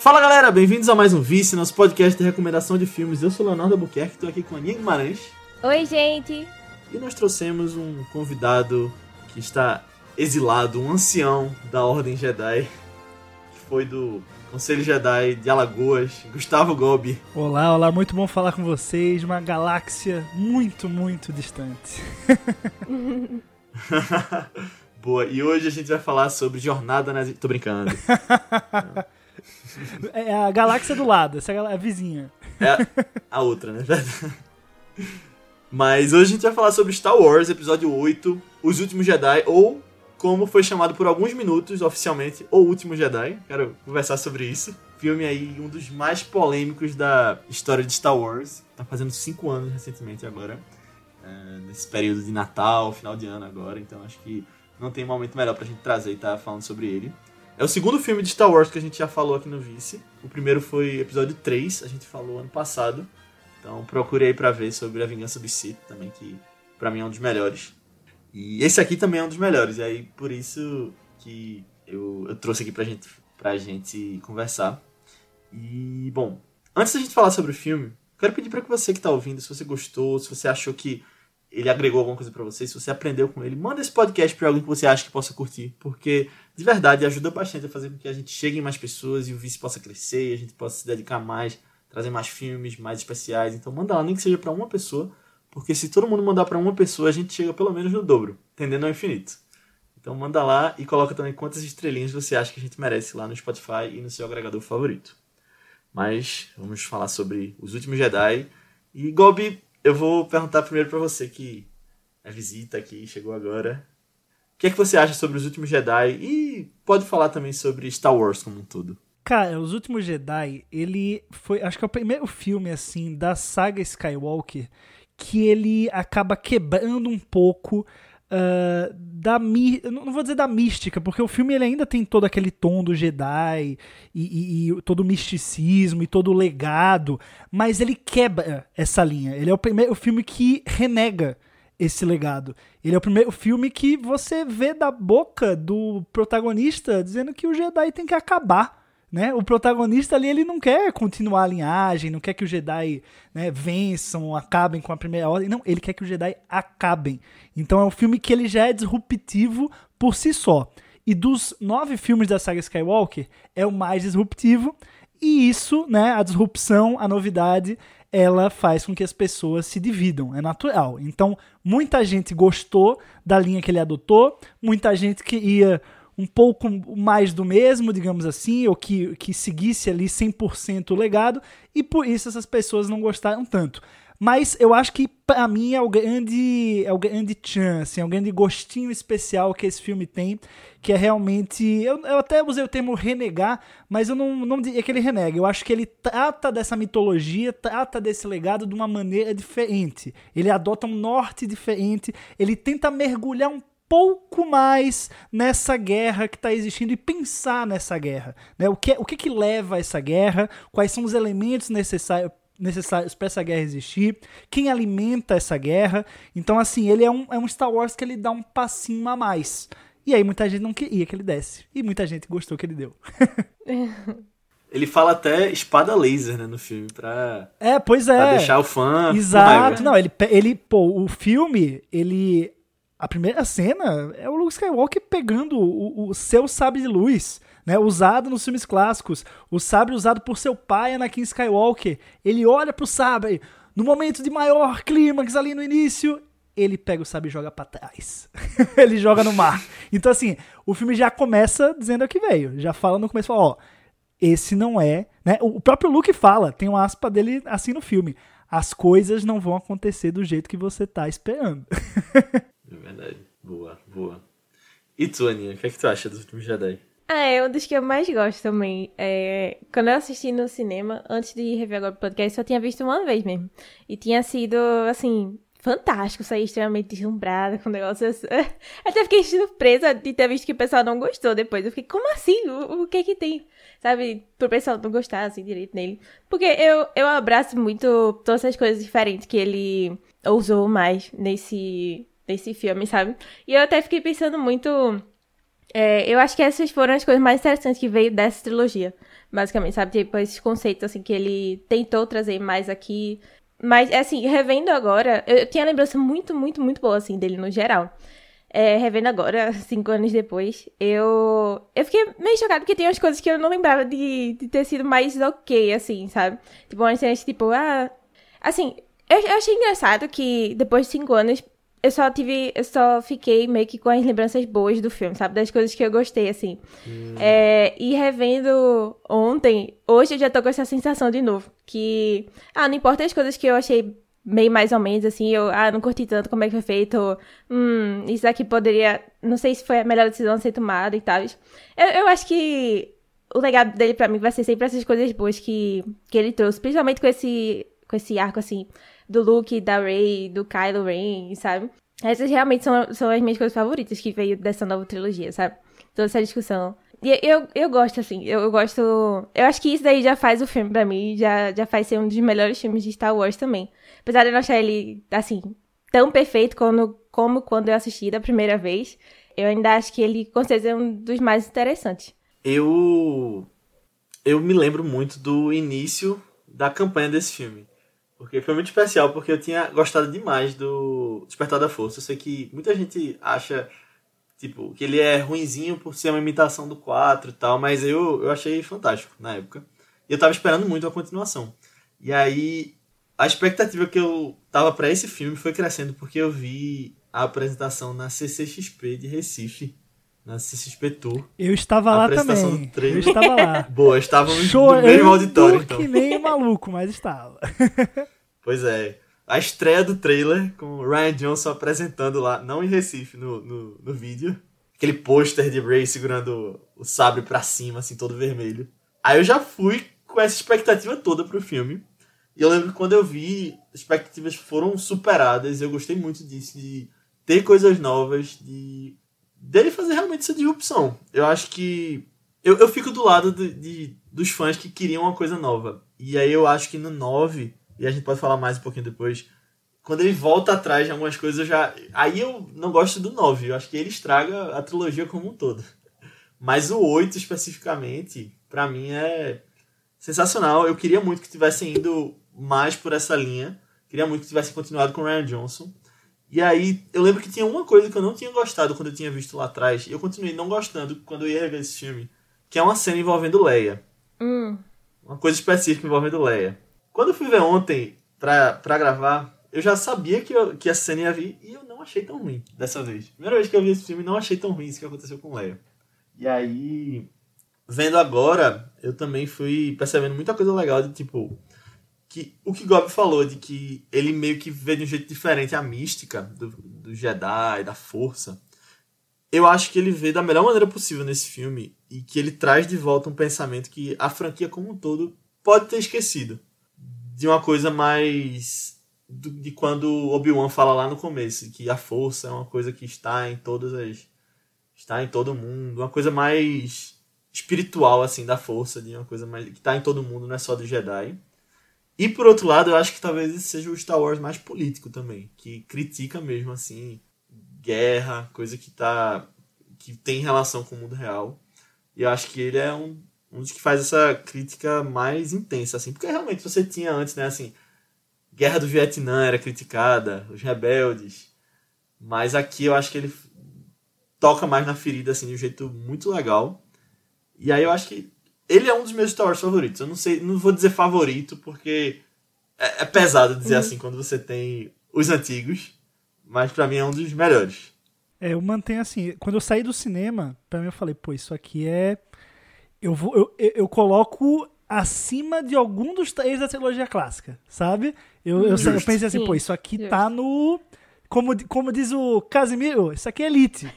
Fala galera, bem-vindos a mais um Vice, nosso podcast de recomendação de filmes. Eu sou Leonardo Albuquerque, estou aqui com a Aninha Guimarães. Oi, gente! E nós trouxemos um convidado que está exilado, um ancião da Ordem Jedi, que foi do Conselho Jedi de Alagoas, Gustavo Gobi. Olá, olá, muito bom falar com vocês, uma galáxia muito, muito distante. Boa, e hoje a gente vai falar sobre Jornada nas... Tô brincando. É a galáxia do lado, essa é a vizinha. É a outra, né? Mas hoje a gente vai falar sobre Star Wars, episódio 8, Os Últimos Jedi, ou como foi chamado por alguns minutos oficialmente, O Último Jedi. Quero conversar sobre isso. Filme aí, um dos mais polêmicos da história de Star Wars. Tá fazendo cinco anos recentemente agora. É, nesse período de Natal, final de ano agora. Então acho que não tem momento melhor pra gente trazer e tá falando sobre ele. É o segundo filme de Star Wars que a gente já falou aqui no Vice. O primeiro foi episódio 3, a gente falou ano passado. Então procure aí pra ver sobre A Vingança do Sith também, que pra mim é um dos melhores. E esse aqui também é um dos melhores, e aí por isso que eu, eu trouxe aqui pra gente, pra gente conversar. E, bom, antes da gente falar sobre o filme, quero pedir para que você que tá ouvindo, se você gostou, se você achou que ele agregou alguma coisa para você, se você aprendeu com ele, manda esse podcast para alguém que você acha que possa curtir, porque de verdade ajuda bastante a fazer com que a gente chegue em mais pessoas e o vice possa crescer, e a gente possa se dedicar mais trazer mais filmes, mais especiais. Então manda lá, nem que seja para uma pessoa, porque se todo mundo mandar para uma pessoa, a gente chega pelo menos no dobro, tendendo ao infinito. Então manda lá e coloca também quantas estrelinhas você acha que a gente merece lá no Spotify e no seu agregador favorito. Mas vamos falar sobre Os Últimos Jedi. E Gobi, eu vou perguntar primeiro para você que é visita aqui, chegou agora. O que é que você acha sobre Os Últimos Jedi? E pode falar também sobre Star Wars como um todo. Cara, Os Últimos Jedi, ele foi, acho que é o primeiro filme, assim, da saga Skywalker que ele acaba quebrando um pouco uh, da não vou dizer da mística, porque o filme ele ainda tem todo aquele tom do Jedi e, e, e, todo o misticismo e todo o legado, mas ele quebra essa linha. Ele é o primeiro filme que renega esse legado. Ele é o primeiro filme que você vê da boca do protagonista dizendo que o Jedi tem que acabar né? O protagonista ali ele não quer continuar a linhagem, não quer que os Jedi né, vençam, acabem com a primeira ordem. Não, ele quer que os Jedi acabem. Então é um filme que ele já é disruptivo por si só. E dos nove filmes da saga Skywalker, é o mais disruptivo. E isso, né, a disrupção, a novidade, ela faz com que as pessoas se dividam, é natural. Então, muita gente gostou da linha que ele adotou, muita gente que ia um pouco mais do mesmo, digamos assim, ou que, que seguisse ali 100% o legado, e por isso essas pessoas não gostaram tanto. Mas eu acho que para mim é o grande é o grande chance, é o grande gostinho especial que esse filme tem, que é realmente eu, eu até usei o termo renegar, mas eu não não diria que ele renega. Eu acho que ele trata dessa mitologia, trata desse legado de uma maneira diferente. Ele adota um norte diferente, ele tenta mergulhar um pouco mais nessa guerra que está existindo e pensar nessa guerra. Né? O, que, o que, que leva a essa guerra? Quais são os elementos necessários necessários para essa guerra existir, quem alimenta essa guerra. Então, assim, ele é um, é um Star Wars que ele dá um passinho a mais. E aí muita gente não queria que ele desse. E muita gente gostou que ele deu. ele fala até espada laser, né, no filme, pra, é, pois é. pra deixar o fã. Exato, não, ele, ele, pô, o filme, ele a primeira cena é o Luke Skywalker pegando o, o seu sabre de luz, né, usado nos filmes clássicos, o sabre usado por seu pai, Anakin Skywalker. Ele olha pro sabre, no momento de maior clímax ali no início, ele pega o sabre e joga para trás. ele joga no mar. Então assim, o filme já começa dizendo o que veio, já fala no começo, fala, ó, esse não é, né? O próprio Luke fala, tem uma aspa dele assim no filme. As coisas não vão acontecer do jeito que você tá esperando. É verdade. Boa, boa. E tu, Aninha, o que é que tu acha dos últimos Jedi? Ah, é um dos que eu mais gosto também. É, quando eu assisti no cinema, antes de rever agora o podcast, só tinha visto uma vez mesmo. E tinha sido, assim, fantástico, saí extremamente deslumbrada com o negócio. Até fiquei surpresa de ter visto que o pessoal não gostou depois. Eu fiquei, como assim? O, o que é que tem? Sabe, pro pessoal não gostar, assim, direito nele. Porque eu, eu abraço muito todas as coisas diferentes que ele usou mais nesse, desse filme, sabe? E eu até fiquei pensando muito É, eu acho que essas foram as coisas mais interessantes que veio dessa trilogia. Basicamente, sabe? Tipo, esses conceitos, assim, que ele tentou trazer mais aqui. Mas, assim, revendo agora, eu, eu tinha lembrança muito, muito, muito boa, assim, dele no geral. É, revendo agora, cinco anos depois, eu. Eu fiquei meio chocada porque tem umas coisas que eu não lembrava de, de ter sido mais ok, assim, sabe? Tipo, cenas, tipo, ah. Assim, eu, eu achei engraçado que depois de cinco anos eu só tive. Eu só fiquei meio que com as lembranças boas do filme, sabe? Das coisas que eu gostei, assim. Hum. É, e revendo ontem, hoje eu já tô com essa sensação de novo. Que. Ah, não importa as coisas que eu achei meio mais ou menos, assim, eu, ah, não curti tanto como é que foi feito, hum, isso aqui poderia, não sei se foi a melhor decisão a ser tomada e tal. Eu, eu acho que o legado dele para mim vai ser sempre essas coisas boas que, que ele trouxe, principalmente com esse, com esse arco, assim, do Luke, da Rey, do Kylo Ren, sabe? Essas realmente são, são as minhas coisas favoritas que veio dessa nova trilogia, sabe? Toda essa discussão. E eu, eu gosto, assim, eu, eu, gosto. Eu acho que isso daí já faz o filme pra mim, já, já faz ser um dos melhores filmes de Star Wars também. Apesar de eu não achar ele, assim, tão perfeito como, como quando eu assisti da primeira vez, eu ainda acho que ele, com certeza, é um dos mais interessantes. Eu. Eu me lembro muito do início da campanha desse filme. Porque foi muito especial, porque eu tinha gostado demais do Despertar da Força. Eu sei que muita gente acha, tipo, que ele é ruinzinho por ser uma imitação do 4 e tal, mas eu, eu achei fantástico na época. E eu tava esperando muito a continuação. E aí, a expectativa que eu tava para esse filme foi crescendo porque eu vi a apresentação na CCXP de Recife, na CCXP Tour. Eu estava lá também. Eu estava lá. Boa, estávamos no mesmo auditório então. que nem maluco, mas estava. pois é. A estreia do trailer com o Ryan Johnson apresentando lá, não em Recife, no, no, no vídeo. Aquele pôster de Ray segurando o sabre pra cima, assim, todo vermelho. Aí eu já fui com essa expectativa toda pro filme. E eu lembro que quando eu vi, as expectativas foram superadas. Eu gostei muito disso, de ter coisas novas, de dele fazer realmente essa disrupção. Eu acho que. Eu, eu fico do lado de, de, dos fãs que queriam uma coisa nova. E aí eu acho que no 9, e a gente pode falar mais um pouquinho depois, quando ele volta atrás de algumas coisas, eu já. Aí eu não gosto do 9. Eu acho que ele estraga a trilogia como um todo. Mas o 8 especificamente, para mim é sensacional. Eu queria muito que tivessem ido mais por essa linha. Queria muito que tivessem continuado com o Ryan Johnson. E aí, eu lembro que tinha uma coisa que eu não tinha gostado quando eu tinha visto lá atrás. E eu continuei não gostando quando eu ia rever esse filme. Que é uma cena envolvendo Leia. Hum. Uma coisa específica envolvendo Leia. Quando eu fui ver ontem pra, pra gravar, eu já sabia que, eu, que a cena ia vir e eu não achei tão ruim dessa vez. Primeira vez que eu vi esse filme, não achei tão ruim isso que aconteceu com Leia. E aí, vendo agora, eu também fui percebendo muita coisa legal de tipo. Que, o que Gob falou de que ele meio que vê de um jeito diferente a mística do, do Jedi, da força. Eu acho que ele vê da melhor maneira possível nesse filme e que ele traz de volta um pensamento que a franquia como um todo pode ter esquecido. De uma coisa mais de quando Obi-Wan fala lá no começo, que a força é uma coisa que está em todas as está em todo mundo, uma coisa mais espiritual, assim, da força, de uma coisa mais, que tá em todo mundo, não é só do Jedi. E por outro lado, eu acho que talvez esse seja o Star Wars mais político também, que critica mesmo, assim, guerra, coisa que tá. que tem relação com o mundo real. E eu acho que ele é um, um dos que faz essa crítica mais intensa, assim, porque realmente você tinha antes, né, assim, Guerra do Vietnã era criticada, os rebeldes. Mas aqui eu acho que ele toca mais na ferida, assim, de um jeito muito legal. E aí eu acho que ele é um dos meus Star Wars favoritos. Eu não sei, não vou dizer favorito, porque é, é pesado dizer uhum. assim quando você tem os antigos, mas para mim é um dos melhores. É, eu mantenho assim, quando eu saí do cinema, para mim eu falei, pô, isso aqui é eu vou eu, eu coloco acima de algum dos três da trilogia clássica, sabe? Eu, eu, eu pensei assim, Sim. pô, isso aqui Justo. tá no como, como diz o Casimiro, isso aqui é elite. Né?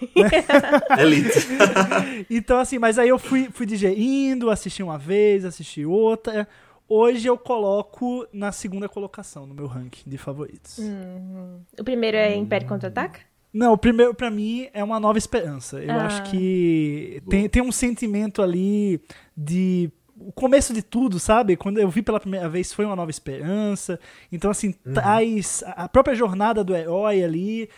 elite. então, assim, mas aí eu fui, fui digerindo, assisti uma vez, assisti outra. Hoje eu coloco na segunda colocação no meu ranking de favoritos. Uhum. O primeiro é Império Contra-Ataca? Não, o primeiro para mim é uma nova esperança. Eu ah. acho que tem, tem um sentimento ali de o começo de tudo, sabe? Quando eu vi pela primeira vez foi uma nova esperança. Então, assim, uhum. traz a própria jornada do herói ali.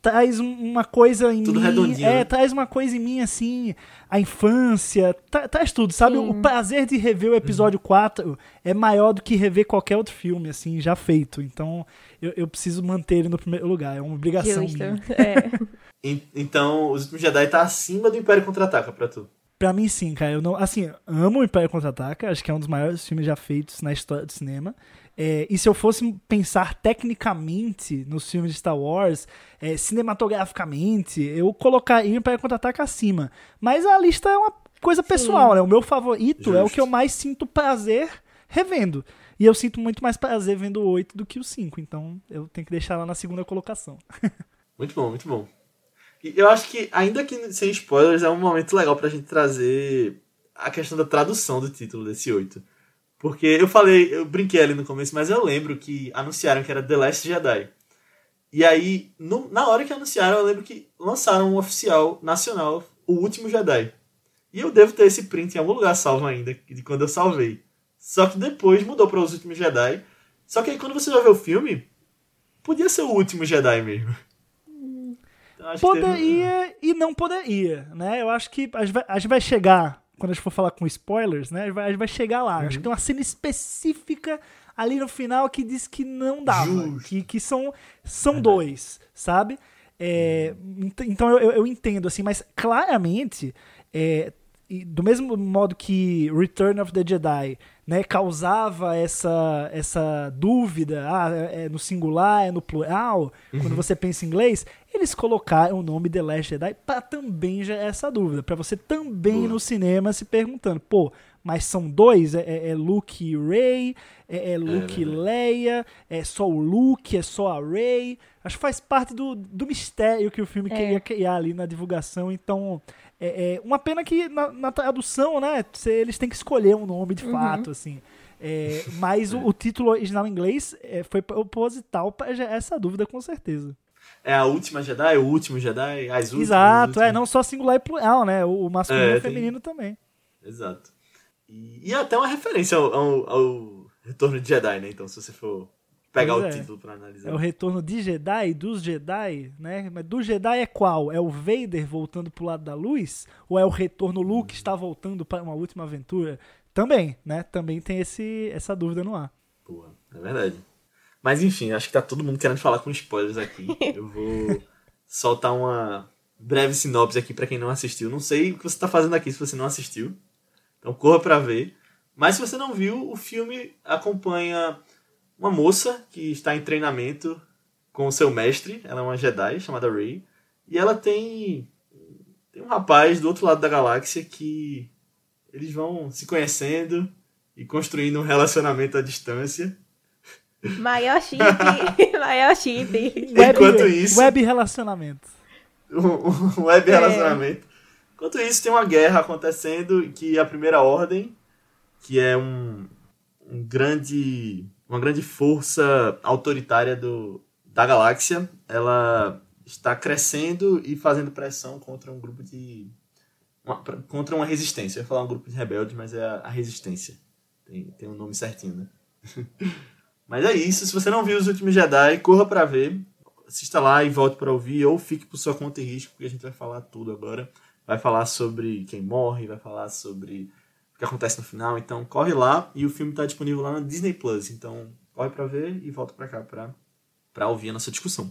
traz uma coisa em tudo mim. Redondinho, é, né? traz uma coisa em mim assim, a infância, tra traz tudo, sabe? Sim. O prazer de rever o episódio 4 é maior do que rever qualquer outro filme, assim, já feito. Então, eu, eu preciso manter ele no primeiro lugar. É uma obrigação Justo. minha. É. En- Então, Os Últimos Jedi tá acima do Império Contra-Ataca pra tu. Pra mim, sim, cara. Eu não, assim, amo o Império Contra-Ataca. Acho que é um dos maiores filmes já feitos na história do cinema. É, e se eu fosse pensar tecnicamente nos filmes de Star Wars, é, cinematograficamente, eu colocaria o Império Contra-Ataca acima. Mas a lista é uma coisa pessoal, né? O meu favorito é o Justo. que eu mais sinto prazer revendo. E eu sinto muito mais prazer vendo o 8 do que o 5. Então eu tenho que deixar lá na segunda colocação. Muito bom, muito bom. Eu acho que, ainda que sem spoilers, é um momento legal pra gente trazer a questão da tradução do título desse 8. Porque eu falei, eu brinquei ali no começo, mas eu lembro que anunciaram que era The Last Jedi. E aí, no- na hora que anunciaram, eu lembro que lançaram um oficial nacional, O Último Jedi. E eu devo ter esse print em algum lugar salvo ainda, de quando eu salvei. Só que depois mudou para Os Últimos Jedi. Só que aí quando você vai ver o filme, podia ser o último Jedi mesmo. Então, acho que teve- Poderia e não poderia, né? Eu acho que a gente vai, a gente vai chegar, quando a gente for falar com spoilers, né? A gente vai, a gente vai chegar lá. Acho que tem uma cena específica ali no final que diz que não dava. Justo. Que, que são, são dois, sabe? É, ent- então eu, eu- eu entendo, assim, mas claramente, é, e do mesmo modo que Return of the Jedi né, causava essa, essa dúvida, ah, é é no singular, é no plural, quando você pensa em inglês, eles colocaram o nome The Last Jedi para também gerar essa dúvida, para você também Boa. no cinema se perguntando, pô, mas são dois? É, é- é Luke e Rey? É, é Luke e. Leia? É só o Luke? É só a Rey? Acho que faz parte do, do mistério que o filme É. queria criar ali na divulgação, então... É, é uma pena que na, na tradução, né, cê- eles têm que escolher um nome de fato, assim. É, mas o, o título original em inglês é, foi proposital para gerar essa dúvida, com certeza. É a última Jedi, o último Jedi, as últimas. Exato, os é, últimos. não só singular e plural, né? O, o masculino É, e o tem- feminino também. Exato. E, e até uma referência ao, ao- ao Retorno de Jedi, né? Então, se você for pegar Pois o é. título pra analisar. É o retorno de Jedi, dos Jedi, né? Mas do Jedi é qual? É o Vader voltando pro lado da luz? Ou é o retorno Luke está voltando para uma última aventura? Também, né? Também tem esse, essa dúvida no ar. Boa, é verdade. Mas enfim, acho que tá todo mundo querendo falar com spoilers aqui. Eu vou soltar uma breve sinopse aqui pra quem não assistiu. Não sei o que você tá fazendo aqui se você não assistiu. Então corra pra ver. Mas se você não viu, o filme acompanha uma moça que está em treinamento com o seu mestre. Ela é uma Jedi chamada Rey. E ela tem, tem um rapaz do outro lado da galáxia que eles vão se conhecendo e construindo um relacionamento à distância. Maior chip. maior chip. Enquanto isso- Web relacionamento. um um web É. Enquanto isso, tem uma guerra acontecendo que a Primeira Ordem, que é um, um grande, uma grande força autoritária do, da galáxia, ela está crescendo e fazendo pressão contra um grupo de. uma- contra uma resistência. Eu ia falar um grupo de rebeldes, mas é a, a resistência. Tem, tem um nome certinho, né? mas é isso. Se você não viu os últimos Jedi, corra pra ver assista lá e volte para ouvir, ou fique por sua conta e risco, porque a gente vai falar tudo agora. Vai falar sobre quem morre, vai falar sobre o que acontece no final. Então corre lá e o filme está disponível lá na Disney Plus. Então corre para ver e volta para cá para ouvir a nossa discussão.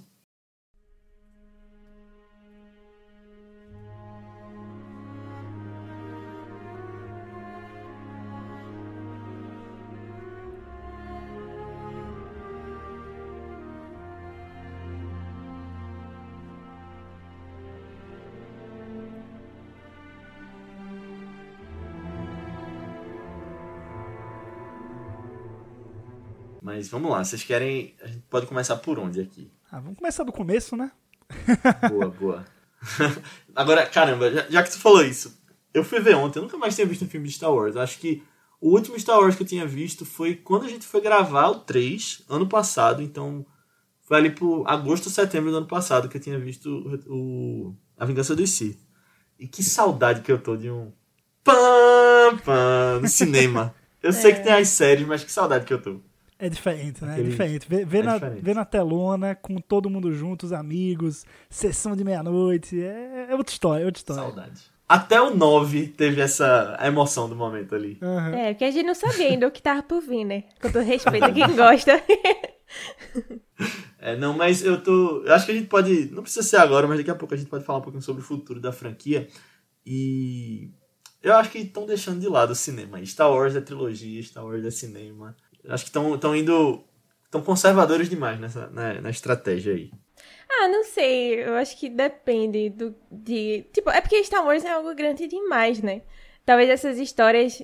Mas vamos lá, vocês querem. A gente pode começar por onde aqui? Ah, vamos começar do começo, né? Boa, boa. Agora, caramba, já, já que tu falou isso, eu fui ver ontem, eu nunca mais tinha visto um filme de Star Wars. Eu acho que o último Star Wars que eu tinha visto foi quando a gente foi gravar o 3, ano passado, então foi ali por agosto ou setembro do ano passado que eu tinha visto o, o A Vingança dos Sith. E que saudade que eu tô de um pam, pam no cinema. Eu sei que tem as séries, mas que saudade que eu tô. É diferente, né? Aquele- É diferente. Ver, ver é na, diferente. ver na telona, com todo mundo junto, os amigos, sessão de meia-noite. É, é outra história, é outra história. Saudade. Até o 9 teve essa emoção do momento ali. Aham. É, porque a gente não sabia ainda o que tava por vir, né? Com todo respeito a quem gosta. É, não, mas eu tô. Eu acho que a gente pode. Não precisa ser agora, mas daqui a pouco a gente pode falar um pouquinho sobre o futuro da franquia. E. Eu acho que estão deixando de lado o cinema. Star Wars é trilogia, Star Wars é cinema. Acho que estão indo. Estão conservadores demais nessa, na, na estratégia aí. Ah, não sei. Eu acho que depende do. De... Tipo, é porque Star Wars é algo grande demais, né? Talvez essas histórias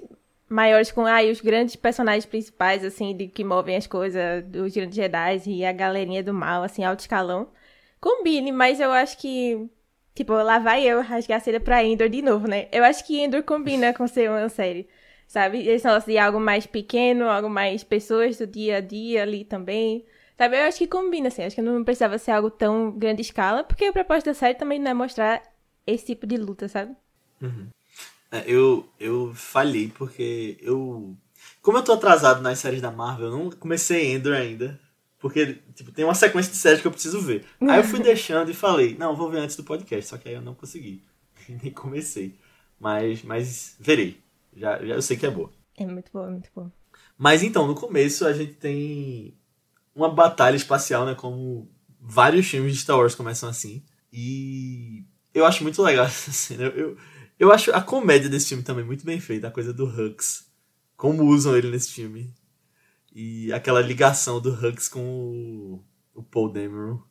maiores com ah, os grandes personagens principais, assim, de que movem as coisas, dos grandes Jedi e a galerinha do mal, assim, alto escalão, combine, mas eu acho que. Tipo, lá vai eu rasgar a seda pra Endor de novo, né? Eu acho que Endor combina com ser uma série. Sabe? Esse negócio de algo mais pequeno, algo mais pessoas do dia a dia ali também. Sabe? Eu acho que combina, assim. Acho que não precisava ser algo tão grande escala, porque o propósito da série também não é mostrar esse tipo de luta, sabe? É, eu, eu falhei porque eu. Como eu tô atrasado nas séries da Marvel, eu não comecei Endor ainda. Porque, tipo, tem uma sequência de séries que eu preciso ver. Aí eu fui deixando e falei, não, vou ver antes do podcast, só que aí eu não consegui. Nem comecei. Mas, mas verei. Já, já eu sei que é boa. É muito bom, é muito bom. Mas então, no começo a gente tem uma batalha espacial, né? Como vários filmes de Star Wars começam assim. E eu acho muito legal essa cena. Eu, eu, eu acho a comédia desse filme também muito bem feita, a coisa do Hux. Como usam ele nesse filme. E aquela ligação do Hux com o, o Paul Dameron,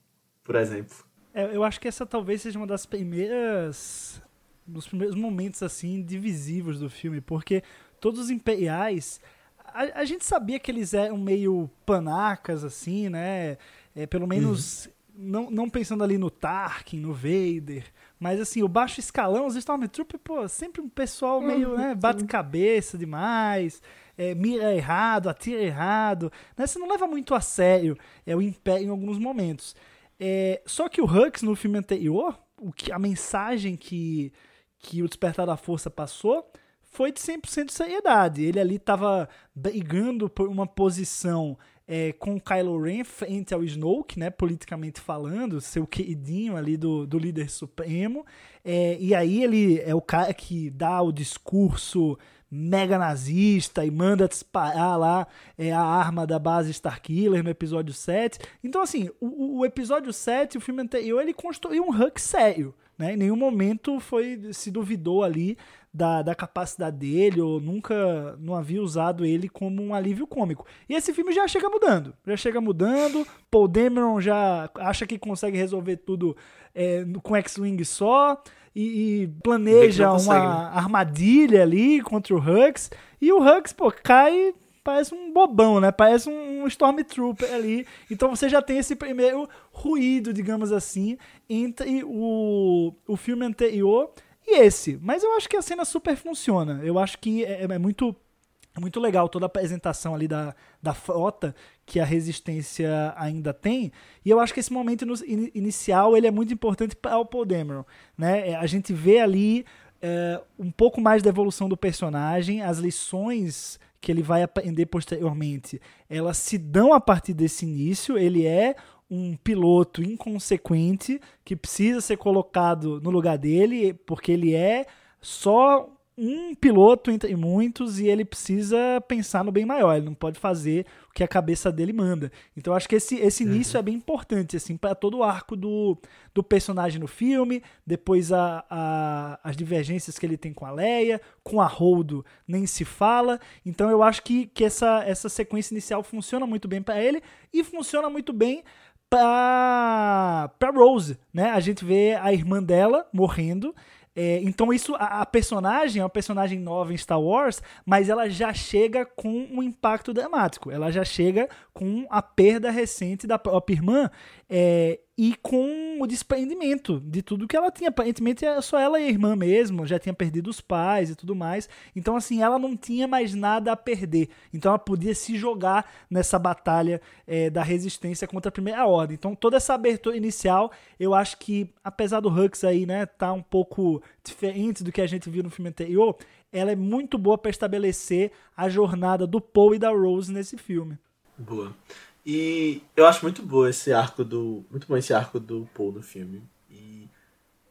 por exemplo. É, eu acho que essa talvez seja uma das primeiras. Dos primeiros momentos assim divisivos do filme, porque todos os imperiais. A, a gente sabia que eles eram meio panacas, assim, né? É, pelo menos não, não pensando ali no Tarkin, no Vader. Mas assim, o baixo escalão, os Stormtroopers, pô, sempre um pessoal meio, né, bate cabeça demais, é, mira errado, atira errado, né? Você não leva muito a sério é, o Império em alguns momentos. É, só que o Hux, no filme anterior, o que, a mensagem que, que o Despertar da Força passou foi de 100% de seriedade. Ele ali estava brigando por uma posição é, com Kylo Ren frente ao Snoke, né, politicamente falando, seu queridinho ali do, do líder supremo. É, e aí ele é o cara que dá o discurso mega nazista e manda disparar lá é, a arma da base Starkiller no episódio 7. Então, assim, o, o episódio 7, o filme anterior, ele construiu um Hux sério. Né? Em nenhum momento foi se duvidou ali da, da capacidade dele, ou nunca não havia usado ele como um alívio cômico. E esse filme já chega mudando. Já chega mudando. Paul Dameron já acha que consegue resolver tudo é, com X-Wing só. E, e planeja uma armadilha ali contra o Hux. E o Hux, pô, cai parece um bobão, né? Parece um Stormtrooper ali. Então você já tem esse primeiro ruído, digamos assim, entre o, o filme anterior e esse. Mas eu acho que a cena super funciona. Eu acho que é, é muito. Muito legal toda a apresentação ali da, da frota que a resistência ainda tem. E eu acho que esse momento in- inicial ele é muito importante para o Paul Dameron. Né? É, A gente vê ali é, um pouco mais da evolução do personagem, as lições que ele vai aprender posteriormente, elas se dão a partir desse início. Ele é um piloto inconsequente que precisa ser colocado no lugar dele, porque ele é só um piloto entre muitos e ele precisa pensar no bem maior. Ele não pode fazer que a cabeça dele manda. Então acho que esse, esse início é bem importante assim para todo o arco do, do personagem no filme, depois a, a- as divergências que ele tem com a Leia, com a Holdo nem se fala. Então eu acho que, que essa, essa sequência inicial funciona muito bem para ele e funciona muito bem pra Rose, né? A gente vê a irmã dela morrendo. É, então isso, a, a personagem é uma personagem nova em Star Wars, mas ela já chega com um impacto dramático. Ela já chega com a perda recente da própria irmã é, e com o desprendimento de tudo que ela tinha. Aparentemente é só ela e a irmã mesmo, já tinha perdido os pais e tudo mais. Então assim, ela não tinha mais nada a perder. Então ela podia se jogar nessa batalha é, da resistência contra a Primeira Ordem. Então toda essa abertura inicial, eu acho que apesar do Hux aí, né, tá um pouco diferente do que a gente viu no filme anterior, ela é muito boa para estabelecer a jornada do Paul e da Rose nesse filme. Boa. E eu acho muito bom esse arco do. Muito bom esse arco do Paul no filme. E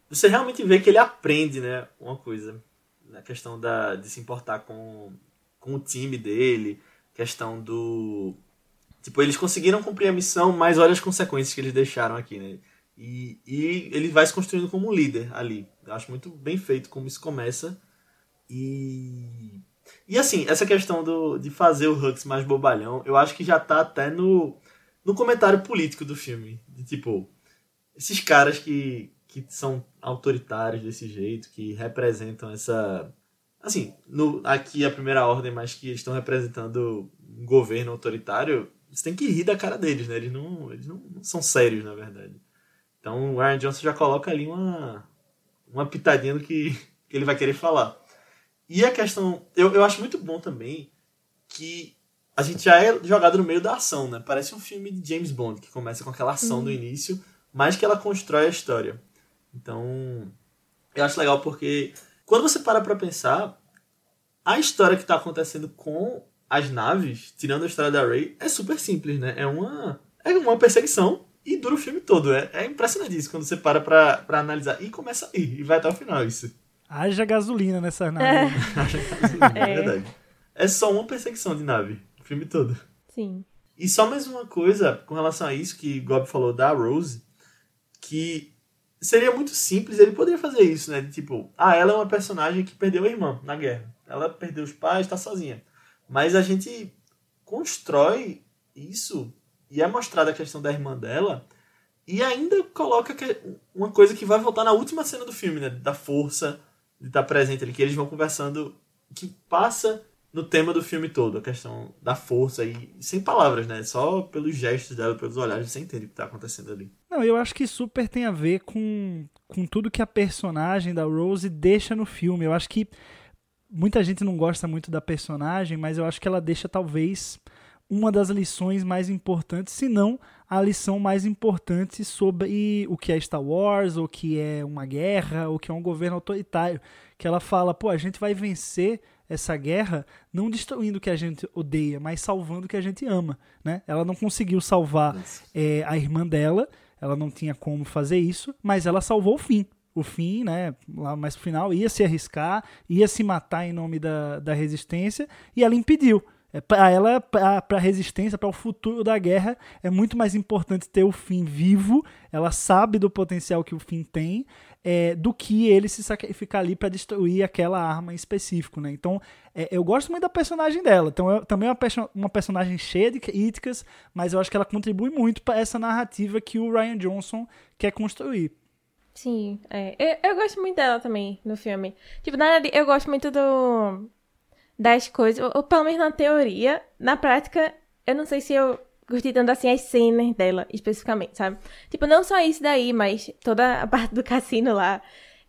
você realmente vê que ele aprende, né? Uma coisa. Na questão da, de se importar com, com o time dele. Questão do. Tipo, eles conseguiram cumprir a missão, mas olha as consequências que eles deixaram aqui, né? E, e ele vai se construindo como um líder ali. Eu acho muito bem feito como isso começa. E e assim, essa questão do, de fazer o Hux mais bobalhão, eu acho que já tá até no, no comentário político do filme. De tipo, esses caras que, que são autoritários desse jeito, que representam essa. Assim, no, aqui a primeira ordem, mas que estão representando um governo autoritário, você tem que rir da cara deles, né? Eles não, eles não, não são sérios, na verdade. Então o Ryan Johnson já coloca ali uma, uma pitadinha do que, que ele vai querer falar. E a questão. Eu, eu acho muito bom também que a gente já é jogado no meio da ação, né? Parece um filme de James Bond, que começa com aquela ação uhum. do início, mas que ela constrói a história. Então, eu acho legal porque quando você para pra pensar, a história que tá acontecendo com as naves, tirando a história da Rey, é super simples, né? É uma, é uma perseguição e dura o filme todo. É, é impressionante isso quando você para pra, pra analisar. E começa aí, e vai até o final isso. Haja gasolina nessa nave. É. Haja gasolina, é. é verdade. É só uma perseguição de nave, o filme todo. Sim. E só mais uma coisa com relação a isso que Gob falou da Rose, que seria muito simples, ele poderia fazer isso, né? De, tipo, ah, ela é uma personagem que perdeu a irmã na guerra. Ela perdeu os pais, está sozinha. Mas a gente constrói isso e é mostrada a questão da irmã dela e ainda coloca uma coisa que vai voltar na última cena do filme, né? Da força, de estar presente ali, que eles vão conversando, que passa no tema do filme todo, a questão da força e sem palavras, né? Só pelos gestos dela, pelos olhares, você entende o que está acontecendo ali. Não, eu acho que super tem a ver com, com tudo que a personagem da Rose deixa no filme. Eu acho que muita gente não gosta muito da personagem, mas eu acho que ela deixa talvez uma das lições mais importantes, se não a lição mais importante sobre o que é Star Wars, o que é uma guerra, o que é um governo autoritário. Que ela fala, pô, a gente vai vencer essa guerra não destruindo o que a gente odeia, mas salvando o que a gente ama. Né? Ela não conseguiu salvar é, a irmã dela, ela não tinha como fazer isso, mas ela salvou o fim. O fim, né, lá mais pro final, ia se arriscar, ia se matar em nome da, da resistência, e ela impediu. É, para ela, para a resistência, para o futuro da guerra, é muito mais importante ter o fim vivo. Ela sabe do potencial que o fim tem, é, do que ele se sacrificar ali para destruir aquela arma em específico, né? Então, é, eu gosto muito da personagem dela. Então, eu, também é uma, perso uma personagem cheia de críticas, mas eu acho que ela contribui muito para essa narrativa que o Ryan Johnson quer construir. Sim, é. eu, eu gosto muito dela também no filme. Tipo, na verdade, eu gosto muito do das coisas, ou, pelo menos na teoria. Na prática, eu não sei se eu gostei tanto assim as cenas dela, especificamente, sabe? Tipo, não só isso daí, mas toda a parte do cassino lá.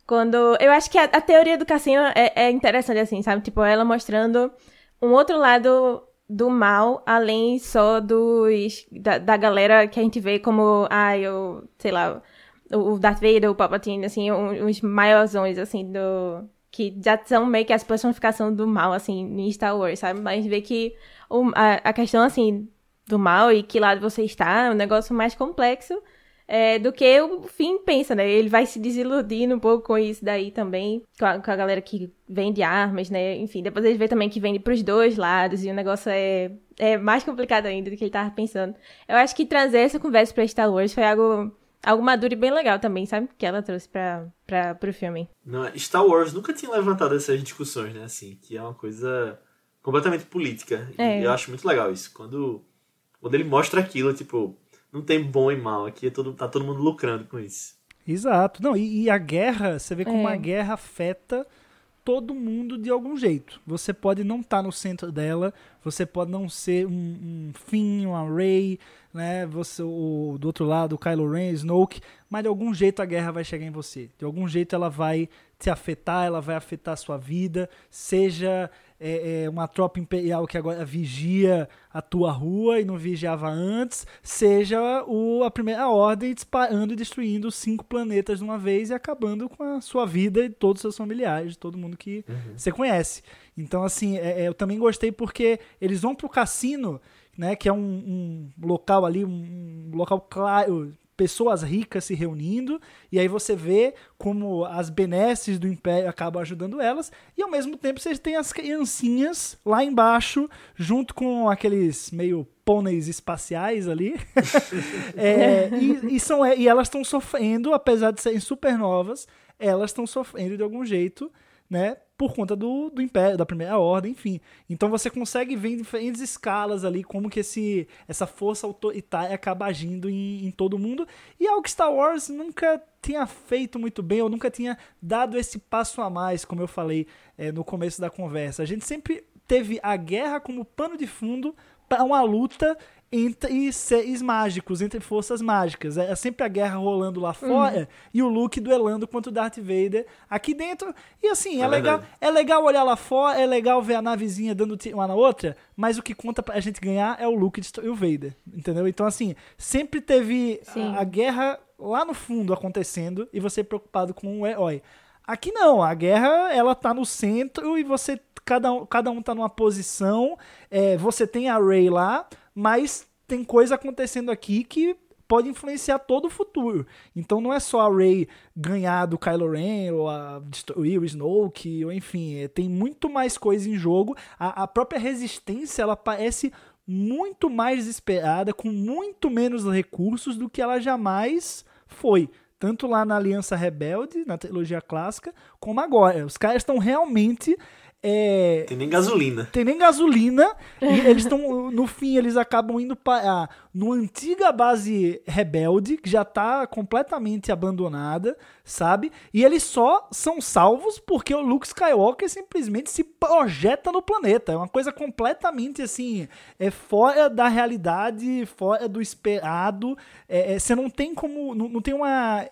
Quando. Eu acho que a, a teoria do cassino é, é, interessante, assim, sabe? Tipo, ela mostrando um outro lado do mal, além só dos. Da, da galera que a gente vê como. Ah, eu. Sei lá. O Darth Vader, o Palpatine, assim, uns maiorzões, assim, do, que já são meio que as personificação do mal, assim, em Star Wars, sabe? Mas vê que o, a, a, questão, assim, do mal e que lado você está é um negócio mais complexo é, do que o fim pensa, né? Ele vai se desiludindo um pouco com isso daí também, com a, com a galera que vende armas, né? Enfim, depois ele vê também que vende pros dois lados e o negócio é, é mais complicado ainda do que ele tava pensando. Eu acho que trazer essa conversa pra Star Wars foi algo algo maduro e bem legal também, sabe? Que ela trouxe pra, pra, pro filme. Não, Star Wars nunca tinha levantado essas discussões, né? Assim, que é uma coisa completamente política. É. E eu acho muito legal isso. Quando, quando ele mostra aquilo, tipo, não tem bom e mal. Aqui é todo, tá todo mundo lucrando com isso. Exato. Não, e, e a guerra, você vê como é. a guerra afeta todo mundo de algum jeito. Você pode não estar tá no centro dela, você pode não ser um, um Finn, um Rey, né? Você, o, do outro lado, o Kylo Ren, Snoke, mas de algum jeito a guerra vai chegar em você. De algum jeito ela vai te afetar, ela vai afetar a sua vida, seja é, é, uma tropa imperial que agora vigia a tua rua e não vigiava antes, seja o, a primeira ordem disparando e destruindo cinco planetas de uma vez e acabando com a sua vida e todos os seus familiares, todo mundo que uhum. você conhece. Então, assim, é, é, eu também gostei porque eles vão pro cassino né, que é um, um local ali, um, um local claro, pessoas ricas se reunindo, e aí você vê como as benesses do Império acabam ajudando elas, e ao mesmo tempo você tem as criancinhas lá embaixo, junto com aqueles meio pôneis espaciais ali, é, e, e, são, e elas estão sofrendo, apesar de serem super novas, elas estão sofrendo de algum jeito, né? Por conta do, do Império, da Primeira Ordem, enfim. Então você consegue ver em diferentes escalas ali como que esse, essa força autoritária acaba agindo em, em todo mundo. E algo que Star Wars nunca tinha feito muito bem, ou nunca tinha dado esse passo a mais, como eu falei é, no começo da conversa. A gente sempre teve a guerra como pano de fundo para uma luta entre seres mágicos, entre forças mágicas. É sempre a guerra rolando lá fora uhum. e o Luke duelando contra o Darth Vader aqui dentro. E assim, é, é legal, é legal olhar lá fora, é legal ver a navezinha dando tiro uma na outra, mas o que conta pra gente ganhar é o Luke destruir o Vader, entendeu? Então assim, sempre teve a, a, guerra lá no fundo acontecendo e você preocupado com o herói. Aqui não, a guerra ela tá no centro e você cada um, cada um tá numa posição, é, você tem a Rey lá, mas tem coisa acontecendo aqui que pode influenciar todo o futuro. Então não é só a Rey ganhar do Kylo Ren ou a destruir o Snoke, ou enfim, é, tem muito mais coisa em jogo. A, a própria resistência, ela parece muito mais desesperada, com muito menos recursos do que ela jamais foi. Tanto lá na Aliança Rebelde, na trilogia clássica, como agora. Os caras estão realmente é, tem nem gasolina. Tem nem gasolina. e eles estão. No fim, eles acabam indo para. No antiga base rebelde, que já está completamente abandonada, sabe? E eles só são salvos porque o Luke Skywalker simplesmente se projeta no planeta. É uma coisa completamente assim. É fora da realidade, fora do esperado. É, é, você não tem como. Não, não tem uma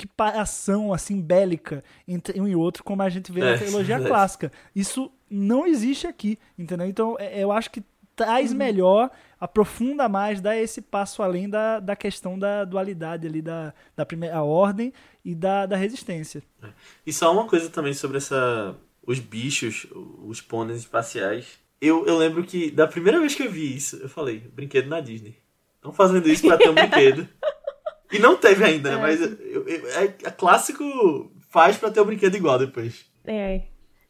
equiparação assim bélica entre um e outro, como a gente vê é, na trilogia é. clássica. Isso não existe aqui, entendeu? Então é, eu acho que traz uhum. melhor, aprofunda mais, dá esse passo além da, da questão da dualidade ali da, da primeira ordem e da, da resistência. É. E só uma coisa também sobre essa os bichos, os pôneis espaciais. Eu, eu lembro que da primeira vez que eu vi isso, eu falei, brinquedo na Disney. Estão fazendo isso pra ter um brinquedo. E não teve ainda, né? É. Mas é, é, clássico faz pra ter o um brinquedo igual depois. É.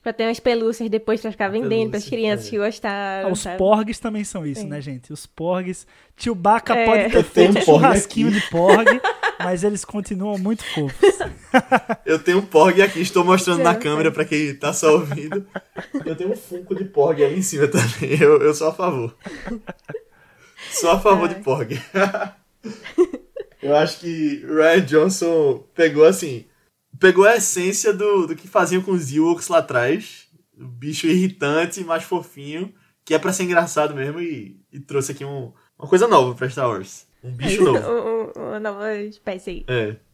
Pra ter umas pelúcias depois pra ficar vendendo pras crianças é. que gostaram. Ah, os sabe? porgs também são isso, é. né, gente? Os porgs. Tio Baca é. pode ter feito um churrasquinho de porg, mas eles continuam muito fofos. Eu tenho um porg aqui, estou mostrando na câmera pra quem tá só ouvindo. Eu tenho um funko de porg aí em cima também. Eu, eu sou a favor. Sou a favor de porg. Eu acho que Ryan Johnson pegou assim. Pegou a essência do, do que faziam com os Ewoks lá atrás. O bicho irritante, mais fofinho, que é para ser engraçado mesmo, e, e trouxe aqui um, uma coisa nova pra Star Wars. Um bicho novo. uma nova espécie aí. É.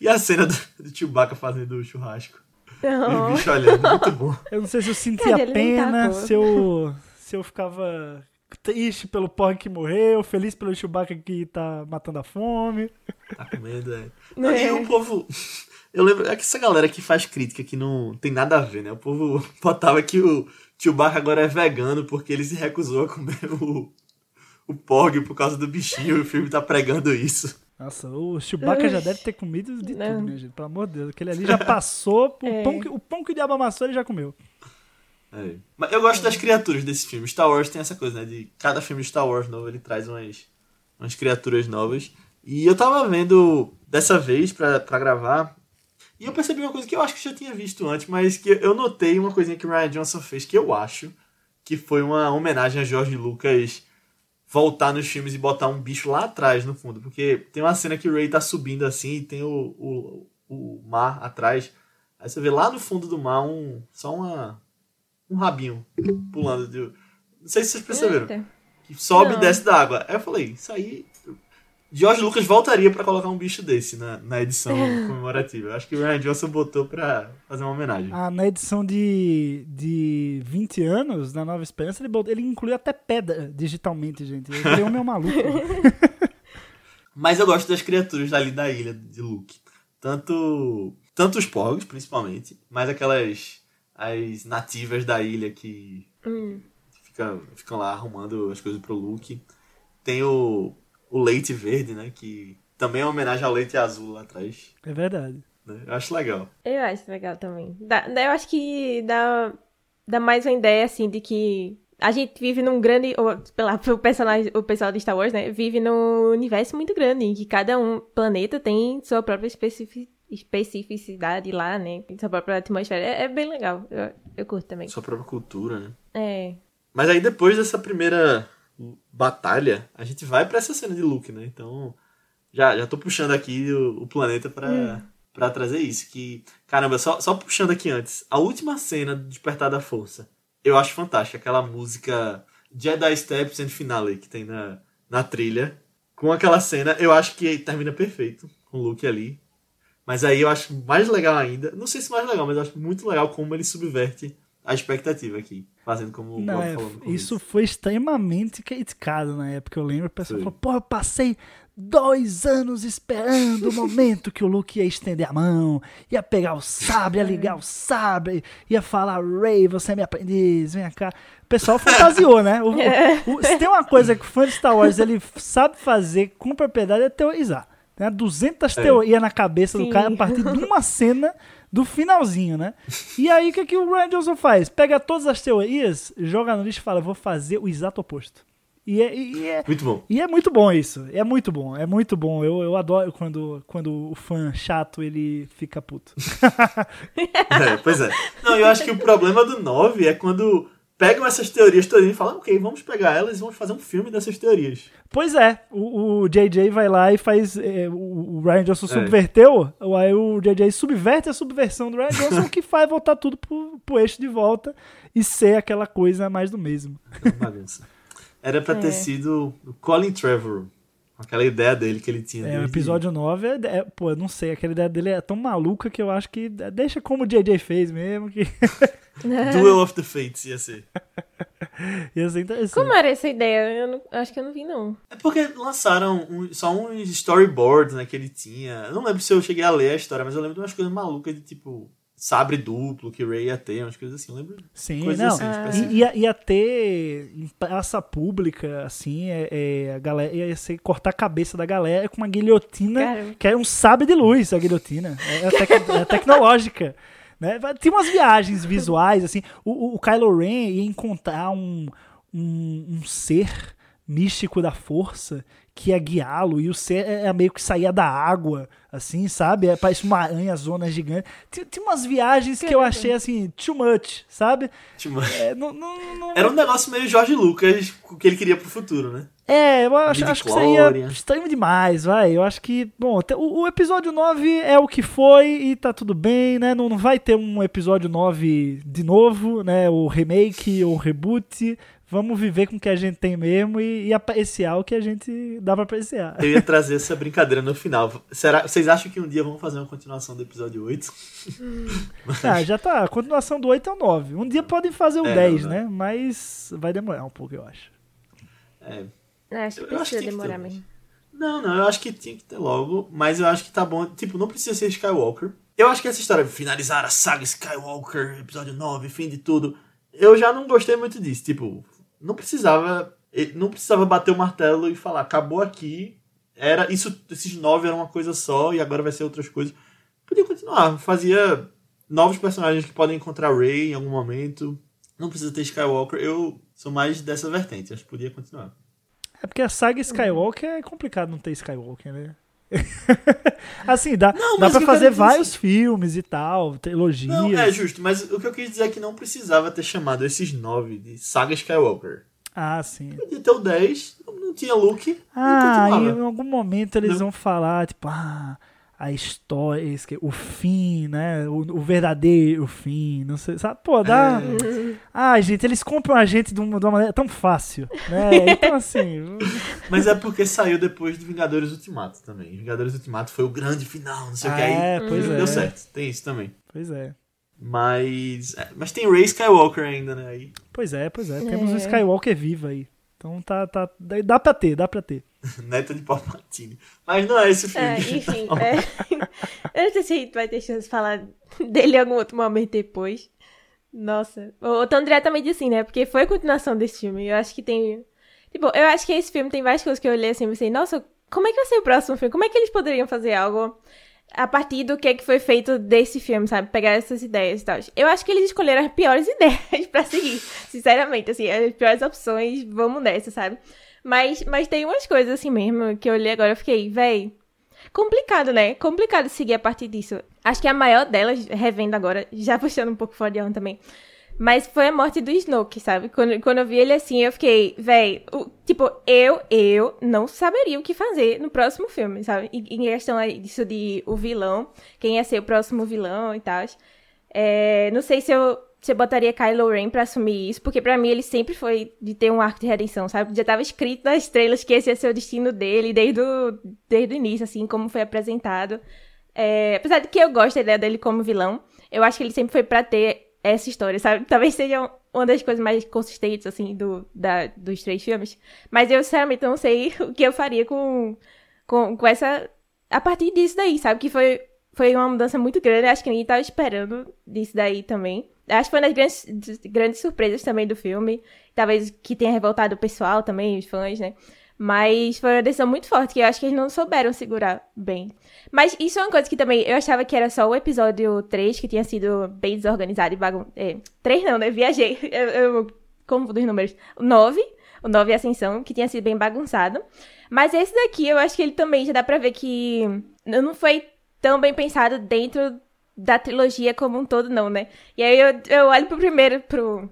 E a cena do, do Chewbacca fazendo o churrasco. Oh. O bicho olhando, muito bom. Eu não sei se eu sentia pena, tá, se eu, se eu ficava triste pelo Porg que morreu, feliz pelo Chewbacca que tá matando a fome. Tá com medo, é. é. E o povo. Eu lembro, é que essa galera que faz crítica que não tem nada a ver, né? O povo botava que o Chewbacca agora é vegano porque ele se recusou a comer o, o Porg por causa do bichinho. O filme tá pregando isso. Nossa, o Chewbacca já deve ter comido de não. tudo, minha gente. Pelo amor de Deus. Aquele ali já passou. É. O, pão que, o pão que o diabo amassou ele já comeu. É. Mas eu gosto das criaturas desse filme. Star Wars tem essa coisa, né? De cada filme de Star Wars novo ele traz umas, umas criaturas novas. E eu tava vendo dessa vez pra, pra gravar. E eu percebi uma coisa que eu acho que já tinha visto antes, mas que eu notei uma coisinha que o Ryan Johnson fez que eu acho que foi uma homenagem a George Lucas voltar nos filmes e botar um bicho lá atrás no fundo. Porque tem uma cena que o Ray tá subindo assim e tem o, o, o mar atrás. Aí você vê lá no fundo do mar um, só uma, um rabinho pulando. De... Não sei se vocês perceberam. Eita. Que sobe Não. e desce da água. Aí eu falei, isso aí. George Lucas voltaria para colocar um bicho desse na, na edição comemorativa. Acho que o Ryan Johnson botou pra fazer uma homenagem. Ah, na edição de, de 20 anos, na Nova Esperança, ele, botou, ele incluiu até pedra digitalmente, gente. Ele é um meu maluco. Mas eu gosto das criaturas ali da ilha de Luke. Tanto, tanto os porgos, principalmente, mas aquelas as nativas da ilha que hum. Fica, ficam lá arrumando as coisas pro Luke. Tem o, o leite verde, né? Que também é uma homenagem ao leite azul lá atrás. É verdade. né? Eu acho legal. Eu acho legal também. Dá, eu acho que dá, dá mais uma ideia, assim, de que a gente vive num grande. Ou, pela, o, personagem, o pessoal de Star Wars, né? Vive num universo muito grande, em que cada um planeta tem sua própria especifi- especificidade lá, né? Sua própria atmosfera. É, é bem legal. Eu, eu curto também. Sua própria cultura, né? É. Mas aí depois dessa primeira batalha, a gente vai pra essa cena de Luke, né? Então, já, já tô puxando aqui o, o planeta pra, pra trazer isso. Que, caramba, só, só puxando aqui antes. A última cena do Despertar da Força, eu acho fantástica. Aquela música Jedi Steps and Finale que tem na, na trilha. Com aquela cena, eu acho que termina perfeito com o Luke ali. Mas aí eu acho mais legal ainda. Não sei se mais legal, mas eu acho muito legal como ele subverte a expectativa aqui. Fazendo como o Não, Bob é, falou isso foi extremamente criticado na época, eu lembro. O pessoal falou, pô, eu passei dois anos esperando o momento que o Luke ia estender a mão, ia pegar o sabre, ia ligar o sabre, ia falar, Ray, você é minha aprendiz, vem cá. O pessoal fantasiou, né? O- o- o- se tem uma coisa que o fã de Star Wars ele sabe fazer com propriedade é teorizar. Tem 200 É. teorias na cabeça do Sim. cara a partir de uma cena do finalzinho, né? E aí o que, que o Ryan Johnson faz? Pega todas as teorias, joga no lixo e fala, vou fazer o exato oposto. E é, e é, Muito bom. e é muito bom isso. É muito bom, é muito bom. Eu, eu adoro quando, quando o fã chato ele fica puto. É, pois é. Não, eu acho que o problema do 9 é quando pegam essas teorias todas e falam, ok, vamos pegar elas e vamos fazer um filme dessas teorias. Pois é, o, o JJ vai lá e faz. é, o, Ryan Johnson É. subverteu, aí o JJ subverte a subversão do Ryan Johnson, que faz voltar tudo pro, pro eixo de volta e ser aquela coisa mais do mesmo. É uma bagunça. Era pra ter É. sido o Colin Trevorrow. Aquela ideia dele que ele tinha. É, o episódio 9 é, é- Pô, eu não sei, aquela ideia dele é tão maluca que eu acho que deixa como o JJ fez mesmo, que Duel of the Fates ia ser. ia ser interessante. Como era essa ideia? Eu não- acho que eu não vi, não. É porque lançaram um- só uns storyboards né, que ele tinha. Eu não lembro se eu cheguei a ler a história, mas eu lembro de umas coisas malucas de tipo sabre duplo que o Ray ia ter, umas coisas assim. Eu lembro. Sim, Coisas não. assim, Ah. Ia, ia ter em praça pública, assim, é, é, a galera ia ser cortar a cabeça da galera com uma guilhotina, Caramba. que é um sabre de luz, a guilhotina. É, é tec- é tecnológica. Né? Tinha umas viagens visuais, assim. O, o- Kylo Ren ia encontrar um, um, um ser místico da força que ia guiá-lo, e o ser é, é meio que saía da água, assim, sabe? É, parece uma aranha zona gigante. Tinha, tinha umas viagens que eu Caramba. achei, assim, too much, sabe? Tipo, É, não, não, não- era um negócio meio Jorge Lucas o que ele queria pro futuro, né? É, eu acho, acho que seria estranho demais, vai. Eu acho que, bom, o, o episódio 9 é o que foi e tá tudo bem, né? Não, não vai ter um episódio 9 de novo, né? O remake ou reboot. Vamos viver com o que a gente tem mesmo e, e apreciar o que a gente dá pra apreciar. Eu ia trazer essa brincadeira no final. Será, vocês acham que um dia vamos fazer uma continuação do episódio 8? Ah, já tá. A continuação do 8 é o 9. Um dia podem fazer o É, 10, não, né? Mas vai demorar um pouco, eu acho. É. Acho que Eu acho que precisa tem que demorar mesmo. Não, não, eu acho que tinha que ter logo, mas eu acho que tá bom. Tipo, não precisa ser Skywalker. Eu acho que essa história de finalizar a saga Skywalker, episódio 9, fim de tudo. Eu já não gostei muito disso. Tipo, não precisava. Não precisava bater o martelo e falar, acabou aqui. Era. Isso, esses nove eram uma coisa só e agora vai ser outras coisas. Podia continuar. Fazia novos personagens que podem encontrar Rey em algum momento. Não precisa ter Skywalker. Eu sou mais dessa vertente. Acho que podia continuar. É porque a saga Skywalker é complicado não ter Skywalker, né? assim, dá, Não, dá pra fazer dizer vários assim- filmes e tal, trilogias. Não, é justo, mas o que eu quis dizer é que não precisava ter chamado esses nove de Saga Skywalker. Ah, sim. Podia ter o 10, não tinha Luke, Ah, e em algum momento eles Não. vão falar, tipo, ah, a história, o fim, né? O, o verdadeiro fim, não sei, sabe? Pô, dá. É. Ah, gente, eles compram a gente de uma, de uma maneira tão fácil, né? Então, assim. Mas é porque saiu depois de Vingadores Ultimato também. Vingadores Ultimato foi o grande final, não sei o que. É, Aí pois não é. deu certo, tem isso também. Pois é. Mas, é, mas tem Rey Skywalker ainda, né? Aí, Pois é, pois é. Temos um É. Skywalker vivo aí. Então tá, tá. Dá dá pra ter, dá pra ter. neta de Palpatine. Mas não é esse filme. É, enfim, é. eu não sei se a gente vai ter chance de falar dele em algum outro momento depois. Nossa. Ou tão diretamente assim, né? Porque foi a continuação desse filme. Eu acho que tem. Tipo, eu acho que esse filme tem várias coisas que eu olhei assim e pensei, nossa, como é que vai ser o próximo filme? Como é que eles poderiam fazer algo a partir do que, é que foi feito desse filme, sabe? Pegar essas ideias e tal. Eu acho que eles escolheram as piores ideias pra seguir. Sinceramente, assim, as piores opções, vamos nessa, sabe? Mas, mas tem umas coisas assim mesmo que eu olhei agora e fiquei, véi. Complicado, né? Complicado seguir a partir disso. Acho que a maior delas, revendo agora, já puxando um pouco fora de também, mas foi a morte do Snoke, sabe? Quando, quando eu vi ele assim, eu fiquei, véi, o, tipo, eu, eu não saberia o que fazer no próximo filme, sabe? Em questão disso de o vilão, quem ia ser o próximo vilão e tal. É, não sei se eu, eu botaria Kylo Ren pra assumir isso, porque para mim ele sempre foi de ter um arco de redenção, sabe? Já tava escrito nas estrelas que esse ia ser o destino dele desde o, desde o início, assim, como foi apresentado. É, apesar de que eu gosto da ideia dele como vilão, eu acho que ele sempre foi para ter essa história, sabe? Talvez seja uma das coisas mais consistentes, assim, do, da, dos três filmes. Mas eu, sinceramente, não sei o que eu faria com, com, com essa... A partir disso daí, sabe? Que foi, foi uma mudança muito grande. Acho que ninguém estava esperando disso daí também. Acho que foi uma das grandes, grandes surpresas também do filme. Talvez que tenha revoltado o pessoal também, os fãs, né? Mas foi uma decisão muito forte que eu acho que eles não souberam segurar bem. Mas isso é uma coisa que também eu achava que era só o episódio 3 que tinha sido bem desorganizado e bagunçado. É, 3 não, né? Viajei. Eu, eu confundo os números. O 9, o 9 Ascensão, que tinha sido bem bagunçado. Mas esse daqui eu acho que ele também já dá pra ver que não foi tão bem pensado dentro da trilogia como um todo, não, né? E aí eu, eu olho pro primeiro, pro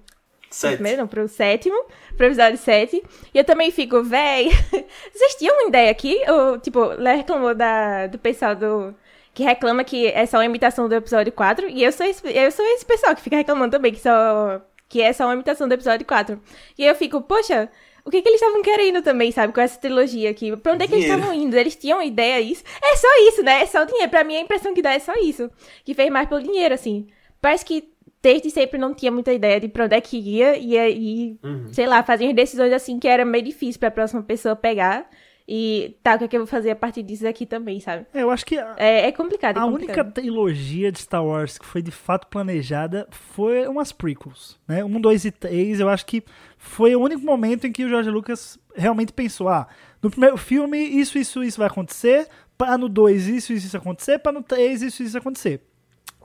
Sete. Primeiro, não, pro sétimo, pro episódio 7. E eu também fico, véi, vocês tinham uma ideia aqui? Ou, tipo, Léo reclamou da, do pessoal do. Que reclama que é só uma imitação do episódio 4. E eu sou esse, eu sou esse pessoal que fica reclamando também que, só, que é só uma imitação do episódio 4. E eu fico, poxa, o que, que eles estavam querendo também, sabe, com essa trilogia aqui? Pra onde é que eles estavam indo? Eles tinham ideia isso? É só isso, né? É só o dinheiro. Pra mim, a impressão que dá é só isso. Que fez mais pelo dinheiro, assim. Parece que desde sempre não tinha muita ideia de pra onde é que ia, e aí, uhum. sei lá, fazia decisões assim que era meio difícil pra próxima pessoa pegar. E tá, o que, é que eu vou fazer a partir disso aqui também, sabe? É, eu acho que. A, é, é complicado. É a complicado. única trilogia de Star Wars que foi de fato planejada foi umas prequels, né? Um, dois e três, eu acho que foi o único momento em que o George Lucas realmente pensou: ah, no primeiro filme, isso, isso, isso vai acontecer, para no dois, isso, isso, isso acontecer, para no três, isso, isso acontecer.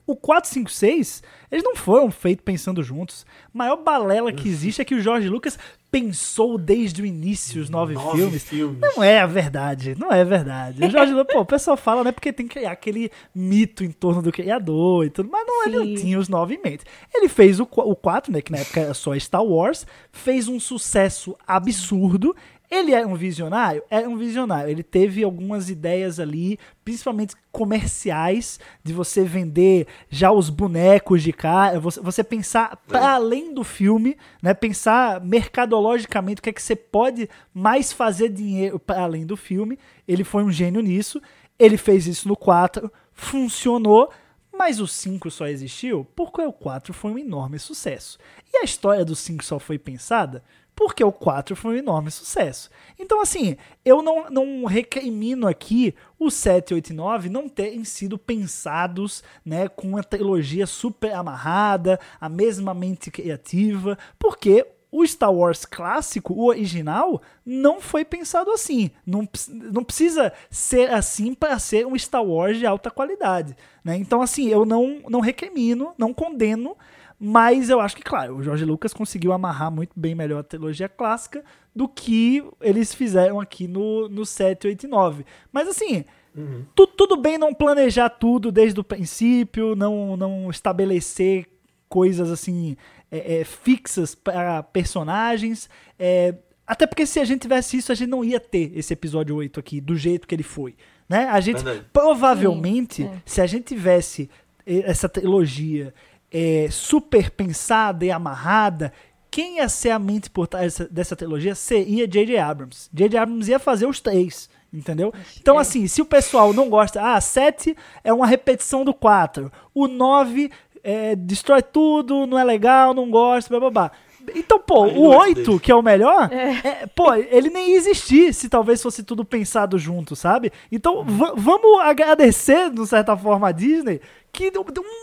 O 4, 5, 6, eles não foram feitos pensando juntos. A maior balela que existe é que o George Lucas pensou desde o início os nove, nove filmes. filmes. Não é a verdade, não é verdade. O George Lucas, pô, o pessoal fala, né, porque tem que criar aquele mito em torno do criador e tudo, mas não, ele não tinha os nove em mente. Ele fez o, o 4, né, que na época era só Star Wars, fez um sucesso absurdo, ele é um visionário? É um visionário. Ele teve algumas ideias ali, principalmente comerciais, de você vender já os bonecos de cara, você, você pensar para além do filme, né? Pensar mercadologicamente o que é que você pode mais fazer dinheiro para além do filme. Ele foi um gênio nisso. Ele fez isso no 4, funcionou. Mas o 5 só existiu porque o 4 foi um enorme sucesso. E a história do 5 só foi pensada porque o 4 foi um enorme sucesso. Então, assim, eu não, não recrimino aqui os 7, 8 e 9 não terem sido pensados né, com uma trilogia super amarrada, a mesma mente criativa, porque o Star Wars clássico, o original, não foi pensado assim. Não, não precisa ser assim para ser um Star Wars de alta qualidade. Né? Então, assim, eu não, não recrimino, não condeno mas eu acho que, claro, o Jorge Lucas conseguiu amarrar muito bem melhor a trilogia clássica do que eles fizeram aqui no, no 7, 8 e 9. Mas assim, uhum. tu, tudo bem não planejar tudo desde o princípio, não, não estabelecer coisas assim é, é, fixas para personagens. É, até porque se a gente tivesse isso, a gente não ia ter esse episódio 8 aqui, do jeito que ele foi. Né? A gente, Verdade. provavelmente, Sim, é. se a gente tivesse essa trilogia é, super pensada e amarrada, quem ia ser a mente por trás dessa, dessa trilogia seria J.J. Abrams. J.J. Abrams ia fazer os três, entendeu? Então, é. assim, se o pessoal não gosta, ah, 7 é uma repetição do 4, o 9 é, destrói tudo, não é legal, não gosta, blá blá blá. Então, pô, Aí o não é 8, dele. que é o melhor, é, pô, ele nem ia existir se talvez fosse tudo pensado junto, sabe? Então, va- vamos agradecer, de certa forma, a Disney, que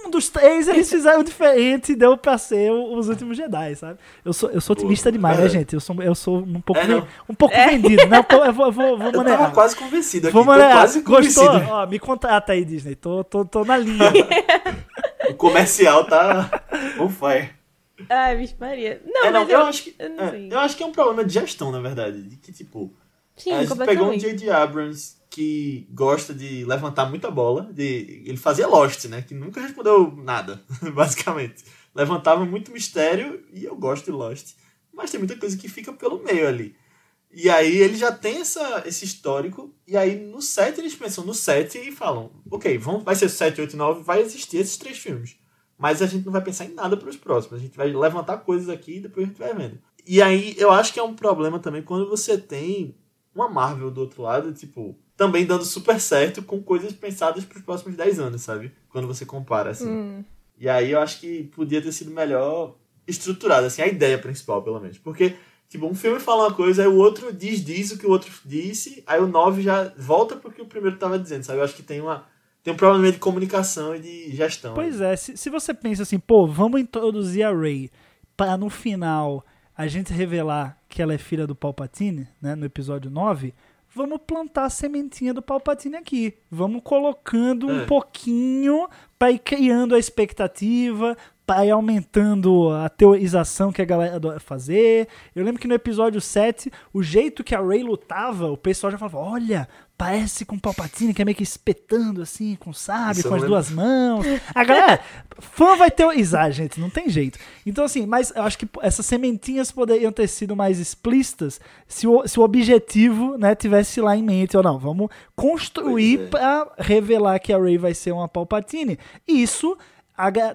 um dos três eles fizeram diferente e deu pra ser os últimos Jedi, sabe? Eu sou, eu sou otimista demais, né, É. gente? Eu sou, eu sou um pouco, É, um pouco vendido, né? Eu, vou, eu vou, vou Eu tava quase convencido aqui. Vou Tô maneirar. quase Gostou? convencido. Ó, me contrata aí, Disney. Tô, tô, tô na linha. O comercial tá on fire. Ai, bicho Maria. Não, É, não, mas eu, eu, acho que, eu não é, eu acho que é um problema de gestão, na verdade. De que, tipo, Sim, a gente pegou um. J.J. Abrams que gosta de levantar muita bola. De, ele fazia Lost, né? Que nunca respondeu nada, basicamente. Levantava muito mistério e eu gosto de Lost. Mas tem muita coisa que fica pelo meio ali. E aí ele já tem essa, esse histórico. E aí no 7 eles pensam no 7 e falam: Ok, vamos, vai ser 7, 8 e 9, vai existir esses três filmes. Mas a gente não vai pensar em nada para os próximos. A gente vai levantar coisas aqui e depois a gente vai vendo. E aí eu acho que é um problema também quando você tem uma Marvel do outro lado, tipo, também dando super certo com coisas pensadas para os próximos 10 anos, sabe? Quando você compara, assim. Hum, E aí eu acho que podia ter sido melhor estruturado, assim, a ideia principal, pelo menos. Porque, tipo, um filme fala uma coisa, aí o outro diz, diz o que o outro disse, aí o 9 já volta pro que o primeiro tava dizendo, sabe? Eu acho que tem uma. Tem um problema de comunicação e de gestão. Pois é, se, se você pensa assim, pô, vamos introduzir a Rey para no final a gente revelar que ela é filha do Palpatine, né, no episódio 9, vamos plantar a sementinha do Palpatine aqui. Vamos colocando um É. pouquinho para ir criando a expectativa, para ir aumentando a teorização que a galera adora fazer. Eu lembro que no episódio 7, o jeito que a Rey lutava, o pessoal já falava, olha, parece com o Palpatine, que é meio que espetando assim, com o sabre, Isso com as lembro. duas mãos. A galera, fã vai teorizar, gente, não tem jeito. Então, assim, mas eu acho que essas sementinhas poderiam ter sido mais explícitas se o, se o objetivo, né, tivesse lá em mente, ou não, vamos construir Pois é. pra revelar que a Rey vai ser uma Palpatine. Isso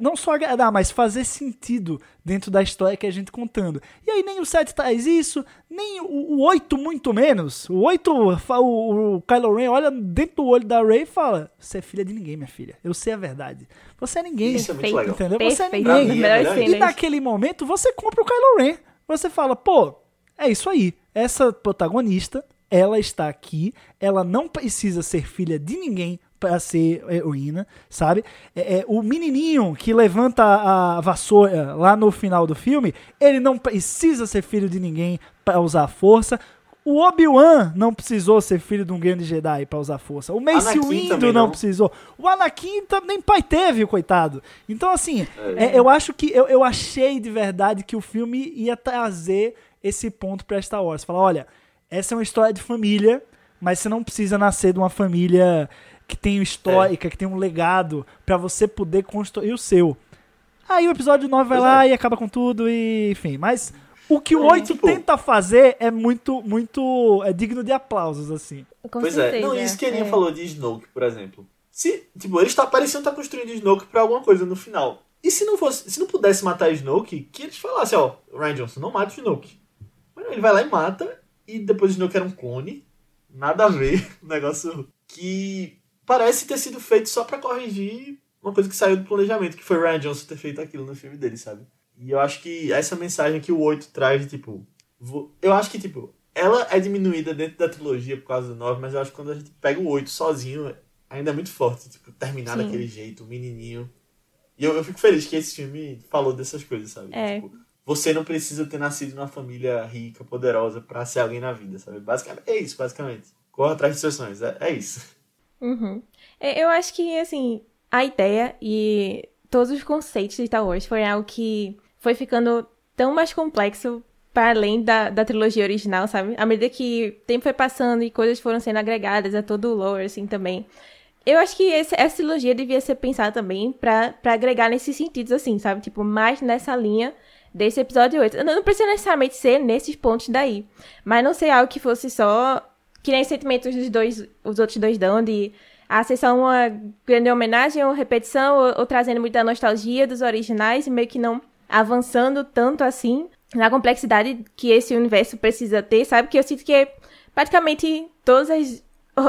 não só agradar, mas fazer sentido dentro da história que a gente contando. E aí nem o 7 traz isso, nem o, o 8 muito menos. O 8, fa- o, o Kylo Ren olha dentro do olho da Rey e fala: Você é filha de ninguém, minha filha. Eu sei a verdade. Você é ninguém. Isso é muito legal. Entendeu? Você é Perfeito. ninguém. Mim é Melhores melhor E cenas. naquele momento você compra o Kylo Ren. Você fala, pô, é isso aí. Essa protagonista, ela está aqui, ela não precisa ser filha de ninguém para ser heroína, sabe? É, é, o menininho que levanta a vassoura lá no final do filme, ele não precisa ser filho de ninguém para usar a força. O Obi-Wan não precisou ser filho de um grande Jedi para usar a força. O Mace Windu não precisou. O Anakin tam- nem pai teve, coitado. Então, assim, é, eu acho que eu, eu achei de verdade que o filme ia trazer esse ponto pra Star Wars. Falar, olha, essa é uma história de família, mas você não precisa nascer de uma família que tem histórica, que tem um legado pra você poder construir o seu. Aí o episódio 9 vai Pois lá é. e acaba com tudo e enfim, mas o que o É, 8 tipo- tenta fazer é muito muito é digno de aplausos assim. Com pois certeza. é. Não, isso que a Aninha é. falou de Snoke, por exemplo. Se, tipo, eles tá, pareciam estar construindo Snoke pra alguma coisa no final. E se não fosse, se não pudesse matar Snoke, que eles falassem, ó, Ryan Johnson, não mata o Snoke. Mas não, ele vai lá e mata, e depois o Snoke era um clone. Nada a ver. Um negócio que parece ter sido feito só pra corrigir uma coisa que saiu do planejamento, que foi o Ryan Johnson ter feito aquilo no filme dele, sabe? E eu acho que essa mensagem que o 8 traz, de, tipo. Eu acho que, tipo, ela é diminuída dentro da trilogia por causa do 9, mas eu acho que quando a gente pega o 8 sozinho, ainda é muito forte. Tipo, terminar Sim. daquele jeito, o menininho. E eu, eu fico feliz que esse filme falou dessas coisas, sabe? É. Tipo, você não precisa ter nascido numa família rica, poderosa, pra ser alguém na vida, sabe? Basicamente, é isso, basicamente. Corra atrás de seus sonhos, é, é isso. Uhum. É, Eu acho que, assim, a ideia e todos os conceitos de Star Wars foi algo que foi ficando tão mais complexo para além da, da trilogia original, sabe? À medida que o tempo foi passando e coisas foram sendo agregadas a todo o lore, assim, também. Eu acho que esse- essa trilogia devia ser pensada também pra agregar nesses sentidos, assim, sabe? Tipo, mais nessa linha desse episódio 8. Não, não precisa necessariamente ser nesses pontos daí. Mas não ser algo que fosse só. Que nem os sentimentos dos dois, os outros dois dão, de. Ah, ser só uma grande homenagem ou repetição, ou, ou trazendo muita nostalgia dos originais e meio que não avançando tanto assim na complexidade que esse universo precisa ter, sabe? Que eu sinto que praticamente todas as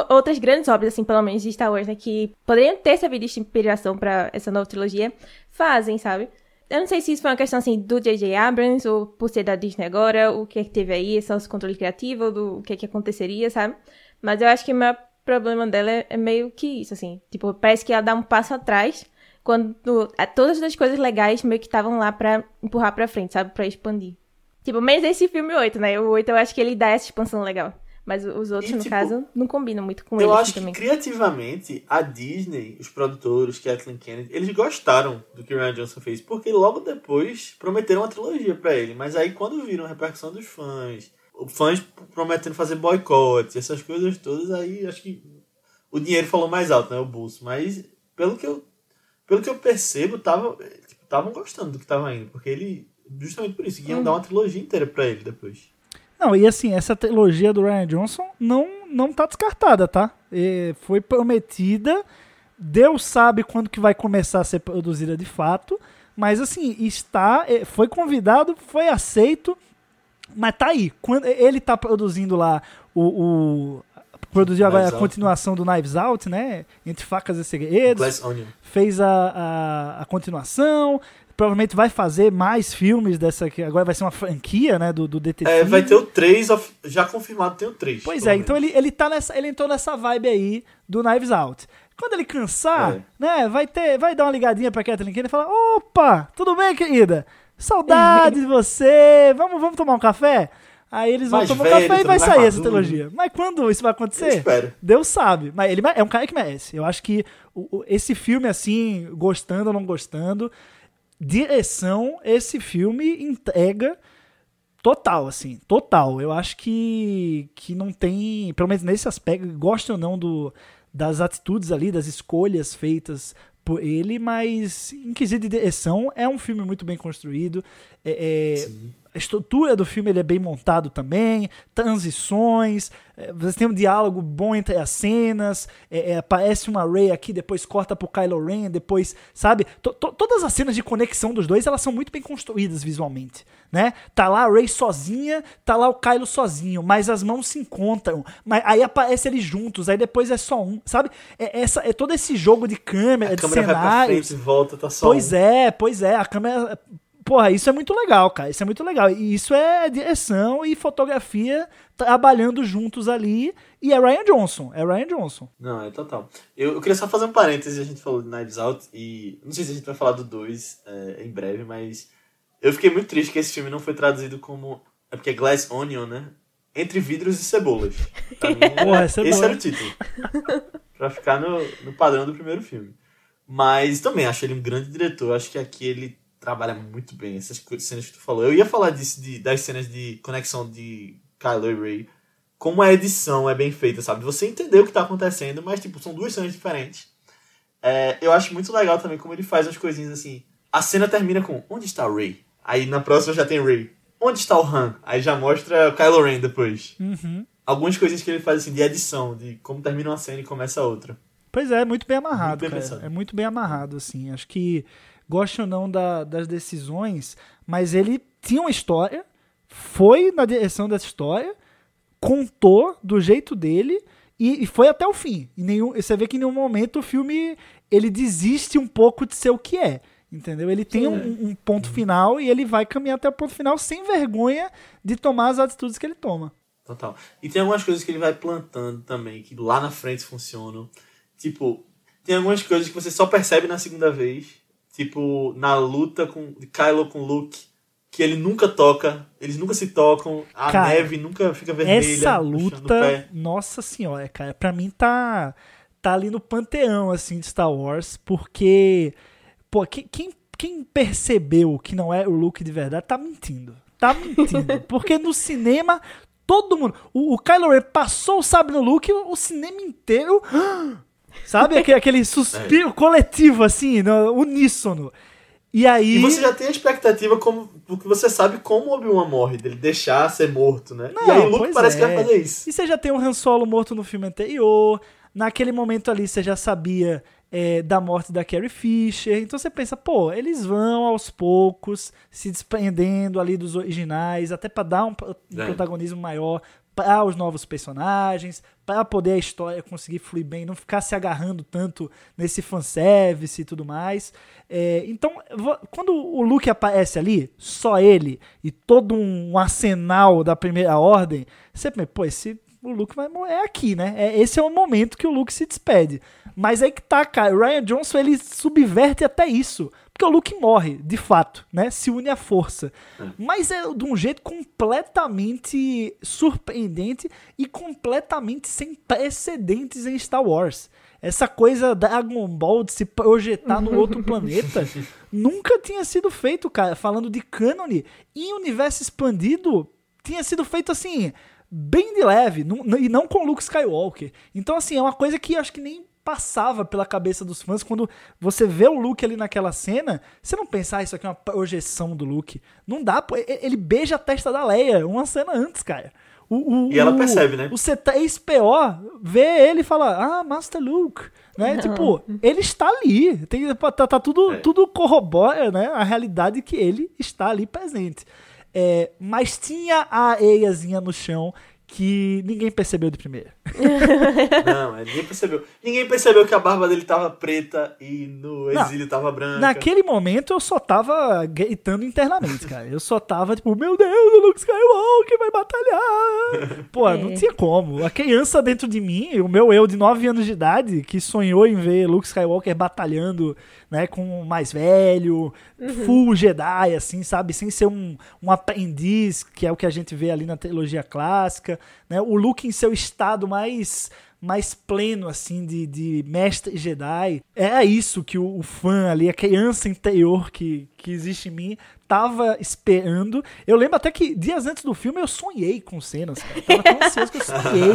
outras grandes obras, assim, pelo menos de Star Wars, né, que poderiam ter servido de inspiração pra essa nova trilogia, fazem, sabe? Eu não sei se isso foi uma questão assim do J.J. Abrams ou por ser da Disney agora, o que é que teve aí, só esse controle criativo do o que é que aconteceria, sabe? Mas eu acho que o maior problema dela é, é meio que isso, assim. Tipo, parece que ela dá um passo atrás quando todas as coisas legais meio que estavam lá pra empurrar pra frente, sabe? Pra expandir. Tipo, menos esse filme 8, né? O 8 eu acho que ele dá essa expansão legal. Mas os outros, e, no tipo, caso, não combinam muito com ele. Eu assim, acho também. que criativamente, a Disney, os produtores, Kathleen Kennedy, eles gostaram do que o Ryan Johnson fez, porque logo depois prometeram uma trilogia para ele. Mas aí quando viram a repercussão dos fãs, fãs prometendo fazer boicote, essas coisas todas, aí acho que o dinheiro falou mais alto, né? O bolso. Mas pelo que eu, pelo que eu percebo, estavam tipo, gostando do que tava indo, porque ele. Justamente por isso, iam hum. dar uma trilogia inteira para ele depois. Não, e assim, essa trilogia do Ryan Johnson não, não tá descartada, tá? E foi prometida, Deus sabe quando que vai começar a ser produzida de fato, mas assim, está, é, foi convidado, foi aceito, mas tá aí. Quando ele tá produzindo lá o, o produziu agora a continuação do Knives Out, né? Entre facas e segredos. Fez a, a, a, continuação provavelmente vai fazer mais filmes dessa que agora vai ser uma franquia, né, do, do detetive. É, vai ter o 3, já confirmado tem o 3. Pois é, então ele, ele tá nessa, ele entrou nessa vibe aí do Knives Out. Quando ele cansar, é. né, vai ter, vai dar uma ligadinha pra Kathleen Kennedy e falar: "Opa, tudo bem, querida? Saudade de você. Vamos, vamos tomar um café?" Aí eles vão tomar um café e vai sair essa trilogia. Mas quando isso vai acontecer? Deus sabe. Mas ele é um cara que merece. Eu acho que esse filme, assim, gostando ou não gostando, direção, esse filme entrega total, assim, total. Eu acho que, que não tem, pelo menos nesse aspecto, gosto ou não do, das atitudes ali, das escolhas feitas por ele, mas em quesito de direção, é um filme muito bem construído. É, é a estrutura do filme ele é bem montado também, transições, é, você tem um diálogo bom entre as cenas, é, é, aparece uma Ray aqui, depois corta pro Kylo Ren, depois, sabe? todas as cenas de conexão dos dois, elas são muito bem construídas visualmente, né? Tá lá a Ray sozinha, tá lá o Kylo sozinho, mas as mãos se encontram, mas aí aparece eles juntos, aí depois é só um, sabe? É, essa, é todo esse jogo de câmera, a de câmera cenários. Vai pra frente, volta, tá só Pois um. é, pois é, a câmera Porra, isso é muito legal, cara. Isso é muito legal. E isso é direção e fotografia trabalhando juntos ali. E é Ryan Johnson. É Ryan Johnson. Não, é total. Eu, eu queria só fazer um parêntese. A gente falou de Knives Out. E não sei se a gente vai falar do 2 é, em breve, mas eu fiquei muito triste que esse filme não foi traduzido como. É porque é Glass Onion, né? Entre vidros e cebolas. Mim, Porra, esse boa. era o título. pra ficar no, no padrão do primeiro filme. Mas também acho ele um grande diretor. Acho que aqui ele trabalha muito bem essas cenas que tu falou. Eu ia falar disso, de, das cenas de conexão de Kylo e Ray. Como a edição é bem feita, sabe? Você entender o que tá acontecendo, mas, tipo, são duas cenas diferentes. É, eu acho muito legal também como ele faz as coisinhas assim. A cena termina com onde está o Ray? Aí na próxima já tem Ray. Onde está o Han? Aí já mostra o Kylo Ren depois. Uhum. Algumas coisinhas que ele faz assim de edição, de como termina uma cena e começa a outra. Pois é, muito bem amarrado, muito bem É muito bem amarrado, assim. Acho que goste ou não da, das decisões, mas ele tinha uma história, foi na direção dessa história, contou do jeito dele e, e foi até o fim. E nenhum, você vê que em nenhum momento o filme ele desiste um pouco de ser o que é. Entendeu? Ele tem um, um, ponto final e ele vai caminhar até o ponto final sem vergonha de tomar as atitudes que ele toma. Total. E tem algumas coisas que ele vai plantando também, que lá na frente funcionam. Tipo, tem algumas coisas que você só percebe na segunda vez tipo, na luta com Kylo com Luke, que ele nunca toca, eles nunca se tocam, a cara, neve nunca fica vermelha. Essa luta, nossa senhora, cara, pra mim tá tá ali no panteão assim de Star Wars, porque pô, quem, quem, quem percebeu que não é o Luke de verdade tá mentindo. Tá mentindo, porque no cinema todo mundo, o, o Kylo Ren passou o sabre no Luke, o cinema inteiro Sabe? Aquele, aquele suspiro é. coletivo, assim, no, uníssono. E aí. E você já tem a expectativa, como, porque você sabe como o Obi-Wan morre, dele deixar ser morto, né? Não, e aí o Luke parece é. que vai é. fazer isso. E você já tem o Han Solo morto no filme anterior. Naquele momento ali você já sabia é, da morte da Carrie Fisher. Então você pensa, pô, eles vão aos poucos se desprendendo ali dos originais, até para dar um, um é. protagonismo maior para os novos personagens, para poder a história conseguir fluir bem, não ficar se agarrando tanto nesse fanservice e tudo mais. É, então, quando o Luke aparece ali, só ele e todo um arsenal da primeira ordem, você pensa, pô, esse, o Luke vai morrer aqui, né? É, esse é o momento que o Luke se despede. Mas aí que tá, cara, o Ryan Johnson ele subverte até isso. Porque o Luke morre, de fato, né? Se une à força. É. Mas é de um jeito completamente surpreendente e completamente sem precedentes em Star Wars. Essa coisa Dragon Ball de se projetar no outro planeta nunca tinha sido feito, cara. Falando de cânone em universo expandido, tinha sido feito assim, bem de leve, e não com Luke Skywalker. Então, assim, é uma coisa que acho que nem passava pela cabeça dos fãs quando você vê o Luke ali naquela cena, você não pensa, ah, isso aqui é uma projeção do Luke. Não dá, pô, ele beija a testa da Leia uma cena antes, cara. O, o, e ela percebe, né? O C3PO vê ele e fala, ah, Master Luke. Né? Tipo, ele está ali. Tem, tá, tá tudo, é. tudo corrobora né? a realidade que ele está ali presente. É, mas tinha a eiazinha no chão que ninguém percebeu de primeira. Não, é, ninguém percebeu. Ninguém percebeu que a barba dele tava preta e no exílio Não, tava branca. Naquele momento eu só tava gritando internamente, cara. Eu só tava tipo, meu Deus, o Luke Skywalker vai batalhar. Pô, é. não tinha como. A criança dentro de mim, o meu eu de 9 anos de idade, que sonhou em ver Luke Skywalker batalhando, né, com o mais velho, uhum. full Jedi, assim, sabe? Sem ser um, um aprendiz, que é o que a gente vê ali na trilogia clássica né? O Luke em seu estado mais mais pleno, assim, de, de mestre Jedi. É isso que o, o, fã ali, a criança interior que, que existe em mim, tava esperando. Eu lembro até que dias antes do filme eu sonhei com cenas, cara. Eu tava tão ansioso que eu sonhei.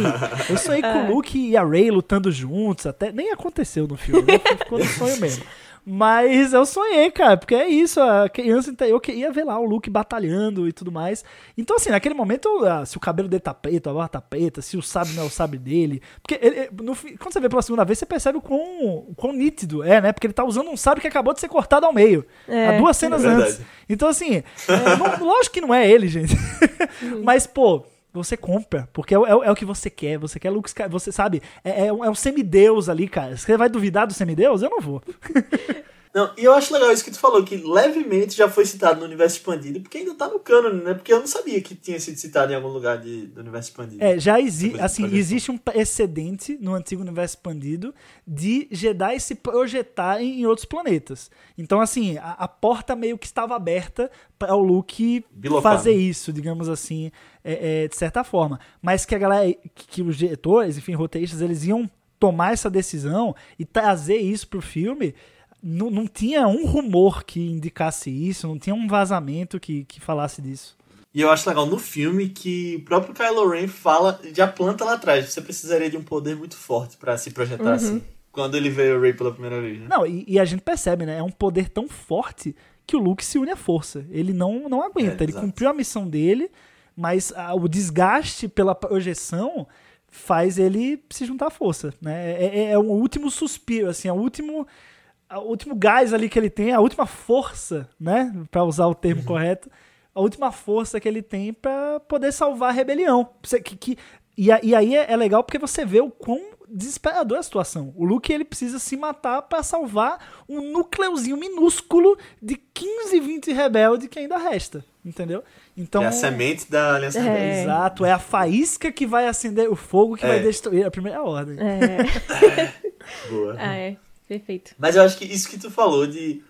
Eu sonhei com o é. Luke e a Rey lutando juntos, até nem aconteceu no filme, né? ficou no sonho mesmo. Mas eu sonhei, cara, porque é isso, a criança eu queria ver lá o Luke batalhando e tudo mais. Então, assim, naquele momento, ah, se o cabelo dele tá preto, a barba tá preta, se o sabre não é o sabre dele. Porque ele, no, quando você vê pela segunda vez, você percebe o quão, o quão nítido é, né? Porque ele tá usando um sabre que acabou de ser cortado ao meio. É, há duas cenas é antes. Então, assim, é, não, lógico que não é ele, gente. Mas, pô, você compra, porque é, é, é, o que você quer. Você quer Luke Skywalker, você sabe, é, é, um, é um semideus ali, cara. Você vai duvidar do semideus? Eu não vou. Não, e eu acho legal isso que tu falou, que levemente já foi citado no universo expandido, porque ainda tá no cânone, né? Porque eu não sabia que tinha sido citado em algum lugar de, do universo expandido. É, já existe, assim, existe um precedente no antigo universo expandido de Jedi se projetarem em outros planetas. Então, assim, a, a porta meio que estava aberta para o Luke fazer isso, digamos assim, é, é, de certa forma. Mas que a galera, que, que os diretores, enfim, roteiristas, eles iam tomar essa decisão e trazer isso pro filme não, não tinha um rumor que indicasse isso, não tinha um vazamento que, que falasse disso. E eu acho legal no filme que o próprio Kylo Ren fala, já planta lá atrás, você precisaria de um poder muito forte para se projetar uhum. assim. Quando ele vê o Rey pela primeira vez, né? Não, e, e, a gente percebe, né? É um poder tão forte que o Luke se une à força. Ele não, não aguenta. É, ele cumpriu a missão dele, mas a, o desgaste pela projeção faz ele se juntar à força, né? É, é, é o último suspiro, assim, é o último o último gás ali que ele tem, a última força, né, para usar o termo uhum. correto, a última força que ele tem para poder salvar a rebelião. Que, que, e, e aí é, é, legal porque você vê o quão desesperador é a situação. O Luke ele precisa se matar para salvar um núcleozinho minúsculo de 15, 20 rebeldes que ainda resta, entendeu? Então, é a semente da Aliança é. Exato, é a faísca que vai acender o fogo que é. vai destruir a primeira ordem. É. Boa. Ah, é. Perfeito. Mas eu acho que isso que tu falou de,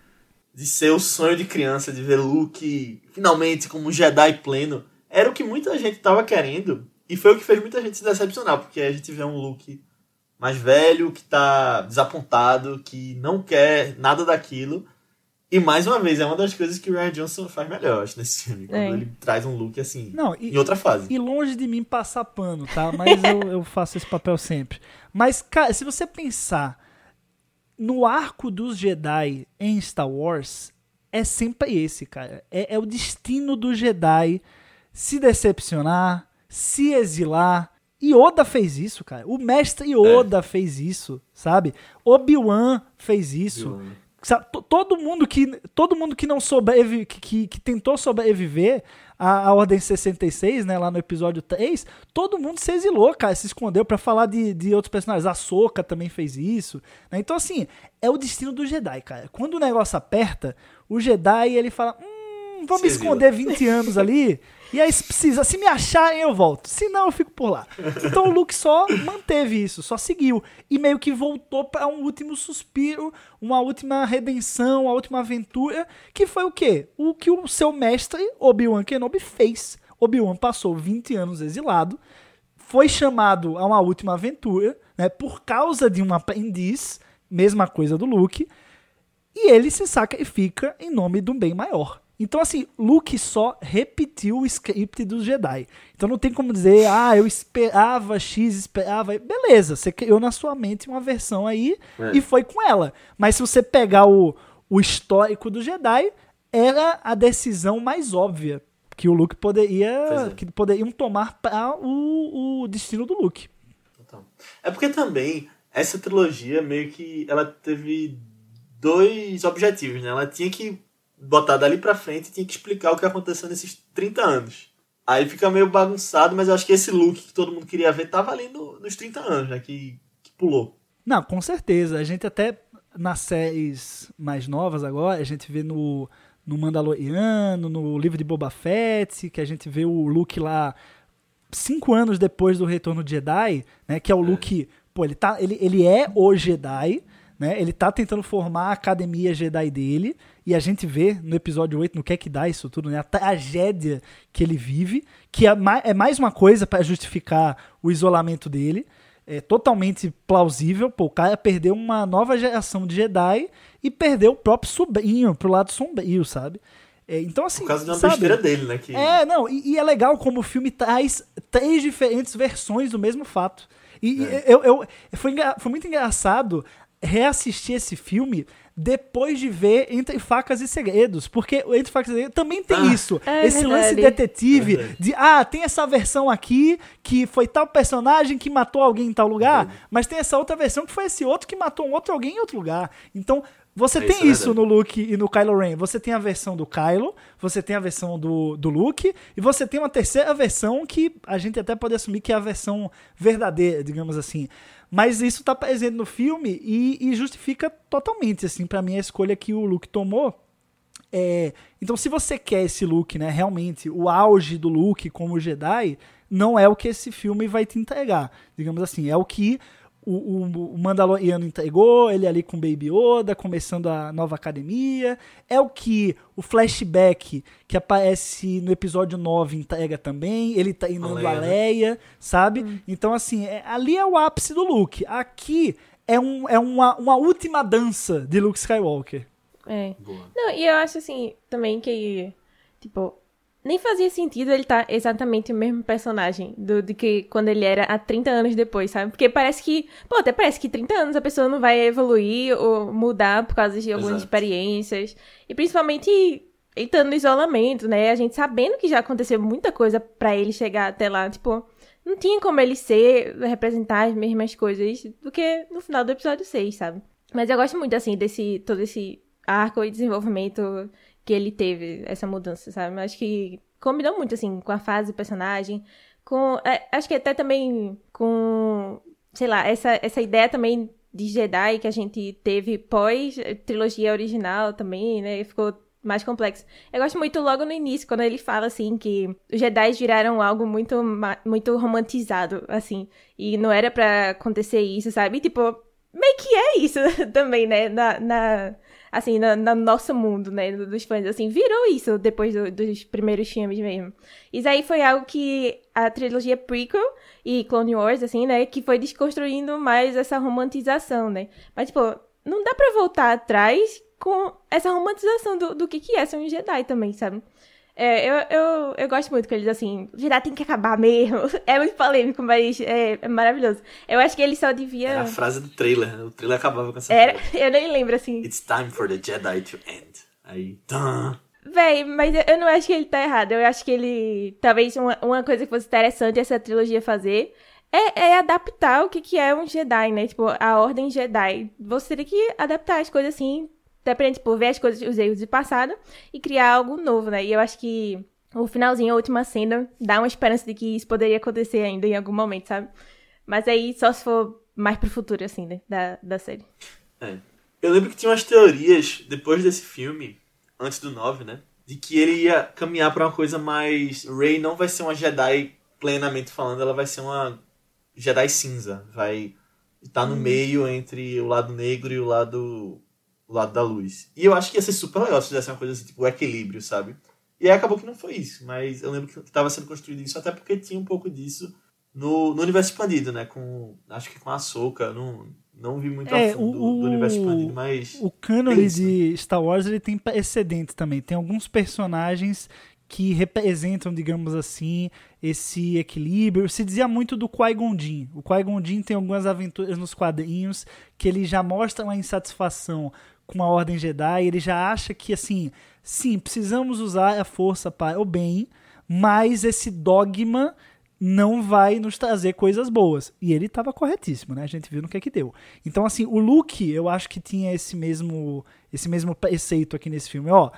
de ser o sonho de criança, de ver Luke finalmente como um Jedi pleno, era o que muita gente tava querendo. E foi o que fez muita gente se decepcionar, porque a gente vê um Luke mais velho, que tá desapontado, que não quer nada daquilo. E mais uma vez, é uma das coisas que o Ryan Johnson faz melhor, acho, nesse filme. Quando é. ele traz um look assim, não, e, em outra fase. E longe de mim passar pano, tá? Mas eu, eu faço esse papel sempre. Mas, cara, se você pensar no arco dos Jedi em Star Wars é sempre esse, cara. É, é o destino do Jedi se decepcionar, se exilar. E Oda fez isso, cara. O mestre Yoda é. fez isso, sabe? Obi-Wan fez isso. Sabe? Todo mundo que todo mundo que não sobrevive, que, que, que tentou sobreviver a, a Ordem 66, né, lá no episódio 3, todo mundo se exilou, cara, se escondeu para falar de, de outros personagens. A Soka também fez isso. Né? Então, assim, é o destino do Jedi, cara. Quando o negócio aperta, o Jedi, ele fala, hum, vamos me esconder 20 anos ali... E aí, se precisa, se me acharem, eu volto. Se não, eu fico por lá. Então o Luke só manteve isso, só seguiu. E meio que voltou para um último suspiro, uma última redenção, uma última aventura, que foi o quê? O que o seu mestre, Obi-Wan Kenobi, fez. Obi-Wan passou 20 anos exilado, foi chamado a uma última aventura, né, por causa de um aprendiz, mesma coisa do Luke, e ele se sacrifica em nome de um bem maior. Então, assim, Luke só repetiu o script dos Jedi. Então não tem como dizer, ah, eu esperava X, esperava. Beleza, você criou na sua mente uma versão aí é. e foi com ela. Mas se você pegar o, o histórico do Jedi, era a decisão mais óbvia que o Luke poderia. É. que poderiam tomar para o, o destino do Luke. Então, é porque também essa trilogia meio que ela teve dois objetivos, né? Ela tinha que botar dali pra frente tinha que explicar o que aconteceu nesses 30 anos. Aí fica meio bagunçado, mas eu acho que esse look que todo mundo queria ver tava ali no, nos 30 anos, né? Que, que pulou. Não, com certeza. A gente até nas séries mais novas agora, a gente vê no, no Mandaloriano, no livro de Boba Fett, que a gente vê o Luke lá cinco anos depois do retorno de Jedi, né? Que é o é. Luke. Pô, ele, tá, ele, ele é o Jedi, né? Ele tá tentando formar a academia Jedi dele. E a gente vê no episódio 8 no que é que dá isso tudo, né? A tragédia que ele vive, que é mais, é mais uma coisa para justificar o isolamento dele. É totalmente plausível. Pô, o cara perdeu uma nova geração de Jedi e perdeu o próprio sobrinho pro lado sombrio, sabe? É, então, assim. Por causa de uma sabe? besteira dele, né? Que... É, não, e, e, é legal como o filme traz três diferentes versões do mesmo fato. E é. eu, eu, foi, foi muito engraçado reassistir esse filme depois de ver Entre Facas e Segredos. Porque Entre Facas e Segredos também tem ah, isso. É esse verdade. lance detetive é de, ah, tem essa versão aqui que foi tal personagem que matou alguém em tal lugar, é mas tem essa outra versão que foi esse outro que matou um outro alguém em outro lugar. Então, você é tem isso, isso no Luke e no Kylo Ren. Você tem a versão do Kylo, você tem a versão do, do Luke, e você tem uma terceira versão que a gente até pode assumir que é a versão verdadeira, digamos assim. Mas isso tá presente no filme e, e justifica totalmente, assim, para mim a escolha que o Luke tomou. É, então, se você quer esse Luke, né, realmente, o auge do Luke como Jedi, não é o que esse filme vai te entregar. Digamos assim, é o que o, o, o, Mandaloriano entregou, ele ali com Baby Yoda, começando a nova academia. É o que o flashback que aparece no episódio 9 entrega também. Ele tá indo a Leia, né? sabe? Hum. Então, assim, é, ali é o ápice do Luke. Aqui é, um, é uma, uma última dança de Luke Skywalker. É. Boa. Não, e eu acho assim, também que, tipo, nem fazia sentido ele estar tá exatamente o mesmo personagem do, do que quando ele era há 30 anos depois, sabe? Porque parece que, pô, até parece que 30 anos a pessoa não vai evoluir ou mudar por causa de algumas Exato. experiências. E principalmente estando no isolamento, né? A gente sabendo que já aconteceu muita coisa para ele chegar até lá, tipo, não tinha como ele ser, representar as mesmas coisas do que no final do episódio 6, sabe? Mas eu gosto muito, assim, desse, todo esse arco e desenvolvimento que ele teve essa mudança, sabe? Eu acho que combinou muito, assim, com a fase do personagem, com. É, acho que até também com. Sei lá, essa, essa ideia também de Jedi que a gente teve pós trilogia original também, né? Ficou mais complexo. Eu gosto muito logo no início, quando ele fala assim que os Jedi viraram algo muito, muito romantizado, assim. E não era para acontecer isso, sabe? E, tipo, meio que é isso também, né? Na, na, assim, no, no nosso mundo, né, dos fãs, assim, virou isso depois do, dos primeiros filmes mesmo. Isso aí foi algo que a trilogia prequel e Clone Wars, assim, né, que foi desconstruindo mais essa romantização, né. Mas, tipo, não dá pra voltar atrás com essa romantização do, do que que é ser um Jedi também, sabe? É, eu, eu, eu gosto muito que eles, assim, virar tem que acabar mesmo. É muito polêmico, mas é, é, maravilhoso. Eu acho que ele só devia. Era a frase do trailer, né? O trailer acabava com essa Era, frase. Eu nem lembro, assim. It's time for the Jedi to end. Aí. Tã. Véi, mas eu não acho que ele tá errado. Eu acho que ele. Talvez uma, uma coisa que fosse interessante essa trilogia fazer é, é, adaptar o que, que é um Jedi, né? Tipo, a ordem Jedi. Você teria que adaptar as coisas assim até pra gente tipo, ver as coisas, os erros do passado e criar algo novo, né? E eu acho que o finalzinho, a última cena, dá uma esperança de que isso poderia acontecer ainda em algum momento, sabe? Mas aí só se for mais pro futuro, assim, né? Da, da série. É. Eu lembro que tinha umas teorias, depois desse filme, antes do 9, né? De que ele ia caminhar pra uma coisa mais. Rey não vai ser uma Jedi plenamente falando, ela vai ser uma Jedi cinza. Vai estar no meio entre o lado negro e o lado, o lado da luz. E eu acho que ia ser super legal se fizesse uma coisa assim, tipo, o equilíbrio, sabe? E aí acabou que não foi isso, mas eu lembro que estava sendo construído isso até porque tinha um pouco disso no, no universo expandido, né? Com, acho que com a Soca, não, não vi muito É, a fundo o- do, do universo expandido, mas. O cânone É de Star Wars ele tem excedentes também. Tem alguns personagens que representam, digamos assim, esse equilíbrio. Se dizia muito do Qui-Gon Jinn. O Qui-Gon Jinn tem algumas aventuras nos quadrinhos que ele já mostra uma insatisfação com a Ordem Jedi. Ele já acha que, assim, sim, precisamos usar a força para o bem, mas esse dogma não vai nos trazer coisas boas. E ele estava corretíssimo, né? A gente viu no que é que deu. Então, assim, o Luke, eu acho que tinha esse mesmo, esse mesmo preceito aqui nesse filme. Ó,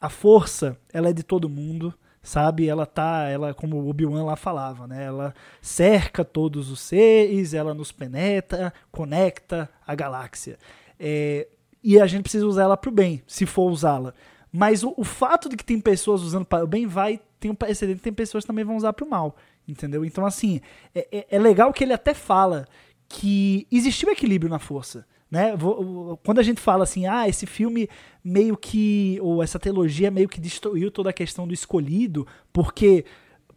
a força, ela é de todo mundo, sabe? Ela tá, ela, como o Obi-Wan lá falava, né? Ela cerca todos os seres, ela nos penetra, conecta a galáxia. É, e a gente precisa usar ela pro bem, se for usá-la. Mas o, o fato de que tem pessoas usando para o bem vai tem um precedente, tem pessoas que também vão usar pro mal, entendeu? Então assim, é, é- é legal que ele até fala que existiu equilíbrio na força, né? Quando a gente fala assim, ah, esse filme meio que ou essa trilogia meio que destruiu toda a questão do escolhido, porque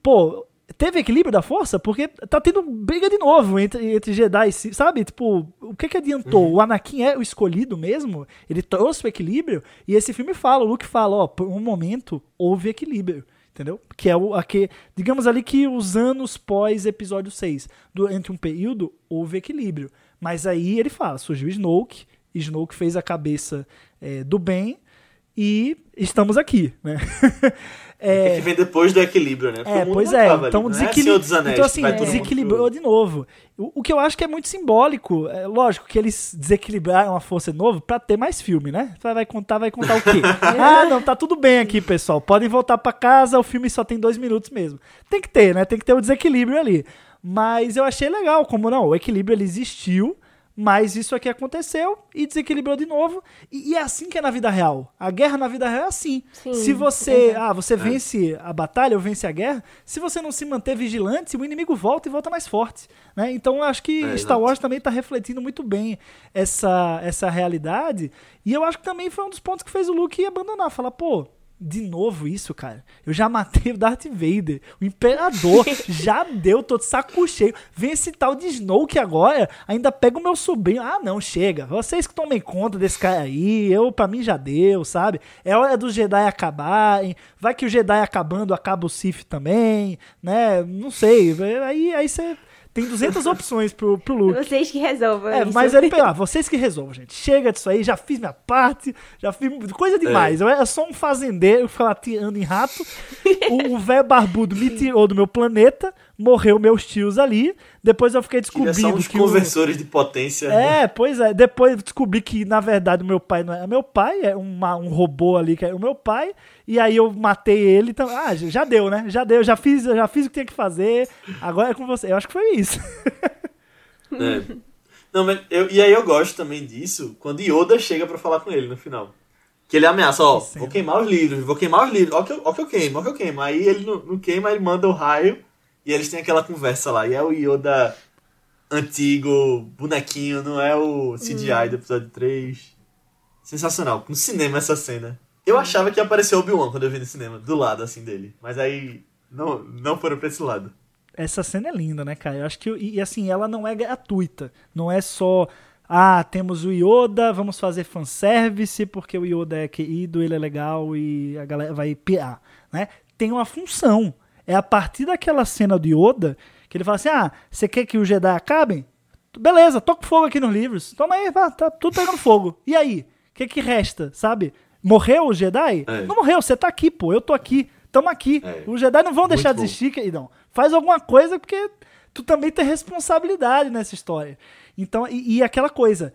pô, teve equilíbrio da força? Porque tá tendo briga de novo entre, entre Jedi, sabe? Tipo, o que que adiantou? O Anakin é o escolhido mesmo? Ele trouxe o equilíbrio? E esse filme fala, o Luke fala, ó, por um momento houve equilíbrio. Entendeu? Que é o a que, digamos ali que os anos pós episódio 6, durante um período houve equilíbrio. Mas aí ele fala, surgiu Snoke, Snoke fez a cabeça é, do bem e estamos aqui, né? É, que vem depois do equilíbrio, né? Porque É, pois é. acaba ali, Então, não é Anéis, então assim, mundo desequilibrou de novo. O, o que eu acho que é muito simbólico. É lógico que eles desequilibraram a força de novo pra ter mais filme, né? Vai vai contar, vai contar o quê? ah, não, tá tudo bem aqui, pessoal. Podem voltar pra casa, o filme só tem dois minutos mesmo. Tem que ter, né? Tem que ter o desequilíbrio ali. Mas eu achei legal, como não, o equilíbrio ele existiu, mas isso aqui aconteceu e desequilibrou de novo. E, e é assim que é na vida real. A guerra na vida real é assim. Sim, Se você, ah, você vence a batalha ou vence a guerra, se você não se manter vigilante, o inimigo volta e volta mais forte. Né? Então eu acho que É, Star. Wars também está refletindo muito bem essa, essa realidade. E eu acho que também foi um dos pontos que fez o Luke abandonar. Falar, pô, de novo isso, cara. Eu já matei o Darth Vader, o Imperador. já deu, tô de saco cheio. Vem esse tal de Snoke agora, ainda pega o meu sobrinho. Ah, não, chega. Vocês que tomem conta desse cara aí, eu, pra mim já deu, sabe? É hora dos Jedi acabarem. Vai que o Jedi acabando, acaba o Sith também, né? Não sei. Aí aí você tem 200 opções pro, pro Luke. Vocês que resolvam É, isso. mas ele, ah, vocês que resolvam, gente. Chega disso aí, já fiz minha parte, já fiz coisa demais. Eu era só um fazendeiro, ficava tirando em rato. o o velho barbudo me tirou do meu planeta, morreu meus tios ali. Depois eu fiquei descobrindo uns que o, conversores de potência. né? é, pois é. Depois descobri que, na verdade, o meu pai não era meu pai, é uma- um robô ali que era o meu pai. E aí eu matei ele. Então, ah, já deu, né? Já deu, já fiz, já fiz o que tinha que fazer. Agora é com você. Eu acho que foi isso. É. Não, mas eu, e aí eu gosto também disso quando Yoda chega pra falar com ele no final. Que ele ameaça, ó, vou queimar os livros, vou queimar os livros, ó que eu, ó que eu queimo, ó que eu queimo. Aí ele não, não queima, ele manda o raio e eles têm aquela conversa lá. E é o Yoda antigo, bonequinho, não é o CGI do episódio 3. Sensacional. No cinema essa cena. Eu achava que ia aparecer o Obi-Wan quando eu vi no cinema, do lado assim dele. Mas aí não, não foram pra esse lado. Essa cena é linda, né, cara? Eu acho que. E, e, assim, ela não é gratuita. Não é só. Ah, temos o Yoda, vamos fazer fanservice, porque o Yoda é querido, ele é legal e a galera vai pirar, né? Tem uma função. É a partir daquela cena do Yoda que ele fala assim: ah, você quer que os Jedi acabem? Beleza, toca fogo aqui nos livros. Toma aí, tá tudo pegando fogo. E aí? O que que resta, sabe? Morreu o Jedi? É. Não morreu, você tá aqui, pô. Eu tô aqui. Tamo aqui. É. Os Jedi não vão deixar de bom. existir, queridão. Faz alguma coisa porque tu também tem responsabilidade nessa história. Então, e, e aquela coisa,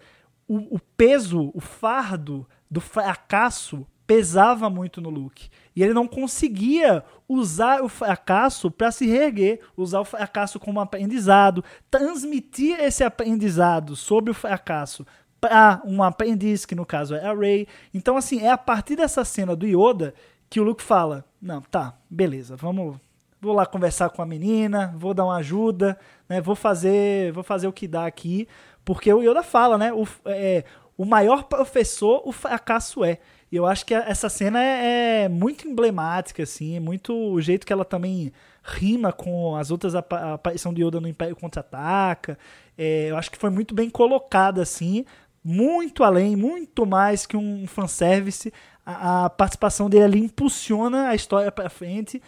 o, o peso, o fardo do fracasso pesava muito no Luke. E ele não conseguia usar o fracasso para se reerguer, usar o fracasso como aprendizado, transmitir esse aprendizado sobre o fracasso para um aprendiz, que no caso é a Rey. Então, assim, é a partir dessa cena do Yoda que o Luke fala: Não, tá, beleza, vamos. Vou lá conversar com a menina, vou dar uma ajuda, né? Vou fazer, vou fazer o que dá aqui, porque o Yoda fala, né? O, é, o maior professor o fracasso é. E eu acho que essa cena é, é muito emblemática, assim, é muito o jeito que ela também rima com as outras ap a aparição de Yoda no Império Contra-Ataca. É, eu acho que foi muito bem colocada, assim, muito além, muito mais que um fanservice. A, a participação dele ali impulsiona a história para frente,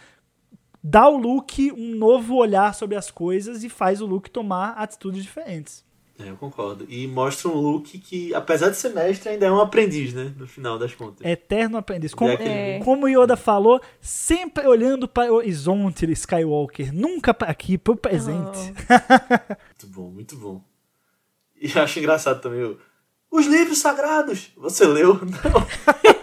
dá ao Luke um novo olhar sobre as coisas e faz o Luke tomar atitudes diferentes. É, eu concordo. E mostra um Luke que, apesar de ser mestre, ainda é um aprendiz, né? No final das contas. Eterno aprendiz. Como, é. como Yoda falou, sempre olhando para o horizonte Skywalker, nunca para aqui, para o presente. Oh. muito bom, muito bom. E acho engraçado também os livros sagrados. Você leu? Não.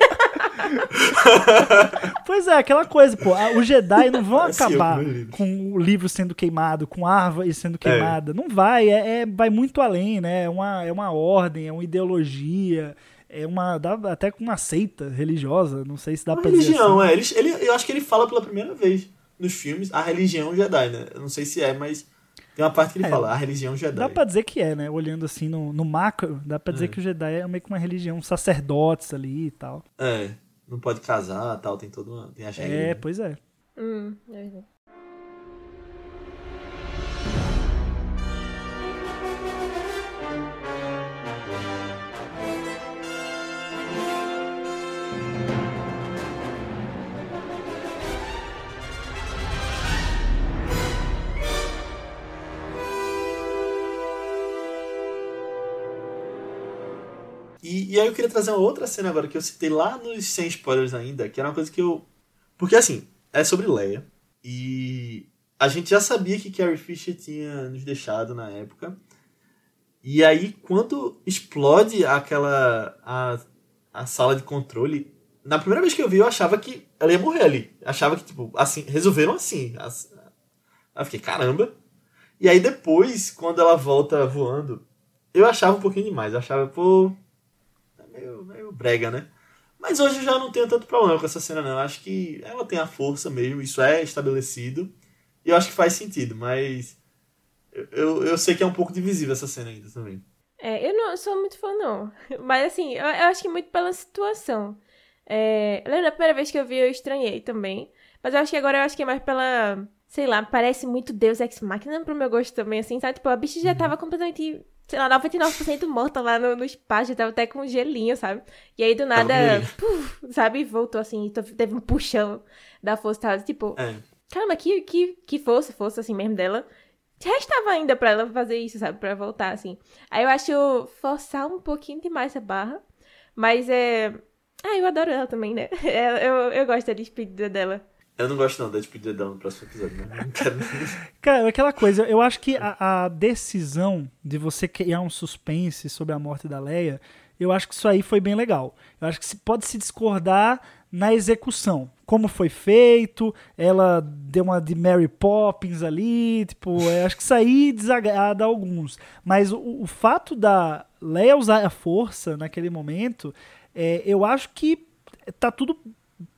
pois é, aquela coisa, pô. O Jedi não vão acabar com o livro sendo queimado, com a árvore sendo é. queimada. É. Não vai, é, é, vai muito além, né? É uma, é uma ordem, é uma ideologia. É uma. Dá até com uma seita religiosa. Não sei se dá uma pra religião, dizer. Assim. é. Ele, ele, eu acho que ele fala pela primeira vez nos filmes a religião Jedi, né? Eu não sei se é, mas tem uma parte que ele é, fala, a religião Jedi. Dá pra dizer que é, né? Olhando assim no, no macro, dá pra dizer é. que o Jedi é meio que uma religião, sacerdotes ali e tal. É não pode casar tal, tem todo uma, tem as regras. É, né? pois é. Hum, é verdade. E, e aí eu queria trazer uma outra cena agora que eu citei lá nos sem spoilers ainda, que era uma coisa que eu. Porque assim, é sobre Leia. E a gente já sabia que Carrie Fisher tinha nos deixado na época. E aí, quando explode aquela. a, a sala de controle. Na primeira vez que eu vi, eu achava que ela ia morrer ali. Achava que, tipo, assim, resolveram assim. Aí eu fiquei, caramba. E aí depois, quando ela volta voando, eu achava um pouquinho demais. Eu achava, pô, meio, meio brega, né? Mas hoje eu já não tenho tanto problema com essa cena, não. Eu acho que ela tem a força mesmo, isso é estabelecido. E eu acho que faz sentido, mas. Eu, eu, eu sei que é um pouco divisível essa cena ainda também. É, eu não sou muito fã, não. Mas assim, eu, eu acho que muito pela situação. É, lembra a primeira vez que eu vi, eu estranhei também. Mas eu acho que agora eu acho que é mais pela. Sei lá, parece muito Deus Ex Machina pro meu gosto também, assim, sabe? Tipo, a bicha já uhum. tava completamente sei lá, 99% morta lá no, no espaço, tava até com um gelinho, sabe? E aí do nada, puf, sabe, voltou assim, teve um puxão da força, tava, tipo, é. caramba, que, que, que força, força assim mesmo dela. Restava ainda pra ela fazer isso, sabe, pra voltar assim. Aí eu acho forçar um pouquinho demais a barra, mas é. Ah, eu adoro ela também, né? Eu, eu, eu gosto da despedida dela. Eu não gosto não da despedida dela no próximo episódio, né? Cara, aquela coisa, eu acho que a, a, decisão de você criar um suspense sobre a morte da Leia, eu acho que isso aí foi bem legal. Eu acho que se, pode se discordar na execução. Como foi feito, ela deu uma de Mary Poppins ali, tipo, acho que isso aí desagrada alguns. Mas o, o fato da Leia usar a força naquele momento, é, eu acho que tá tudo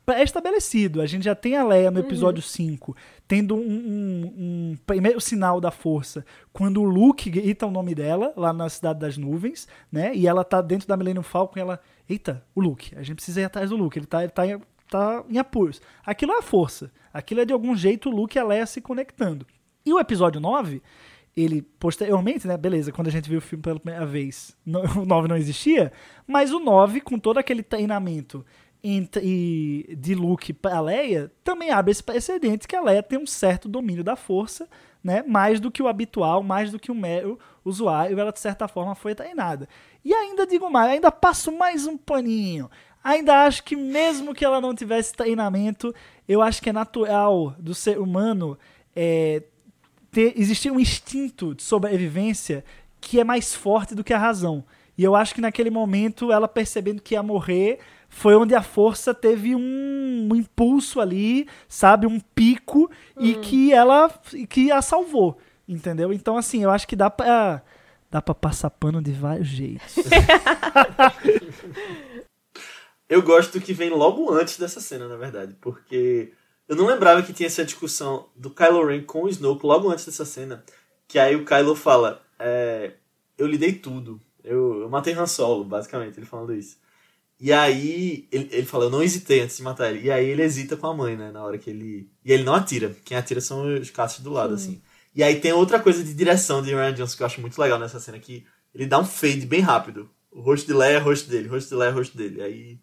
pré-estabelecido. A gente já tem a Leia no uhum. episódio uhum. 5, tendo um, um, um, primeiro sinal da força quando o Luke grita o nome dela lá na Cidade das Nuvens, né? E ela tá dentro da Millennium Falcon e ela. Eita, o Luke, a gente precisa ir atrás do Luke, ele tá, ele tá, tá em apuros. Aquilo é a força. Aquilo é de algum jeito o Luke e a Leia se conectando. E o episódio 9 ele posteriormente, né? Beleza, quando a gente viu o filme pela primeira vez, o 9 não existia, mas o 9, com todo aquele treinamento entre, de Luke para Leia também abre esse precedente que a Leia tem um certo domínio da força, né? Mais do que o habitual, mais do que o mero usuário, ela de certa forma foi treinada. E ainda digo mais, ainda passo mais um paninho. Ainda acho que mesmo que ela não tivesse treinamento, eu acho que é natural do ser humano é, ter, existir um instinto de sobrevivência que é mais forte do que a razão. E eu acho que naquele momento, ela percebendo que ia morrer, foi onde a força teve um, um impulso ali, sabe, um pico e que ela que a salvou, entendeu? Então assim, eu acho que dá pra dá para passar pano de vários jeitos. Eu gosto que vem logo antes dessa cena, na verdade, porque eu não lembrava que tinha essa discussão do Kylo Ren com o Snoke logo antes dessa cena, que aí o Kylo fala, é, eu lhe dei tudo, eu, eu matei Han Solo, basicamente, ele falando isso. E aí ele, ele fala, eu não hesitei antes de matar ele. E aí ele hesita com a mãe, né, na hora que ele... E ele não atira, quem atira são os caças do lado, assim. E aí tem outra coisa de direção de Ryan Johnson que eu acho muito legal nessa cena, que ele dá um fade bem rápido. O rosto de Leia é o rosto dele, o rosto de Leia é o rosto dele. Aí,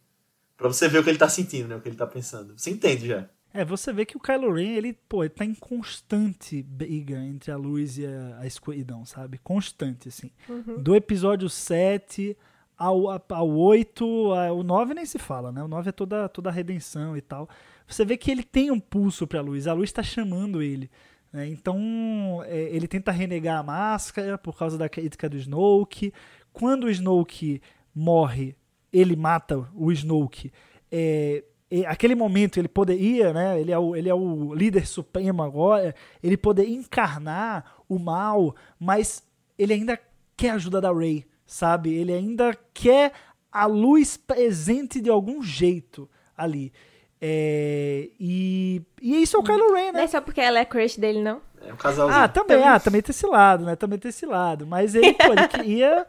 pra você ver o que ele tá sentindo, né, o que ele tá pensando. Você entende já. É, você vê que o Kylo Ren, ele, pô, ele tá em constante briga entre a luz e a, a escuridão, sabe? Constante, assim. Do episódio 7 ao, ao 8, ao 9 nem se fala, né? O 9 é toda, toda a redenção e tal. Você vê que ele tem um pulso pra luz, a luz tá chamando ele. né? Então, é, ele tenta renegar a máscara por causa da crítica do Snoke. Quando o Snoke morre, ele mata o Snoke. É, e aquele momento ele poderia, né? Ele é, o, ele é o líder supremo agora. Ele poderia encarnar o mal, mas ele ainda quer a ajuda da Rey, sabe? Ele ainda quer a luz presente de algum jeito ali. É, e, e isso é o Kylo Ren, Não né? é só porque ela é crush dele, não? É um casalzinho. Ah, também, ah, também tem esse lado, né? Também tem esse lado. Mas ele, pô, ele queria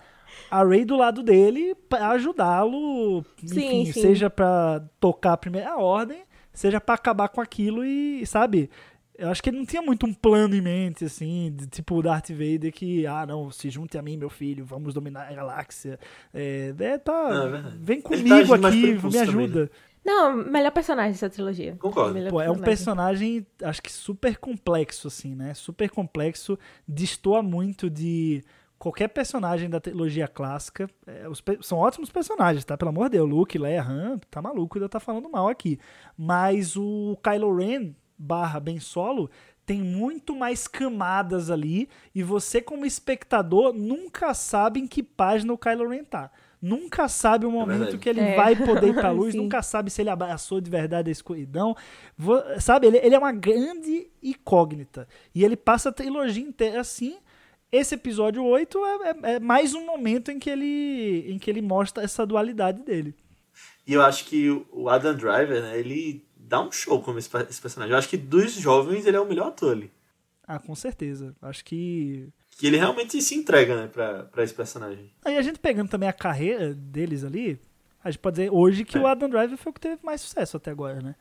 a Ray do lado dele pra ajudá-lo, Sim, enfim, sim. seja pra tocar a primeira ordem, seja pra acabar com aquilo e, sabe? Eu acho que ele não tinha muito um plano em mente, assim, de, tipo o Darth Vader que, ah, não, se junte a mim, meu filho, vamos dominar a galáxia. É, é, tá, Não, é verdade. vem tá comigo por aqui, me também, ajuda. Não, melhor personagem dessa trilogia. Concordo. Melhor Pô, é um personagem, acho que super complexo, assim, né? Super complexo, destoa muito de qualquer personagem da trilogia clássica. É, os são ótimos personagens, tá? Pelo amor de Deus, Luke, Leia, Han, tá maluco de eu estar falando mal aqui. Mas o Kylo Ren barra Ben Solo tem muito mais camadas ali e você como espectador nunca sabe em que página o Kylo Ren tá. Nunca sabe o momento verdade. que ele É. vai poder ir pra luz, nunca sabe se ele abraçou de verdade a escuridão. Sabe, ele, ele é uma grande incógnita. E ele passa a trilogia inteira assim. Esse episódio 8 é, é- é mais um momento em que, ele, em que ele mostra essa dualidade dele. E eu acho que o- o Adam Driver, né, ele dá um show como esse, esse personagem. Eu acho que dos jovens ele é o melhor ator ali. Ah, com certeza. Acho que. Que ele realmente se entrega, né, pra, pra esse personagem. Aí a gente pegando também a carreira deles ali, a gente pode dizer hoje que É. o Adam Driver foi o que teve mais sucesso até agora, né?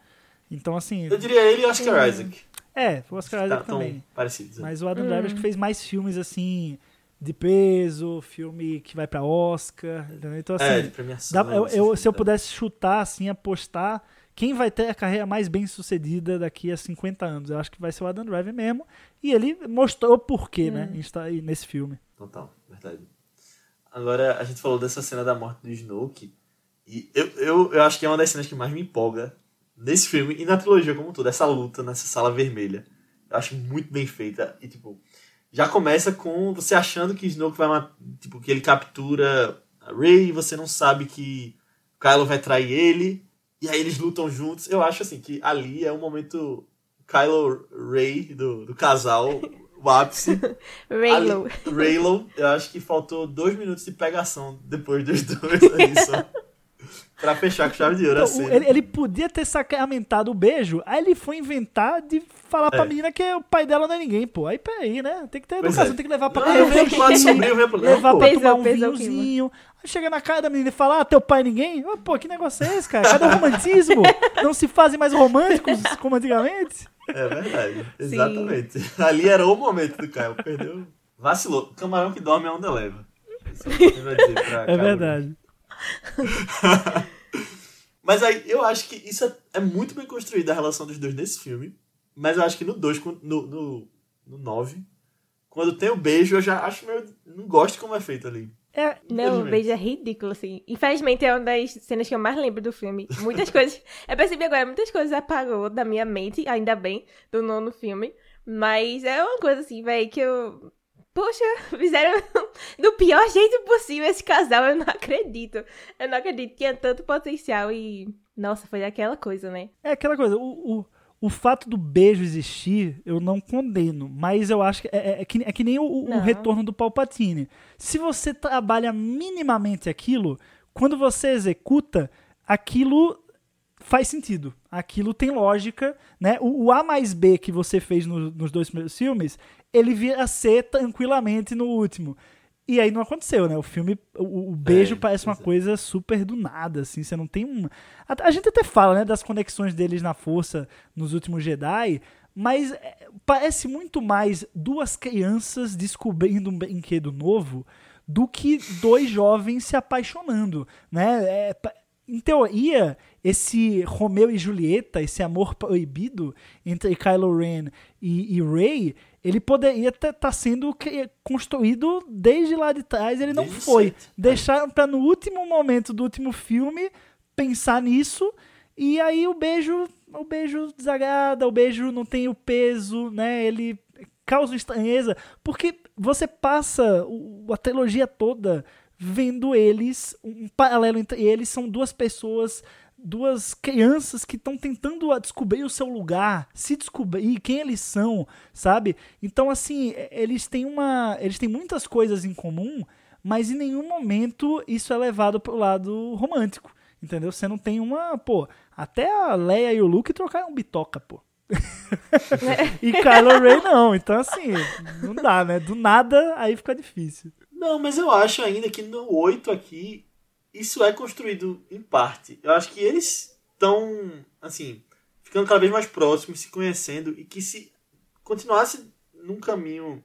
Então, assim. Eu diria ele e o Oscar Isaac. É, o Oscar Tá, Isaac também. parecidos. né? Mas o Adam Driver acho que fez mais filmes assim de peso, filme que vai pra Oscar, entendeu? Então assim, é, de premiação. dá- eu- eu- se eu pudesse chutar assim, apostar quem vai ter a carreira mais bem sucedida daqui a 50 anos, eu acho que vai ser o Adam Driver mesmo. E ele mostrou por quê, né? Em estar aí nesse filme. Total, verdade. Agora, a gente falou dessa cena da morte do Snoke. E eu, eu, eu acho que é uma das cenas que mais me empolga nesse filme e na trilogia como um todo. Essa luta nessa sala vermelha. Eu acho muito bem feita. E, tipo, já começa com você achando que Snoke vai matar. Tipo, que ele captura a Rey e você não sabe que Kylo vai trair ele. E aí eles lutam juntos. Eu acho, assim, que ali é o momento Kylo Rey do, do casal. O ápice. Raylo. Ali- Raylo, eu acho que faltou dois minutos de pegação depois dos dois aí só. Pra fechar com chave de ouro Então, cena. ele, ele podia ter sacramentado o beijo, aí ele foi inventar de falar pra É. menina que o pai dela não é ninguém, pô. Aí peraí, né? Tem que ter educação, é. tem que levar pra Não, eu venho pro lado curtir, sombrio, eu venho pro levar não, pra tomar um pesou vinhozinho. Aí chega na cara da menina e fala, ah, teu pai é ninguém? Pô, que negócio é esse, cara? Cadê o romantismo? Não se fazem mais românticos como antigamente? É verdade, exatamente. Ali era o momento do Caio, perdeu. Vacilou. Camarão que dorme é onde leva. Isso é o que ele vai dizer pra É verdade. Mas aí, eu acho que isso é, é muito bem construída a relação dos dois nesse filme. Mas eu acho que no 2, no, no, no 9, quando tem o beijo, eu já acho meio. Não gosto como é feito ali. É, Não, o Infelizmente. beijo é ridículo, assim. Infelizmente é uma das cenas que eu mais lembro do filme. Muitas coisas. Eu percebi agora, muitas coisas apagou da minha mente, ainda bem, do nono filme. Mas é uma coisa assim, velho, que eu. Poxa, fizeram do pior jeito possível esse casal, eu não acredito. Eu não acredito, tinha tanto potencial e. Nossa, foi aquela coisa, né? É aquela coisa, o, o, o fato do beijo existir, eu não condeno, mas eu acho que é, é, é que, é que nem o, o retorno do Palpatine. Se você trabalha minimamente aquilo, quando você executa, aquilo faz sentido. Aquilo tem lógica, né? O, o A mais B que você fez no, nos dois primeiros filmes, ele vira C tranquilamente no último. E aí não aconteceu, né? O filme, o, o beijo é, parece uma é. coisa super do nada, assim. Você não tem um. A, a, gente até fala, né, das conexões deles na força nos últimos Jedi, mas é, parece muito mais duas crianças descobrindo um brinquedo novo do que dois jovens se apaixonando, né? É, em teoria, esse Romeu e Julieta, esse amor proibido entre Kylo Ren e, e Rey, ele poderia estar tá sendo construído desde lá de trás, ele não desde foi. Sete? Deixaram para no último momento do último filme pensar nisso e aí o beijo, o beijo desagrada, o beijo não tem o peso, né? Ele causa estranheza, porque você passa a trilogia toda vendo eles, um paralelo entre eles são duas pessoas duas crianças que estão tentando descobrir o seu lugar, se descobrir quem eles são, sabe? Então assim, eles têm uma, eles têm muitas coisas em comum, mas em nenhum momento isso é levado pro lado romântico, entendeu? Você não tem uma, pô, até a Leia e o Luke trocaram bitoca, pô. e Kylo Ren não, então assim, não dá, né? Do nada aí fica difícil. Não, mas eu acho ainda que no 8 aqui, isso é construído em parte. Eu acho que eles estão, assim, ficando cada vez mais próximos, se conhecendo, e que se continuasse num caminho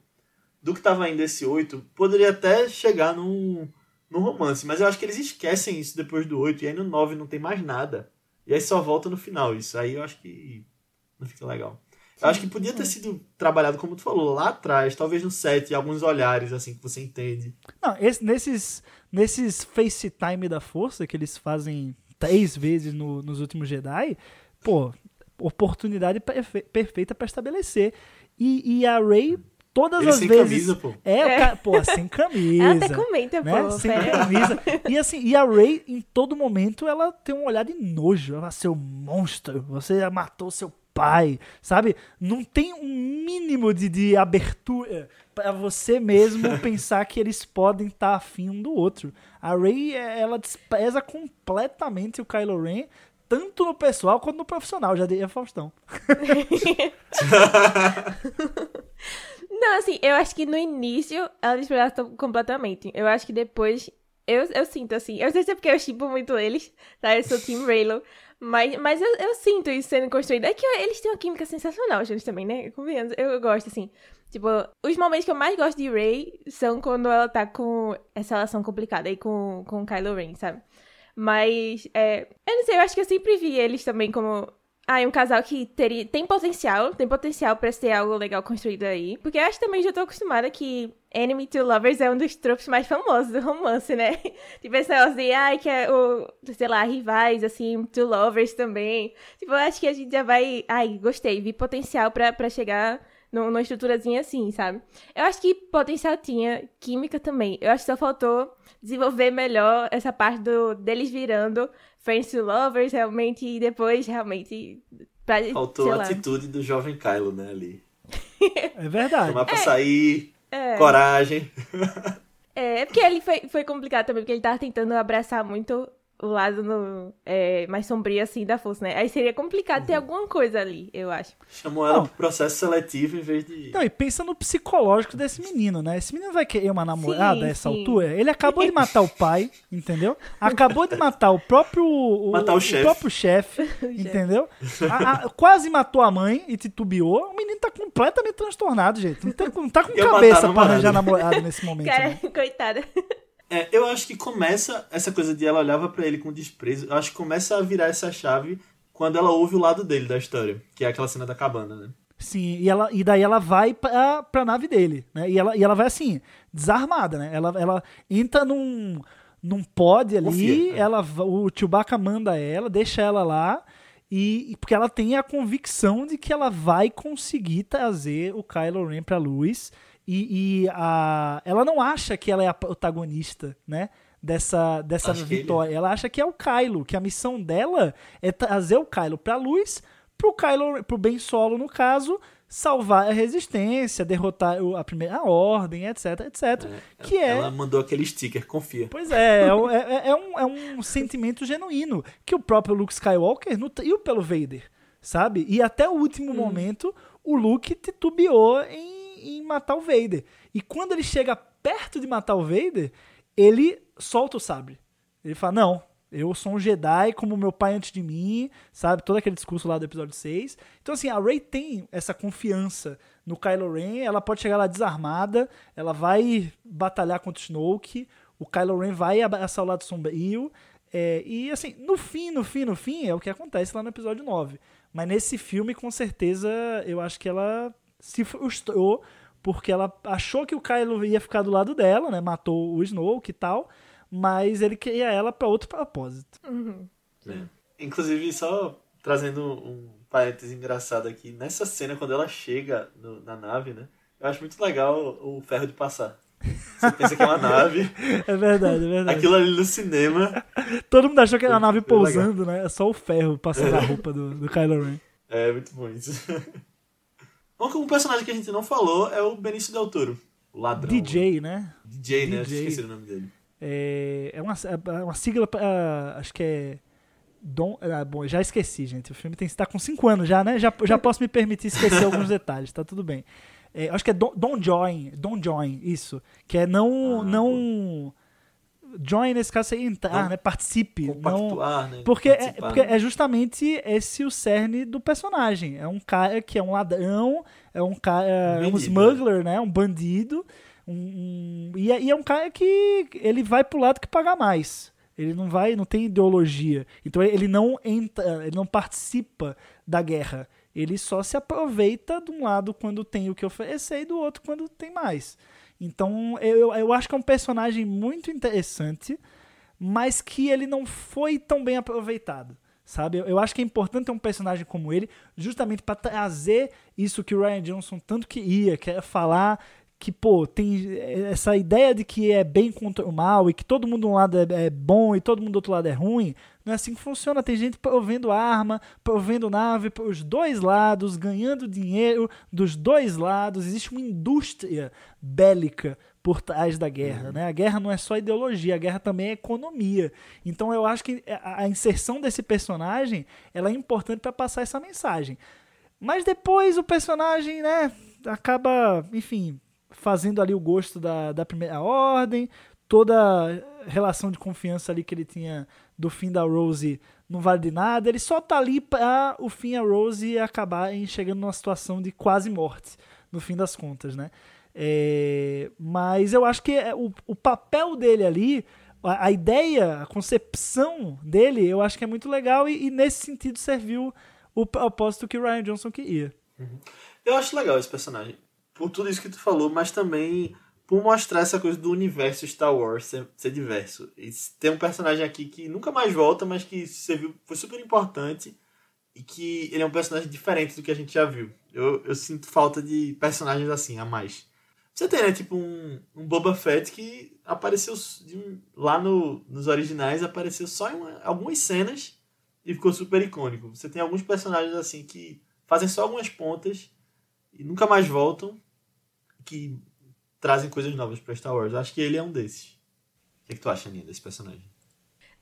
do que estava indo esse 8, poderia até chegar num, num romance. Mas eu acho que eles esquecem isso depois do 8, e aí no 9 não tem mais nada. E aí só volta no final isso. Aí eu acho que não fica legal. Eu acho que podia ter sido trabalhado, como tu falou, lá atrás, talvez no set, alguns olhares, assim, que você entende. Não, esse, nesses, nesses FaceTime da força que eles fazem três vezes no, nos últimos Jedi, pô, oportunidade perfe perfeita para estabelecer. E, e a Ray todas Ele as sem vezes. Camisa, pô. É, é. Pô, sem camisa. Ela até comenta, né? pô. Sem camisa. E assim, e a Ray, em todo momento, ela tem um olhar de nojo. Ela, seu monstro, você matou seu pai, sabe? Não tem um mínimo de, de abertura para você mesmo pensar que eles podem estar tá afim um do outro. A Ray, é, ela despreza completamente o Kylo Ren, tanto no pessoal quanto no profissional, já diria Faustão. Não, assim, eu acho que no início ela despreza completamente. Eu acho que depois eu, eu sinto assim. Eu sei se é porque eu chipo muito eles, tá? Eu sou Team Raylo. Mas, mas eu, eu sinto isso sendo construído. É que eles têm uma química sensacional, gente, também, né? Convenhamos. Eu, gosto, assim. Tipo, os momentos que eu mais gosto de Ray são quando ela tá com essa relação complicada aí com, com Kylo Ren, sabe? Mas, é, eu não sei, eu acho que eu sempre vi eles também como ah, é um casal que teria, tem potencial, tem potencial para ser algo legal construído aí. Porque eu acho também já tô acostumada que Enemy to Lovers é um dos tropos mais famosos do romance, né? tipo, esse negócio de, ai, que é o, sei lá, rivais, assim, to lovers também. Tipo, eu acho que a gente já vai, ai, gostei, vi potencial para chegar numa estruturazinha assim, sabe? Eu acho que potencial tinha, química também. Eu acho que só faltou desenvolver melhor essa parte do deles virando friends to lovers, realmente, e depois, realmente... Pra, faltou a atitude do jovem Kylo, né, ali. é verdade. Tomar pra é, sair, é. coragem. É, é porque ele foi, foi complicado também, porque ele tava tentando abraçar muito o lado no, é, mais sombrio, assim, da força, né? Aí seria complicado uhum. ter alguma coisa ali, eu acho. Chamou ela pro processo seletivo em vez de... Não, e pensa no psicológico desse menino, né? Esse menino vai querer uma namorada a essa sim. altura? Ele acabou de matar o pai, entendeu? Acabou de matar o próprio... O, matar o, o próprio chefe, entendeu? a, a, quase matou a mãe e titubeou. O menino tá completamente transtornado, gente. Não, tem, não tá com Eu cabeça pra arranjar namorada nesse momento. Cara, né? coitada. É, eu acho que começa essa coisa de ela olhava para ele com desprezo. Eu acho que começa a virar essa chave quando ela ouve o lado dele da história, que é aquela cena da cabana, né? Sim, e, ela, e daí ela vai pra, pra nave dele, né? E ela, e ela vai assim, desarmada, né? Ela, ela entra num, num pod ali, Confia, é. ela, o Chewbacca manda ela, deixa ela lá, E porque ela tem a convicção de que ela vai conseguir trazer o Kylo Ren pra luz. E, e a, ela não acha que ela é a protagonista, né? Dessa, dessa vitória. Ele... Ela acha que é o Kylo, que a missão dela é trazer o Kylo pra luz, pro Kylo, pro Ben Solo, no caso, salvar a resistência, derrotar a primeira ordem, etc, etc. É, que ela, é... ela mandou aquele sticker, confia. Pois é, é, é, é, um, é um sentimento genuíno que o próprio Luke Skywalker nutriu pelo Vader, sabe? E até o último hum. momento, o Luke titubeou em, em matar o Vader. E quando ele chega perto de matar o Vader, ele solta o sabre. Ele fala, não, eu sou um Jedi como meu pai antes de mim, sabe? Todo aquele discurso lá do episódio 6. Então, assim, a Rey tem essa confiança no Kylo Ren. Ela pode chegar lá desarmada, ela vai batalhar contra o Snoke. O Kylo Ren vai abraçar o lado sombrio. É, e, assim, no fim, no fim, no fim, é o que acontece lá no episódio 9. Mas nesse filme, com certeza, eu acho que ela se frustrou porque ela achou que o Kylo ia ficar do lado dela, né? Matou o Snoke e tal mas ele queria ela para outro propósito. Uhum. É. Inclusive, só trazendo um parênteses engraçado aqui, nessa cena, quando ela chega no, na nave, né? Eu acho muito legal o, o ferro de passar. Você pensa que é uma nave. É verdade, é verdade. Aquilo ali no cinema. Todo mundo achou que era a nave pousando, né? É só o ferro passando é. a roupa do, do Kylo Ren. É, muito bom isso. Um personagem que a gente não falou é o Benício Del Toro. O ladrão. DJ, né? DJ, né? DJ. Esqueci o nome dele. É, é, uma, é uma sigla, uh, acho que é. Don, ah, bom, já esqueci, gente. O filme tem que estar com 5 anos já, né? Já, já posso me permitir esquecer alguns detalhes, tá tudo bem. É, acho que é Don, Don Join, Don Join, isso. Que é não. Ah, não Join, nesse caso, seria entrar, não, né? Participe. Não, né? Porque, é, porque é justamente esse o cerne do personagem. É um cara que é um ladrão, é um cara. É um smuggler, né? Um bandido um, um e, é, e, é um cara que ele vai pro lado que paga mais. Ele não vai, não tem ideologia. Então ele não entra, ele não participa da guerra. Ele só se aproveita de um lado quando tem o que oferecer e do outro quando tem mais. Então eu, eu acho que é um personagem muito interessante, mas que ele não foi tão bem aproveitado sabe? Eu acho que é importante ter um personagem como ele, justamente para trazer isso que o Ryan Johnson tanto queria, que é falar que, pô, tem essa ideia de que é bem contra o mal e que todo mundo de um lado é, é, bom e todo mundo do outro lado é ruim, não é assim que funciona. Tem gente provendo arma, provendo nave para os dois lados, ganhando dinheiro dos dois lados. Existe uma indústria bélica por trás da guerra, uhum. né? A guerra não é só ideologia, a guerra também é economia. Então eu acho que a inserção desse personagem, ela é importante para passar essa mensagem. Mas depois o personagem, né, acaba, enfim, fazendo ali o gosto da, da primeira ordem, toda relação de confiança ali que ele tinha do fim da Rose não vale de nada, ele só tá ali para o fim a Rose acabar chegando numa situação de quase morte, no fim das contas, né? É, mas eu acho que é, o, o papel dele ali, a, a, ideia, a concepção dele, eu acho que é muito legal e, e nesse sentido serviu o propósito que o Ryan Johnson queria. Uhum. Eu acho legal esse personagem por tudo isso que tu falou, mas também por mostrar essa coisa do universo Star Wars ser, ser diverso. E tem um personagem aqui que nunca mais volta, mas que serviu, foi super importante e que ele é um personagem diferente do que a gente já viu. Eu, eu sinto falta de personagens assim, a mais. Você tem, né, tipo um, um Boba Fett que apareceu de, lá no, nos originais, apareceu só em uma, algumas cenas e ficou super icônico. Você tem alguns personagens assim que fazem só algumas pontas e nunca mais voltam que trazem coisas novas para Star Wars. Eu acho que ele é um desses. O que, é que tu acha, Aninha, desse personagem?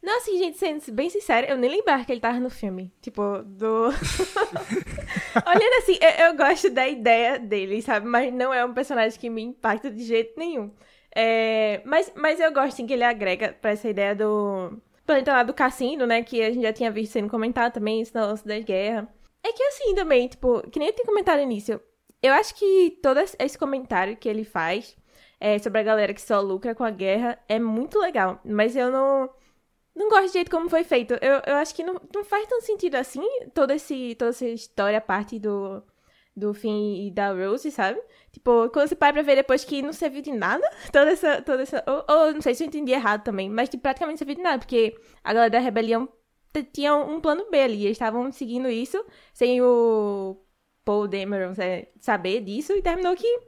Não, assim, gente, sendo bem sincera, eu nem lembrava que ele tava no filme. Tipo, do. Olhando assim, eu, eu, gosto da ideia dele, sabe? Mas não é um personagem que me impacta de jeito nenhum. É... Mas, mas eu gosto, sim, que ele agrega pra essa ideia do planeta lá do cassino, né? Que a gente já tinha visto sendo comentado também, isso na lance da guerra. É que assim também, tipo, que nem eu tinha comentado no início, eu acho que todo esse comentário que ele faz é, sobre a galera que só lucra com a guerra é muito legal. Mas eu não. Não gosto do jeito como foi feito. Eu, eu acho que não, não faz tanto sentido assim toda, esse, toda essa história, a parte do, do fim e da Rose, sabe? Tipo, quando você para pra ver depois que não serviu de nada, toda essa. Toda essa ou, ou não sei se eu entendi errado também, mas tipo, praticamente não serviu de nada, porque a galera da rebelião tinha um plano B ali. Eles estavam seguindo isso sem o Paul Dameron é, saber disso e terminou que.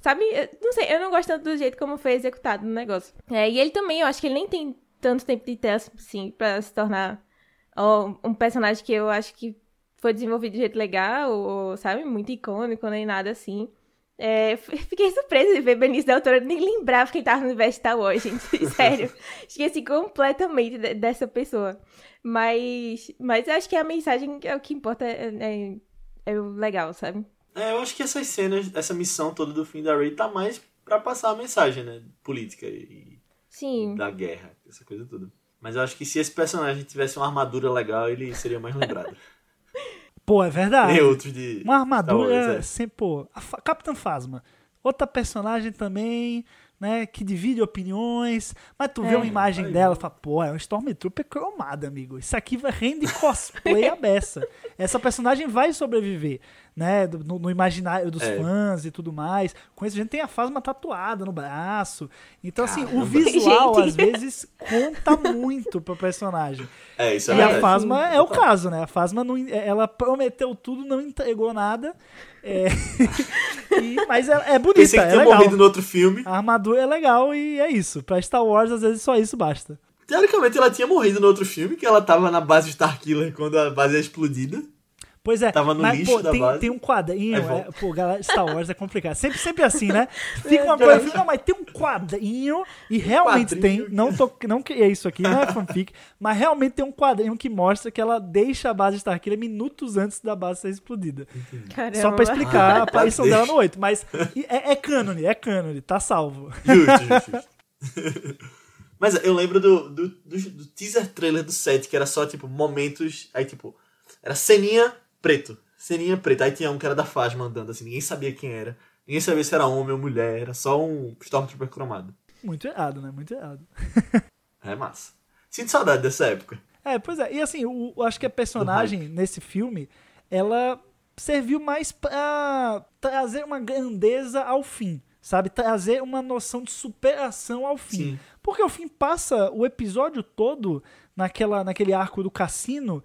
Sabe, eu não sei, eu não gosto tanto do jeito como foi executado o negócio. É, e ele também, eu acho que ele nem tem tanto tempo de tela, assim, pra se tornar ó, um personagem que eu acho que foi desenvolvido de jeito legal, ou, sabe, muito icônico, nem nada assim. É, fiquei surpresa de ver Benício Toro, eu nem lembrava que ele tava no universo Star gente, sério. Esqueci completamente de- dessa pessoa. Mas, mas eu acho que a mensagem é o que importa, é, é, é legal, sabe? É, eu acho que essas cenas, essa missão toda do fim da Rey tá mais pra passar a mensagem, né? Política e, Sim. e da guerra, essa coisa toda. Mas eu acho que se esse personagem tivesse uma armadura legal, ele seria mais lembrado. Pô, é verdade. Outros de. Uma armadura Wars, é. sempre, pô. A Fa- Capitã Phasma. Outra personagem também, né, que divide opiniões, mas tu vê É. uma imagem Aí, dela e fala, pô, é um Stormtrooper cromado, amigo. Isso aqui rende cosplay a beça. Essa personagem vai sobreviver, né, do- no, no imaginário dos É. fãs e tudo mais. Com isso, a gente tem a Phasma tatuada no braço. Então, assim, o Caramba. visual, Gente. às vezes, conta muito pro personagem. É, isso é E verdade. a Fasma é o caso, né? A Fasma não, ela prometeu tudo, não entregou nada. É, e- mas é, é bonita, Pensei que é legal. morrido no outro filme. A armadura é legal e é isso. Pra Star Wars, às vezes, só isso basta. Teoricamente, ela tinha morrido no outro filme, que ela tava na base Starkiller quando a base é explodida. Pois é, Tava no mas lixo pô, da tem, base. tem um quadrinho. É é, pô, galera, Star Wars é complicado. Sempre, sempre assim, né? Fica uma É, coisa. é. Não, mas tem um quadrinho, e realmente Quadrinho. tem. Não, tô, não criei isso aqui, não é fanfic, mas realmente tem um quadrinho que mostra que ela deixa a base Starkiller minutos antes da base ser explodida. Caramba. Só pra explicar Ah, a aparição dela no 8. Mas é, é cânone, é cânone, tá salvo. Justo, justo, justo. Mas eu lembro do, do, do, do teaser trailer do set, que era só, tipo, momentos. Aí, tipo, era ceninha preto. Ceninha preta. Aí tinha um que era da Fasma andando, assim, ninguém sabia quem era. Ninguém sabia se era homem ou mulher, era só um Stormtrooper cromado. Muito errado, né? Muito errado. É massa. Sinto saudade dessa época. É, pois é. E assim, o, eu acho que a personagem nesse filme, ela serviu mais pra trazer uma grandeza ao fim. Sabe? Trazer uma noção de superação ao fim. Sim. Porque o fim passa o episódio todo naquela, naquele arco do cassino.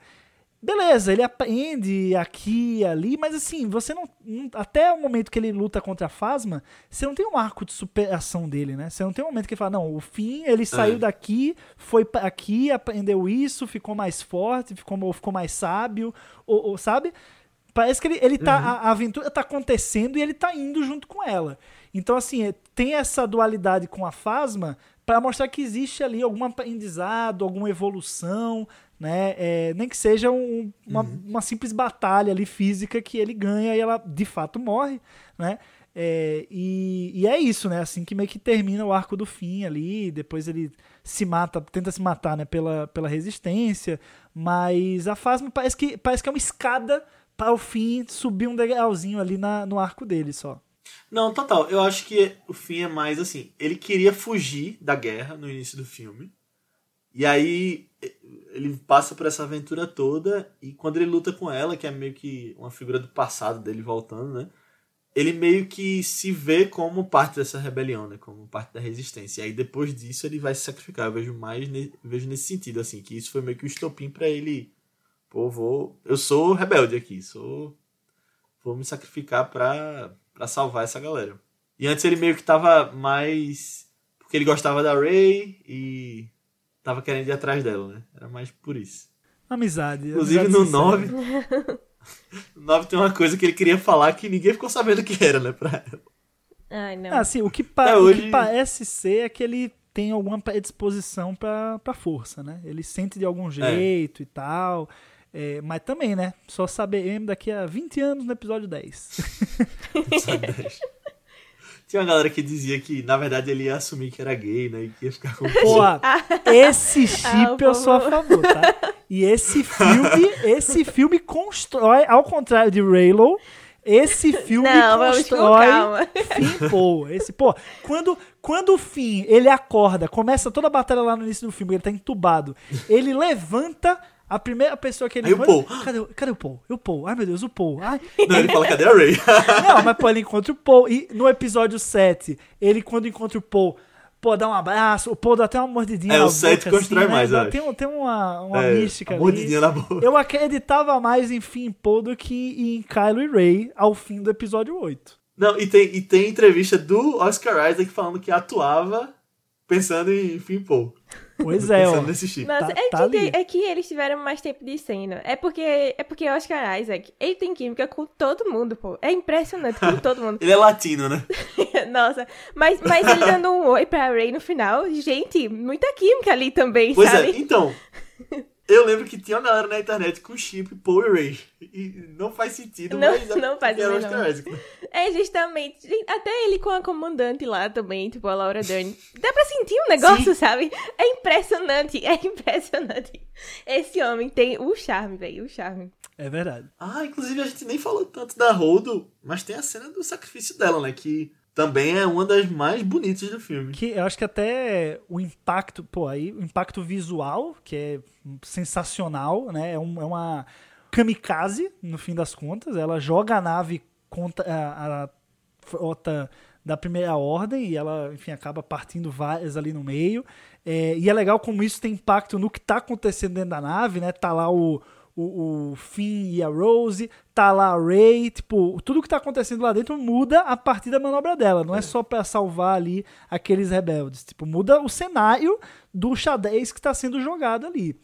Beleza, ele aprende aqui e ali, mas assim, você não, Até o momento que ele luta contra a Fasma, você não tem um arco de superação dele, né? Você não tem um momento que ele fala, não, o fim, ele saiu daqui, foi aqui, aprendeu isso, ficou mais forte, ficou, ou ficou mais sábio, ou, ou, sabe? Parece que ele, ele tá. A, a aventura tá acontecendo e ele tá indo junto com ela. Então, assim, é- tem essa dualidade com a Fasma para mostrar que existe ali algum aprendizado, alguma evolução, né? É, nem que seja um- uma, uma simples batalha ali física que ele ganha e ela de fato morre, né? É, e, e é isso, né? Assim que meio que termina o arco do fim ali, depois ele se mata, tenta se matar, né? Pela, pela resistência, mas a Fasma parece que, parece que é uma escada para o fim subir um degrauzinho ali na, no arco dele só. Não, total. Eu acho que o fim é mais assim. Ele queria fugir da guerra no início do filme. E aí ele passa por essa aventura toda. E quando ele luta com ela, que é meio que uma figura do passado dele voltando, né? Ele meio que se vê como parte dessa rebelião, né? Como parte da resistência. E aí depois disso ele vai se sacrificar. Eu vejo mais ne- vejo nesse sentido, assim, que isso foi meio que o estopim pra ele. Pô, vou. Eu sou rebelde aqui, sou. Vou me sacrificar pra, pra salvar essa galera. E antes ele meio que tava mais. Porque ele gostava da Ray e tava querendo ir atrás dela, né? Era mais por isso. Amizade. Inclusive amizade no sincera. 9. no 9 tem uma coisa que ele queria falar que ninguém ficou sabendo o que era, né? Pra ela. Ai, não. Ah, assim, o que, pa- Até o que hoje- parece ser é que ele tem alguma predisposição pra, pra força, né? Ele sente de algum jeito e tal. É, mas também, né? Só saberemos daqui a 20 anos no episódio 10. Tinha uma galera que dizia que, na verdade, ele ia assumir que era gay, né? E que ia ficar com. Pô, esse Ah, chip o eu sou a povo- favor, tá? E esse filme, esse filme constrói, ao contrário de Raylo, esse filme não, constrói calma. Finn, pô, esse, pô, quando, quando o Finn, ele acorda, começa toda a batalha lá no início do filme, ele tá entubado, ele levanta a primeira pessoa que ele Aí o encontra- Paul. Cadê, o- cadê o Paul? E o Paul? Ai, meu Deus, o Paul. Ai. Não, ele fala, cadê a Ray? Não, mas pô, ele encontra o Paul. E no episódio 7, ele quando encontra o Paul, pô, dá um abraço, o Paul dá até uma mordidinha É, na o set boca, constrói assim, né? mais, acho. Tem, tem uma, uma É, mística mordidinha na boca. Eu acreditava mais em Finn Paul do que em Kylo e Ray ao fim do episódio 8. Não, e tem, e tem entrevista do Oscar Isaac falando que atuava pensando em Finn Paul. Pois é, ó. nesse chip. Nossa, Tá- é, tá que, é que eles tiveram mais tempo de cena. É porque, é porque Oscar Isaac, ele tem química com todo mundo, pô. É impressionante com todo mundo. Ele é latino, né? Nossa, mas, mas ele dando um oi pra Ray no final, gente, muita química ali também, Pois sabe? é, então. Eu lembro que tinha uma galera na internet com chip Paul e Ray. E não faz sentido, Não- mas não faz era? É justamente. Até ele com a comandante lá também, tipo, a Laura Dern. Dá pra sentir um negócio, sabe? É impressionante, é impressionante. Esse homem tem o charme, velho, o charme. É verdade. Ah, inclusive a gente nem falou tanto da Holdo, mas tem a cena do sacrifício dela, né? Que também é uma das mais bonitas do filme. Que eu acho que até o impacto, pô, aí o impacto visual, que é sensacional, né? É, um- é uma kamikaze, no fim das contas. Ela joga a nave contra a, a frota da primeira ordem e ela, enfim, acaba partindo várias ali no meio. É, e é legal como isso tem impacto no que tá acontecendo dentro da nave, né? Tá lá o, o, o Finn e a Rose, tá lá a Ray, tipo, tudo que tá acontecendo lá dentro muda a partir da manobra dela, não é só pra salvar ali aqueles rebeldes, tipo, muda o cenário do xadrez que tá sendo jogado ali.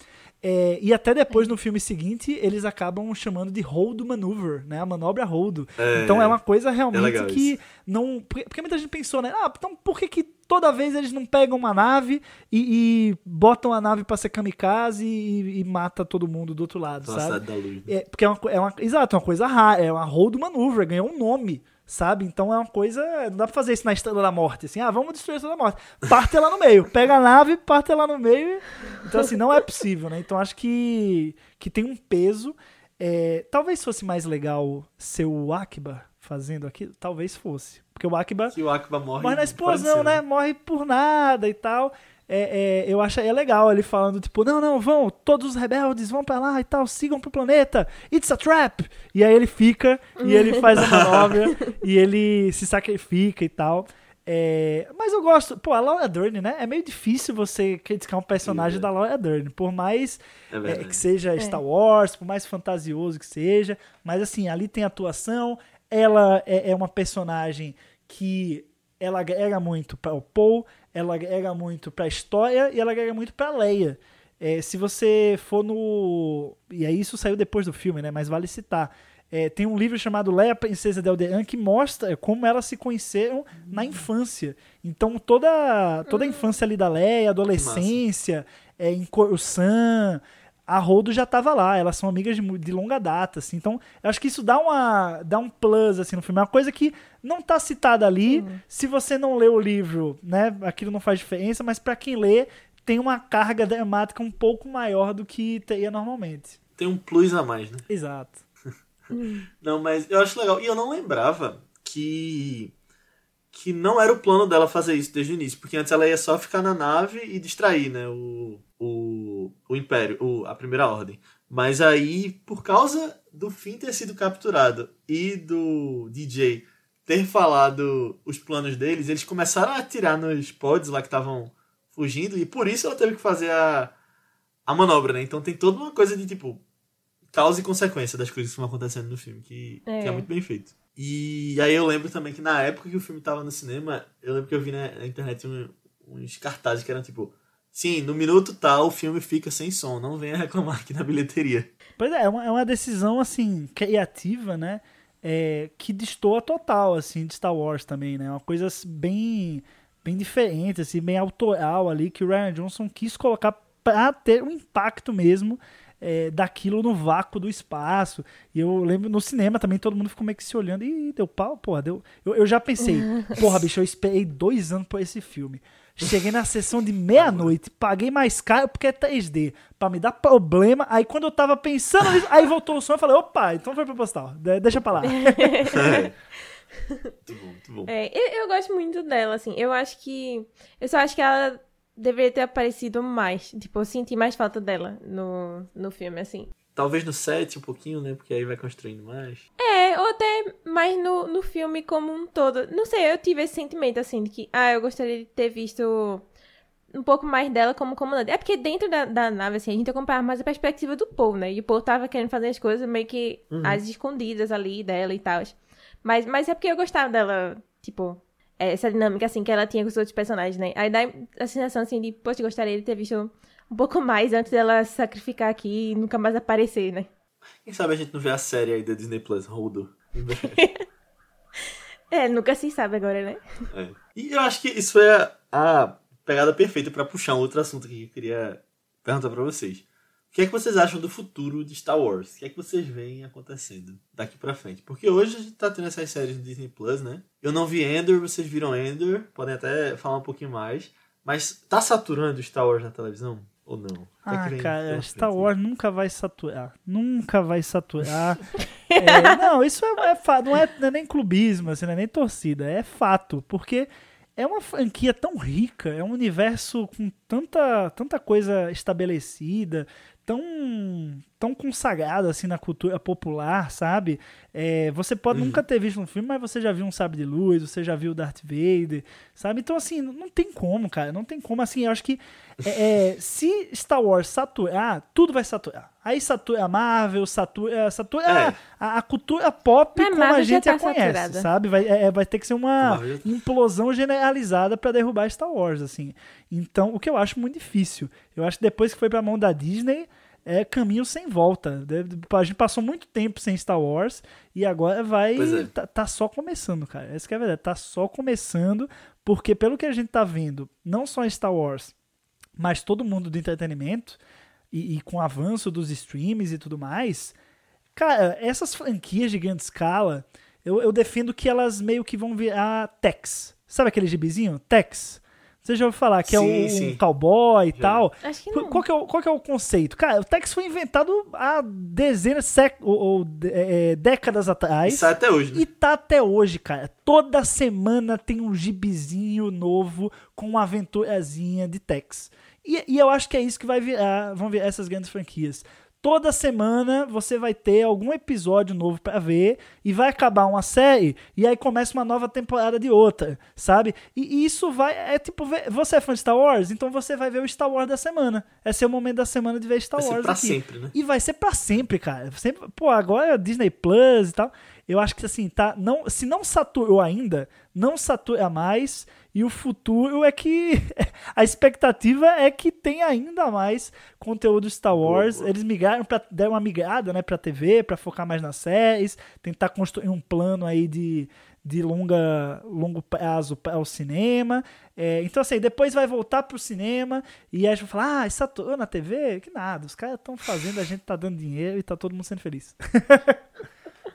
É, e até depois, no filme seguinte, eles acabam chamando de hold maneuver, né? A manobra hold. É, então é uma coisa é realmente legal que não. Porque, porque muita gente pensou, né? Ah, então por que, que toda vez eles não pegam uma nave e, e botam a nave pra ser kamikaze e, e mata todo mundo do outro lado, sabe? Velocidade da luz. né? É, porque é uma, é uma. Exato, é uma coisa rara. É uma hold maneuver, ganhou um nome. Sabe? Então é uma coisa. Não dá pra fazer isso na Estrela da Morte. Assim, ah, vamos destruir a Estrela da Morte. Parte lá no meio. Pega a nave, parte lá no meio. Então, assim, não é possível, né? Então acho que, que tem um peso. É, talvez fosse mais legal ser o Akiba fazendo aquilo. Talvez fosse. Porque o Akiba Que o Akiba morre. morre na explosão, ser, né? Morre por nada e tal. É, é, eu acho é legal ele falando, tipo, não, não, vão, todos os rebeldes vão pra lá e tal, sigam pro planeta, it's a trap! E aí ele fica, e ele faz a manobra, e ele se sacrifica e tal. É, mas eu gosto, pô, a Laura Dern, né? É meio difícil você criticar um personagem Sim, é. da Laura Dern, por mais É é, que seja Star Wars, por mais fantasioso que seja, mas assim, ali tem atuação, ela é, é uma personagem que ela agrega muito para o Paul, ela agrega muito para a história e ela agrega muito para Leia. É, se você for no. E aí isso saiu depois do filme, né? Mas vale citar. É, tem um livro chamado Leia, Princesa de Alderan, que mostra como elas se conheceram na infância. Então, toda, toda a infância ali da Leia, adolescência, é, em Coruscant, a Rodo já tava lá, elas são amigas de, de longa data, assim. Então, eu acho que isso dá, uma, dá um plus, assim, no filme. É uma coisa que não tá citada ali. Se você não lê o livro, né, aquilo não faz diferença, mas pra quem lê, tem uma carga dramática um pouco maior do que teria normalmente. Tem um plus a mais, né? Exato. Não, mas eu acho legal. E eu não lembrava que. Que não era o plano dela fazer isso desde o início. Porque antes ela ia só ficar na nave e distrair, né? O, o, o Império, o, a Primeira Ordem. Mas aí, por causa do Finn ter sido capturado e do DJ ter falado os planos deles, eles começaram a atirar nos pods lá que estavam fugindo. E por isso ela teve que fazer a, a manobra, né? Então tem toda uma coisa de tipo causa e consequência das coisas que estão acontecendo no filme, que que é. É. muito bem feito. E aí eu lembro também que na época que o filme tava no cinema, eu lembro que eu vi na, internet uns cartazes que eram tipo, sim, no minuto tal o filme fica sem som, não venha reclamar aqui na bilheteria. Pois é, é uma, é uma decisão, assim, criativa, né? É, que destoa total, assim, de Star Wars também, né? Uma coisa bem, bem diferente, assim, bem autoral ali, que o Ryan Johnson quis colocar pra ter um impacto mesmo é, daquilo no vácuo do espaço. E eu lembro no cinema também, todo mundo ficou meio que se olhando. Ih, deu pau, porra, deu. Eu, eu já pensei, porra, bicho, eu esperei dois anos por esse filme. Cheguei na sessão de meia-noite, paguei mais caro porque é 3D, pra me dar problema. Aí quando eu tava pensando nisso, aí voltou o som e falei, opa, então foi proposital, de- deixa pra lá. Muito bom, muito bom. É, eu, eu gosto muito dela, assim. Eu acho que. Eu só acho que ela deveria ter aparecido mais. Tipo, eu senti mais falta dela no, no filme, assim. Talvez no 7 um pouquinho, né? Porque aí vai construindo mais. É, ou até mais no, no filme como um todo. Não sei, eu tive esse sentimento assim de que, ah, eu gostaria de ter visto um pouco mais dela como comandante. É porque dentro da, da nave, assim, a gente acompanhava mais a perspectiva do Paul, né? E o Paul tava querendo fazer as coisas meio que Uhum. as escondidas ali dela e tal. Mas, mas é porque eu gostava dela, tipo, essa dinâmica, assim, que ela tinha com os outros personagens, né? Aí dá a sensação, assim, de, poxa, gostaria de ter visto um pouco mais antes dela se sacrificar aqui e nunca mais aparecer, né? Quem sabe a gente não vê a série aí da Disney Plus, breve. É, nunca se sabe agora, né? É. E eu acho que isso foi a, pegada perfeita pra puxar um outro assunto que eu queria perguntar pra vocês. O que é que vocês acham do futuro de Star Wars? O que é que vocês veem acontecendo daqui pra frente? Porque hoje a gente tá tendo essas séries do Disney Plus, né? Eu não vi Endor, vocês viram Endor, podem até falar um pouquinho mais. Mas tá saturando Star Wars na televisão? Ou não? O que é que Ah, vem cara, Star frente? Wars nunca vai saturar. Nunca vai saturar. É, não, isso é, é fato. Não é, não é nem clubismo, assim, não é nem torcida. É fato. Porque é uma franquia tão rica, é um universo com tanta, tanta coisa estabelecida, tão, tão consagrado assim na cultura popular, sabe? É, você pode Uhum. nunca ter visto um filme, mas você já viu um sabre de luz, você já viu Darth Vader, sabe? Então assim, não tem como, cara, não tem como. Assim, eu acho que é, é, se Star Wars saturar, tudo vai saturar. Aí satura a Marvel, satura, satura É. a, a cultura pop Mas como a gente tá a conhece, saturada. sabe? Vai, é, vai ter que ser uma Marvel já- implosão generalizada pra derrubar Star Wars, assim. Então, o que eu acho muito difícil. Eu acho que depois que foi pra mão da Disney, é caminho sem volta. A gente passou muito tempo sem Star Wars e agora vai. É. Tá, tá só começando, cara. Essa que é a verdade. Tá só começando, porque pelo que a gente tá vendo, não só em Star Wars, mas todo mundo do entretenimento, e, e com o avanço dos streams e tudo mais, cara, essas franquias de grande escala, eu, eu defendo que elas meio que vão virar techs. Sabe aquele gibizinho? Techs. Você já ouviu falar que é Sim, um, sim. cowboy e Já. tal? Acho que Qual, não. qual que é o, qual que é o conceito? Cara, o Tex foi inventado há dezenas sec, ou, ou, é, décadas atrás. E sai até hoje, né? E tá até hoje, cara. Toda semana tem um gibizinho novo com uma aventurazinha de Tex. E, e eu acho que é isso que vai virar, vão virar essas grandes franquias. Toda semana você vai ter algum episódio novo pra ver e vai acabar uma série e aí começa uma nova temporada de outra, sabe? E, isso vai é tipo você é fã de Star Wars, então você vai ver o Star Wars da semana. É seu momento da semana de ver Star Vai ser Wars pra aqui. sempre, né? E vai ser pra sempre, cara. Sempre, pô, agora é Disney Plus e tal. Eu acho que assim, tá, não, se não saturou ainda, não satura mais. E o futuro é que a expectativa é que tenha ainda mais conteúdo Star Wars. Eles migraram para deram uma migrada, né, para TV, pra focar mais nas séries, tentar construir um plano aí de de longa, longo prazo para o cinema. É, então, assim, depois vai voltar pro cinema e aí a gente vai falar, ah, saturou na TV? Que nada, os caras estão fazendo, a gente tá dando dinheiro e tá todo mundo sendo feliz.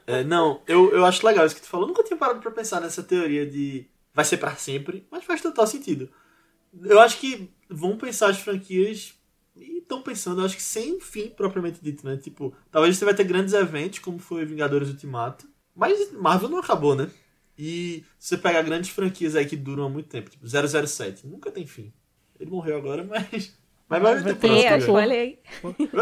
É, não, eu, eu acho legal isso que tu falou. Eu nunca tinha parado pra pensar nessa teoria de vai ser pra sempre, mas faz total sentido. Eu acho que vão pensar as franquias e estão pensando, acho que sem fim propriamente dito, né? Tipo, talvez você vai ter grandes eventos, como foi Vingadores Ultimato, mas Marvel não acabou, né? E você pegar grandes franquias aí que duram há muito tempo, tipo 007, nunca tem fim. Ele morreu agora, mas. Mas vai Vai ter ter, próximo. É, Próximo. olha aí.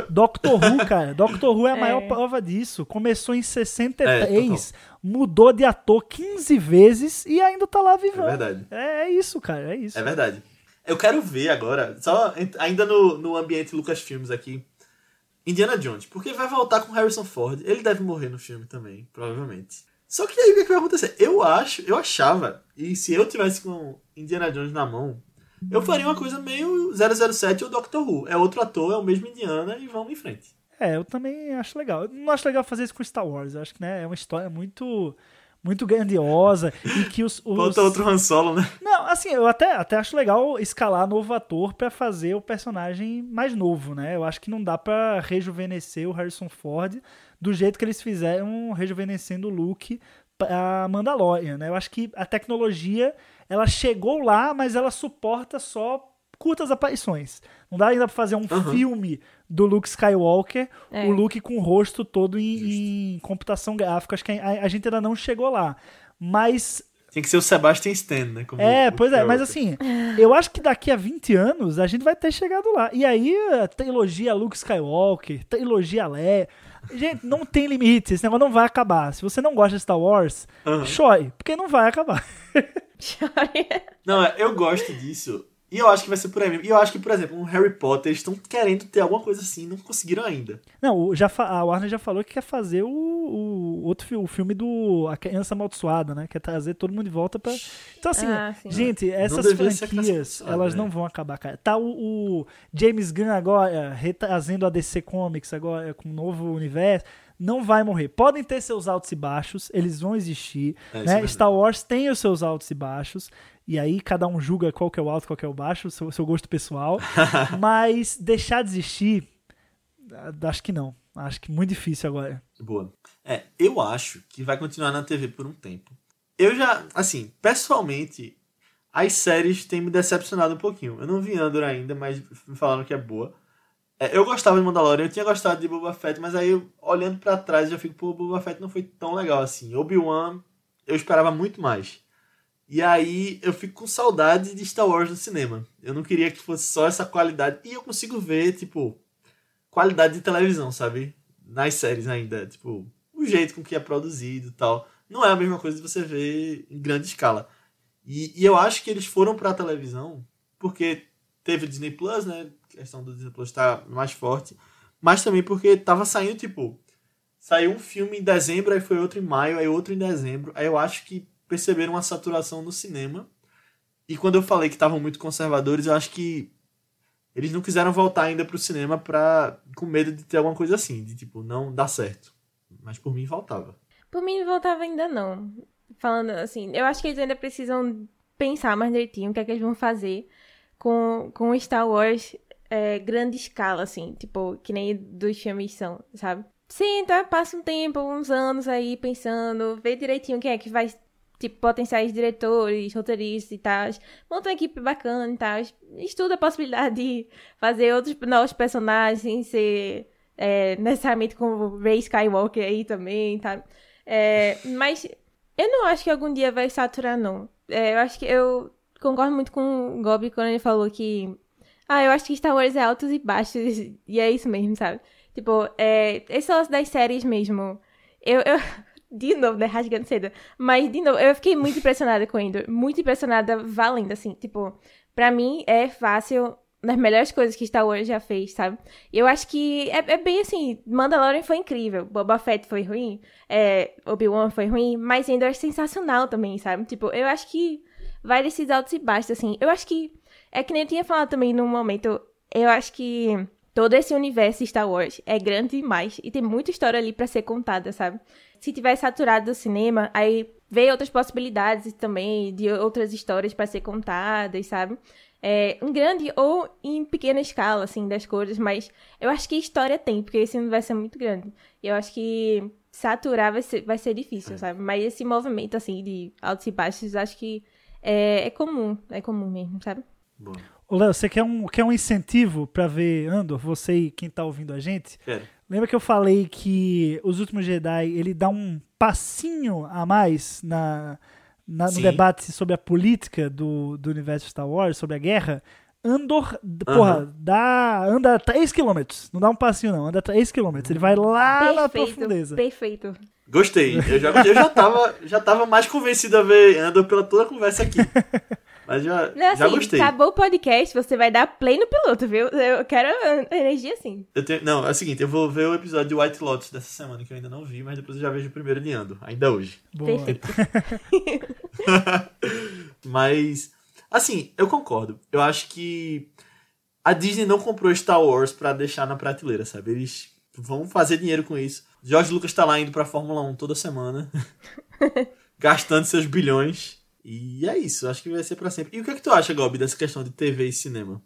Doctor Who, cara, Doctor Who é a É. maior prova disso. Começou em É, 63, mudou de ator 15 vezes e ainda tá lá É vivão. verdade. É, é isso, cara, é isso. É verdade. Eu quero ver agora, só ainda no, no ambiente Lucasfilmes aqui, Indiana Jones, porque vai voltar com Harrison Ford. Ele deve morrer no filme também, provavelmente. Só que aí o que, é que vai acontecer? Eu acho, eu achava, e se eu tivesse com Indiana Jones na mão, eu faria uma coisa meio 007 ou Doctor Who. É outro ator, é o mesmo Indiana e vamos em frente. É, eu também acho legal. Eu não acho legal fazer isso com Star Wars. Eu acho que né, é uma história muito muito grandiosa e que os, os... Outro Han Solo, né? Não, assim, eu até, até acho legal escalar novo ator pra fazer o personagem mais novo, né? Eu acho que não dá pra rejuvenescer o Harrison Ford do jeito que eles fizeram rejuvenescendo o Luke pra Mandalorian, né? Eu acho que a tecnologia, ela chegou lá, mas ela suporta só curtas aparições. Não dá ainda pra fazer um Aham. filme do Luke Skywalker, É. o Luke com o rosto todo em, em computação gráfica. Acho que a, a gente ainda não chegou lá. Mas Tinha que ser o Sebastian Stan, né? Como É, o pois é, mas assim, eu acho que daqui a 20 anos a gente vai ter chegado lá. E aí, a trilogia Luke Skywalker, trilogia Leia. Gente, não tem limite, esse negócio não vai acabar. Se você não gosta de Star Wars, Aham. chore, porque não vai acabar. Não, é, eu gosto disso. E eu acho que vai ser por aí mesmo. E eu acho que, por exemplo, um Harry Potter, eles estão querendo ter alguma coisa assim, não conseguiram ainda. Não, o- já fa- a Warner já falou que quer fazer o, o outro fi- o filme do A Criança Amaldiçoada, né? Quer trazer todo mundo de volta pra. Então, assim, Ah, gente, essas franquias, elas né? não vão acabar, cara. Tá o, o James Gunn agora, retrazendo a DC Comics agora com um novo universo. Não vai morrer. Podem ter seus altos e baixos, eles vão existir. É, né? Star Wars tem os seus altos e baixos. E aí cada um julga qual que é o alto, qual que é o baixo, seu, seu gosto pessoal. Mas deixar de existir, ah, acho que não. Acho que muito difícil agora. Boa. É, eu acho que vai continuar na TV por um tempo. Eu já, assim, pessoalmente, as séries têm me decepcionado um pouquinho. Eu não vi Andor ainda, mas me falaram que é boa. É, eu gostava de Mandalorian, eu tinha gostado de Boba Fett, mas aí, olhando pra trás, eu já fico, pô, Boba Fett não foi tão legal assim. Obi-Wan, eu esperava muito mais. E aí, eu fico com saudade de Star Wars no cinema. Eu não queria que fosse só essa qualidade. E eu consigo ver, tipo, qualidade de televisão, sabe? Nas séries ainda. Tipo, o jeito com que é produzido e tal. Não é a mesma coisa de você ver em grande escala. E, e eu acho que eles foram pra televisão porque teve o Disney Plus, né? Questão do Disney Plus tá mais forte. Mas também porque tava saindo, tipo. Saiu um filme em dezembro, aí foi outro em maio, aí outro em dezembro. Aí eu acho que perceberam uma saturação no cinema. E quando eu falei que estavam muito conservadores, eu acho que eles não quiseram voltar ainda pro cinema pra, com medo de ter alguma coisa assim, de tipo, não dar certo. Mas por mim faltava. Por mim voltava ainda não. Falando assim, eu acho que eles ainda precisam pensar mais direitinho o que é que eles vão fazer com, com Star Wars é, grande escala, assim, tipo, que nem dos filmes são, sabe? Senta, passa um tempo, uns anos aí pensando, vê direitinho quem é que vai, tipo, potenciais diretores, roteiristas e tal. Monta uma equipe bacana e tal. Estuda a possibilidade de fazer outros novos personagens sem ser é, necessariamente com o Ray Skywalker aí também, tá? É, mas eu não acho que algum dia vai saturar, não. É, eu acho que eu concordo muito com o Gobi quando ele falou que. Ah, eu acho que Star Wars é altos e baixos, e é isso mesmo, sabe? Tipo, é, esse lance das séries mesmo. Eu, eu. De novo, né? Rasgando cedo. Mas, de novo, eu fiquei muito impressionada com Endor. Muito impressionada, valendo, assim. Tipo, pra mim é fácil. Das melhores coisas que Star Wars já fez, sabe? Eu acho que é, é bem assim. Mandalorian foi incrível. Boba Fett foi ruim. É, Obi-Wan foi ruim. Mas Endor é sensacional também, sabe? Tipo, eu acho que vai desses altos e baixos, assim. Eu acho que. É que nem eu tinha falado também num momento. Eu acho que todo esse universo Star Wars é grande demais. E tem muita história ali pra ser contada, sabe? Se tiver saturado do cinema, aí vê outras possibilidades também de outras histórias pra ser contadas, sabe? É, em grande ou em pequena escala, assim, das coisas, mas eu acho que história tem, porque esse universo é muito grande. E eu acho que saturar vai ser, vai ser difícil, sabe? Mas esse movimento, assim, de altos e baixos, acho que é, é comum, é comum mesmo, sabe? Bom, Ô, Léo, você quer um, quer um incentivo pra ver Andor? Você e quem tá ouvindo a gente? quero. Lembra que eu falei que Os Últimos Jedi, ele dá um passinho a mais na, na- no debate sobre a política do, do universo Star Wars, sobre a guerra? Andor, porra, dá, anda 3 km. Não dá um passinho, não. Anda 3 km. Ele vai lá na profundeza. perfeito. Gostei. Eu já, eu já, tava, já tava mais convencido a ver Andor pela toda a conversa aqui. Mas já, Não, já assim, gostei. acabou o podcast, você vai dar play no piloto, viu? Eu quero energia assim. Eu tenho, não, é o seguinte, eu vou ver o episódio de White Lotus dessa semana, que eu ainda não vi, mas depois eu já vejo o primeiro de Andor, ainda hoje. Boa. Perfeito. Mas, assim, eu concordo. Eu acho que a Disney não comprou Star Wars pra deixar na prateleira, sabe? Eles vão fazer dinheiro com isso. George Lucas tá lá indo pra Fórmula 1 toda semana, gastando seus bilhões. E é isso, acho que vai ser pra sempre. E o que é que tu acha, Gobi, dessa questão de TV e cinema?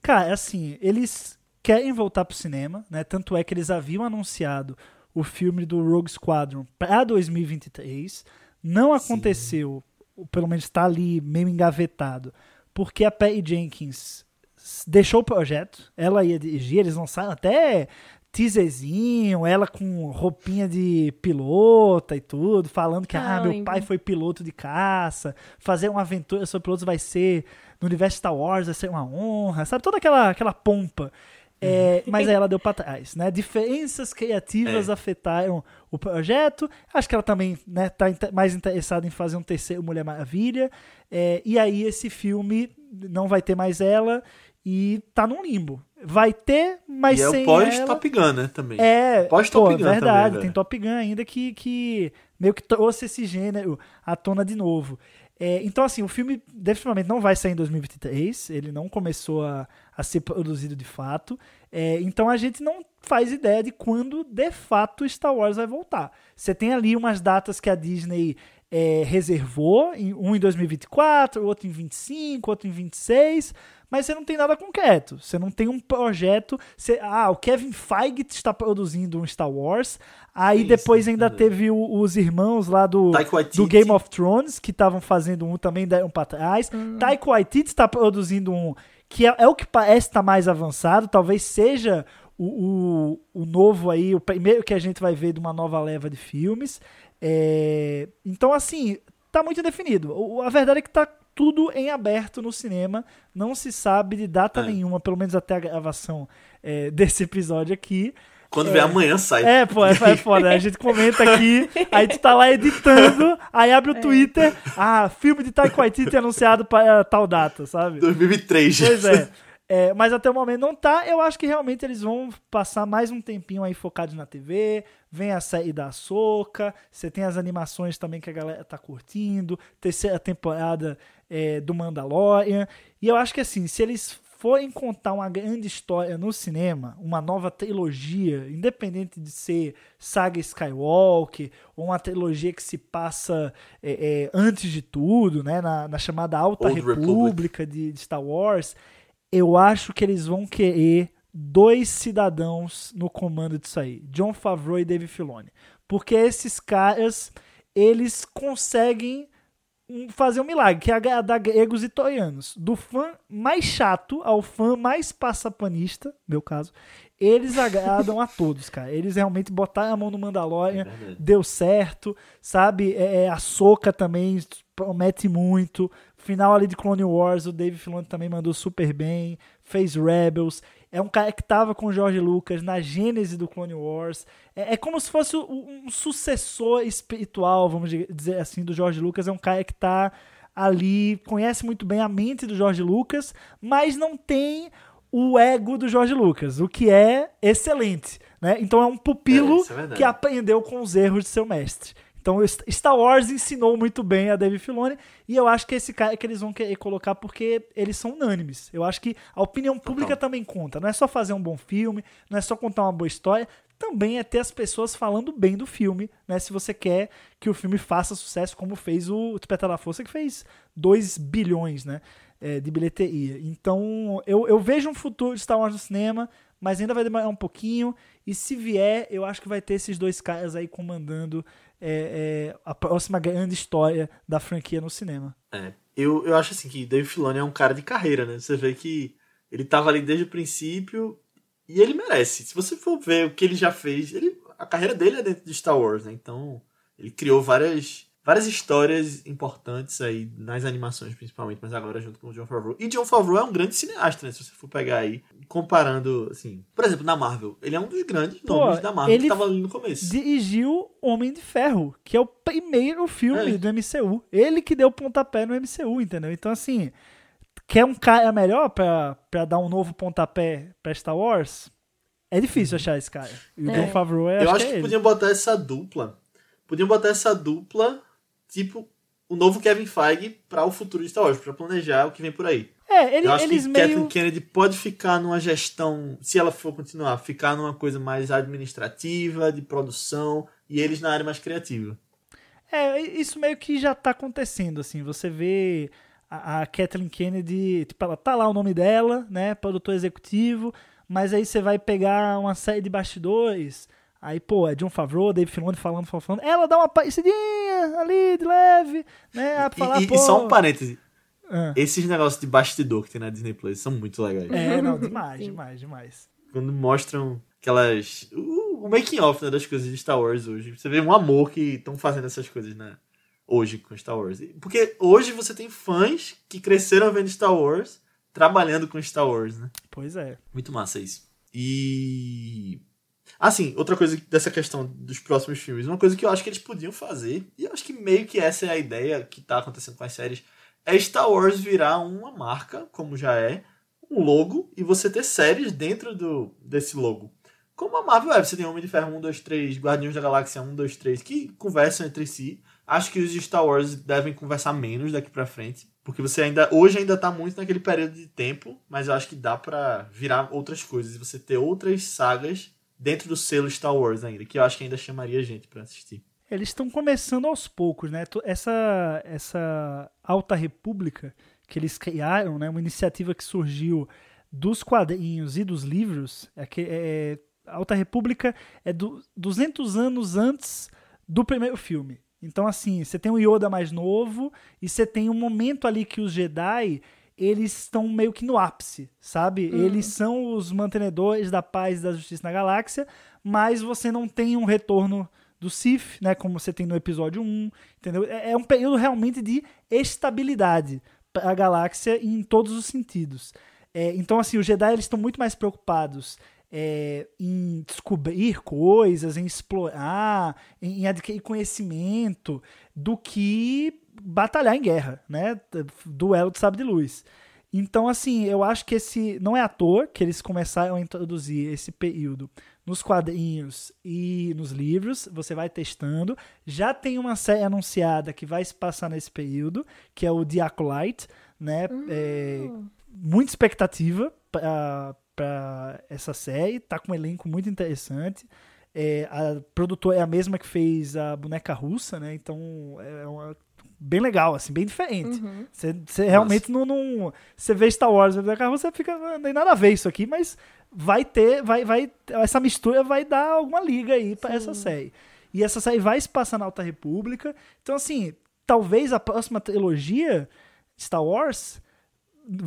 Cara, é assim, eles querem voltar pro cinema, né? Tanto é que eles haviam anunciado o filme do Rogue Squadron pra 2023. Não aconteceu, pelo menos tá ali meio engavetado, porque a Patty Jenkins deixou o projeto, ela ia dirigir, eles lançaram até teaserzinho, ela com roupinha de pilota e tudo, falando que Ah, ah, meu pai foi piloto de caça, fazer uma aventura sobre pilotos vai ser no universo Star Wars vai ser uma honra, sabe? Toda aquela, aquela pompa. É, mas aí ela deu pra trás, né? Diferenças criativas É. afetaram o projeto. Acho que ela também né, tá mais interessada em fazer um terceiro Mulher Maravilha. É, e aí esse filme não vai ter mais ela e tá num limbo. Vai ter, mas e é sem o pós ela. Top Gun, né, também. É, Pós pô, Top Gun verdade, também, tem. Top Gun ainda que, que meio que trouxe esse gênero à tona de novo. É, então, assim, o filme definitivamente não vai sair em 2023, ele não começou a, a ser produzido de fato. É, então a gente não faz ideia de quando de fato Star Wars vai voltar. Você tem ali umas datas que a Disney é, reservou, em- um em 2024, outro em 25, outro em 26, mas você não tem nada concreto. Você não tem um projeto. Você, ah, o Kevin Feige está produzindo um Star Wars. Aí Isso, depois ainda entendeu. teve o- os irmãos lá do, do Game of Thrones, que estavam fazendo um também deram pra trás. Taika Waititi está produzindo um que é, é o que parece estar mais avançado. Talvez seja o, o, o novo aí, o primeiro que a gente vai ver de uma nova leva de filmes. É, então, assim, tá muito definido. O- A verdade é que tá tudo em aberto no cinema. Não se sabe de data É. nenhuma, pelo menos até a gravação é, desse episódio aqui. Quando vê amanhã sai. É, pô, é, é foda. A gente comenta aqui, aí tu tá lá editando, aí abre o Twitter, ah, filme de Taika Waititi anunciado para tal data, sabe? 2003. Pois é. É, mas até o momento não tá. Eu acho que realmente eles vão passar mais um tempinho aí focados na TV. Vem a série da Soca. Você tem as animações também que a galera tá curtindo. Terceira temporada é, do Mandalorian. E eu acho que assim, se eles forem contar uma grande história no cinema, uma nova trilogia, independente de ser saga Skywalker ou uma trilogia que se passa é, é, antes de tudo, né, na, na chamada Alta Old Republic. República de, de Star Wars, eu acho que eles vão querer dois cidadãos no comando disso aí, John Favreau e Dave Filoni, porque esses caras eles conseguem um- fazer um milagre, que é agradar gregos e troianos. Do fã mais chato ao fã mais passapanista, meu caso, eles agradam a todos, cara. Eles realmente botaram a mão no Mandalorian, É deu certo, sabe? É, é, a Soca também promete muito. Final ali de Clone Wars, o Dave Filoni também mandou super bem. Fez Rebels. É um cara que tava com o George Lucas na gênese do Clone Wars. É, é como se fosse um, um sucessor espiritual, vamos dizer assim, do George Lucas. É um cara que tá ali, conhece muito bem a mente do George Lucas, mas não tem o ego do George Lucas, o que é excelente, né? Então é um pupilo É, é que aprendeu com os erros de seu mestre. Então Star Wars ensinou muito bem a Dave Filoni e eu acho que esse cara que eles vão querer colocar porque eles são unânimes. Eu acho que a opinião pública também conta. Não é só fazer um bom filme, não é só contar uma boa história, também é ter as pessoas falando bem do filme, né? Se você quer que o filme faça sucesso, como fez o Despertar da Força, que fez 2 bilhões, né? é, de bilheteria. Então, eu, eu vejo um futuro de Star Wars no cinema, mas ainda vai demorar um pouquinho. E se vier, eu acho que vai ter esses dois caras aí comandando é, é, a próxima grande história da franquia no cinema. É. Eu, eu acho assim que Dave Filoni é um cara de carreira, né? Você vê que ele tava ali desde o princípio e ele merece. Se você for ver o que ele já fez, ele, a carreira dele é dentro de Star Wars, né? Então, ele criou várias, várias histórias importantes aí nas animações, principalmente, mas agora junto com o John Favreau. E John Favreau é um grande cineasta, né? Se você for pegar aí, comparando, assim, por exemplo, na Marvel, ele é um dos grandes Pô, nomes da Marvel ele que tava ali no começo. Dirigiu Homem de Ferro, que é o primeiro filme É. do MCU. Ele que deu o pontapé no MCU, entendeu? Então, assim, quer um cara melhor pra, pra dar um novo pontapé pra Star Wars? É difícil achar esse cara. E o É. John Favreau é, Eu acho que que é ele. podiam botar essa dupla. Podiam botar essa dupla, tipo, o novo Kevin Feige para o futuro de Star Wars, pra planejar o que vem por aí. É, ele- Eu acho eles que meio... Kathleen Kennedy pode ficar numa gestão, se ela for continuar, ficar numa coisa mais administrativa, de produção, e eles na área mais criativa. É, isso meio que já tá acontecendo, assim. Você vê a, a Kathleen Kennedy, tipo, ela tá lá o nome dela, né? Produtor executivo, mas aí você vai pegar uma série de bastidores. Aí, pô, é John Favreau, Dave Filoni falando, falando, falando. Ela dá uma parecidinha ali, de leve, né? E, falar, e- pô... e só um parêntese. Ah. Esses negócios de bastidor que tem na Disney Plus são muito legais. É, não, demais, demais, demais. Quando mostram aquelas. O, o making off né, das coisas de Star Wars hoje. Você vê um amor que estão fazendo essas coisas, né? Hoje com Star Wars. Porque hoje você tem fãs que cresceram vendo Star Wars, trabalhando com Star Wars, né? Pois é. Muito massa isso. E. Assim, outra coisa dessa questão dos próximos filmes, uma coisa que eu acho que eles podiam fazer, e eu acho que meio que essa é a ideia que tá acontecendo com as séries, é Star Wars virar uma marca, como já é, um logo, e você ter séries dentro do, desse logo. Como a Marvel é, você tem Homem de Ferro 1, 2, 3, Guardiões da Galáxia 1, 2, 3, que conversam entre si. Acho que os Star Wars devem conversar menos daqui pra frente. Porque você ainda. Hoje ainda tá muito naquele período de tempo, mas eu acho que dá para virar outras coisas. E você ter outras sagas dentro do selo Star Wars ainda, que eu acho que ainda chamaria gente para assistir. Eles estão começando aos poucos, né? Essa, essa Alta República que eles criaram, né? Uma iniciativa que surgiu dos quadrinhos e dos livros. É que é, Alta República é do, 200 anos antes do primeiro filme. Então, assim, você tem o Yoda mais novo e você tem um momento ali que os Jedi eles estão meio que no ápice, sabe? Hum. Eles são os mantenedores da paz e da justiça na galáxia, mas você não tem um retorno do Sith, né? Como você tem no episódio 1, entendeu? É, é um período realmente de estabilidade para a galáxia em todos os sentidos. É, então, assim, os Jedi eles estão muito mais preocupados é, em descobrir coisas, em explorar, em, em, adquirir conhecimento, do que batalhar em guerra, né? Duelo de sabre de luz. Então, assim, eu acho que esse não é à toa que eles começaram a introduzir esse período nos quadrinhos e nos livros. Você vai testando. Já tem uma série anunciada que vai se passar nesse período, que é o Diacolite, né? É, muita expectativa para essa série, tá com um elenco muito interessante. É, a produtora é a mesma que fez a boneca russa, né? Então é uma, bem legal, assim, bem diferente. Você uhum. realmente não, não. Você vê Star Wars e você fica. Não tem nada a ver isso aqui, mas vai ter. Vai, vai, essa mistura vai dar alguma liga aí para essa série. E essa série vai se passar na Alta República. Então, assim, talvez a próxima trilogia Star Wars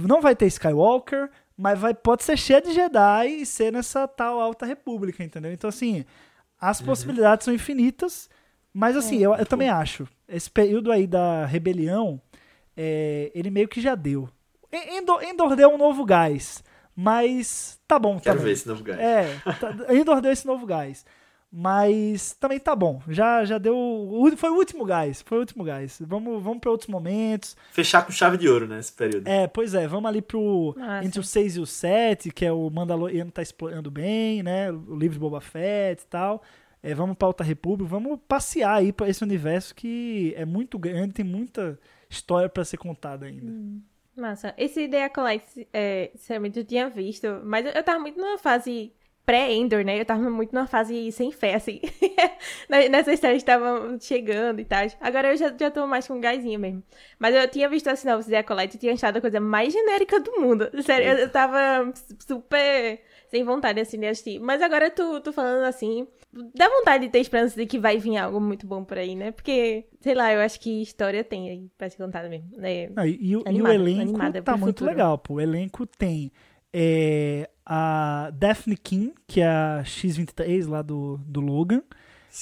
não vai ter Skywalker, mas vai, pode ser cheia de Jedi e ser nessa tal Alta República, entendeu? Então, assim, as uhum. possibilidades são infinitas, mas, assim, é, eu, eu também acho. Esse período aí da rebelião, é, ele meio que já deu. Endor, Endor deu um novo gás, mas tá bom, tá Quero bom. ver esse novo gás. É, tá, Endor deu esse novo gás. Mas também tá bom. Já, já deu. Foi o último gás. Foi o último gás. Vamos, vamos para outros momentos. Fechar com chave de ouro, né? Esse período. É, pois é. Vamos ali pro. Nossa. Entre o 6 e o 7, que é o Mandaloriano tá explorando bem, né? O livro de Boba Fett e tal. É, vamos pra Alta República. Vamos passear aí para esse universo que é muito grande, tem muita história para ser contada ainda. Hum. Massa. Esse Ideia Collect, é, sinceramente, eu tinha visto, mas eu tava muito numa fase pré-Endor, né? Eu tava muito numa fase sem fé, assim. Nessa história estavam chegando e tal. Agora eu já, já tô mais com um gásinho mesmo. Mas eu tinha visto a sinopse de Acolyte e tinha achado a coisa mais genérica do mundo. Sério, eu, eu tava super sem vontade, assim, de assistir. Mas agora tu, tu falando assim, dá vontade de ter esperança de que vai vir algo muito bom por aí, né? Porque, sei lá, eu acho que história tem aí pra ser contada mesmo. Né? Não, e, e, animada, e, o elenco tá muito futuro. legal, pô. O elenco tem é, a Daphne King, que é a X-23 lá do, do Logan,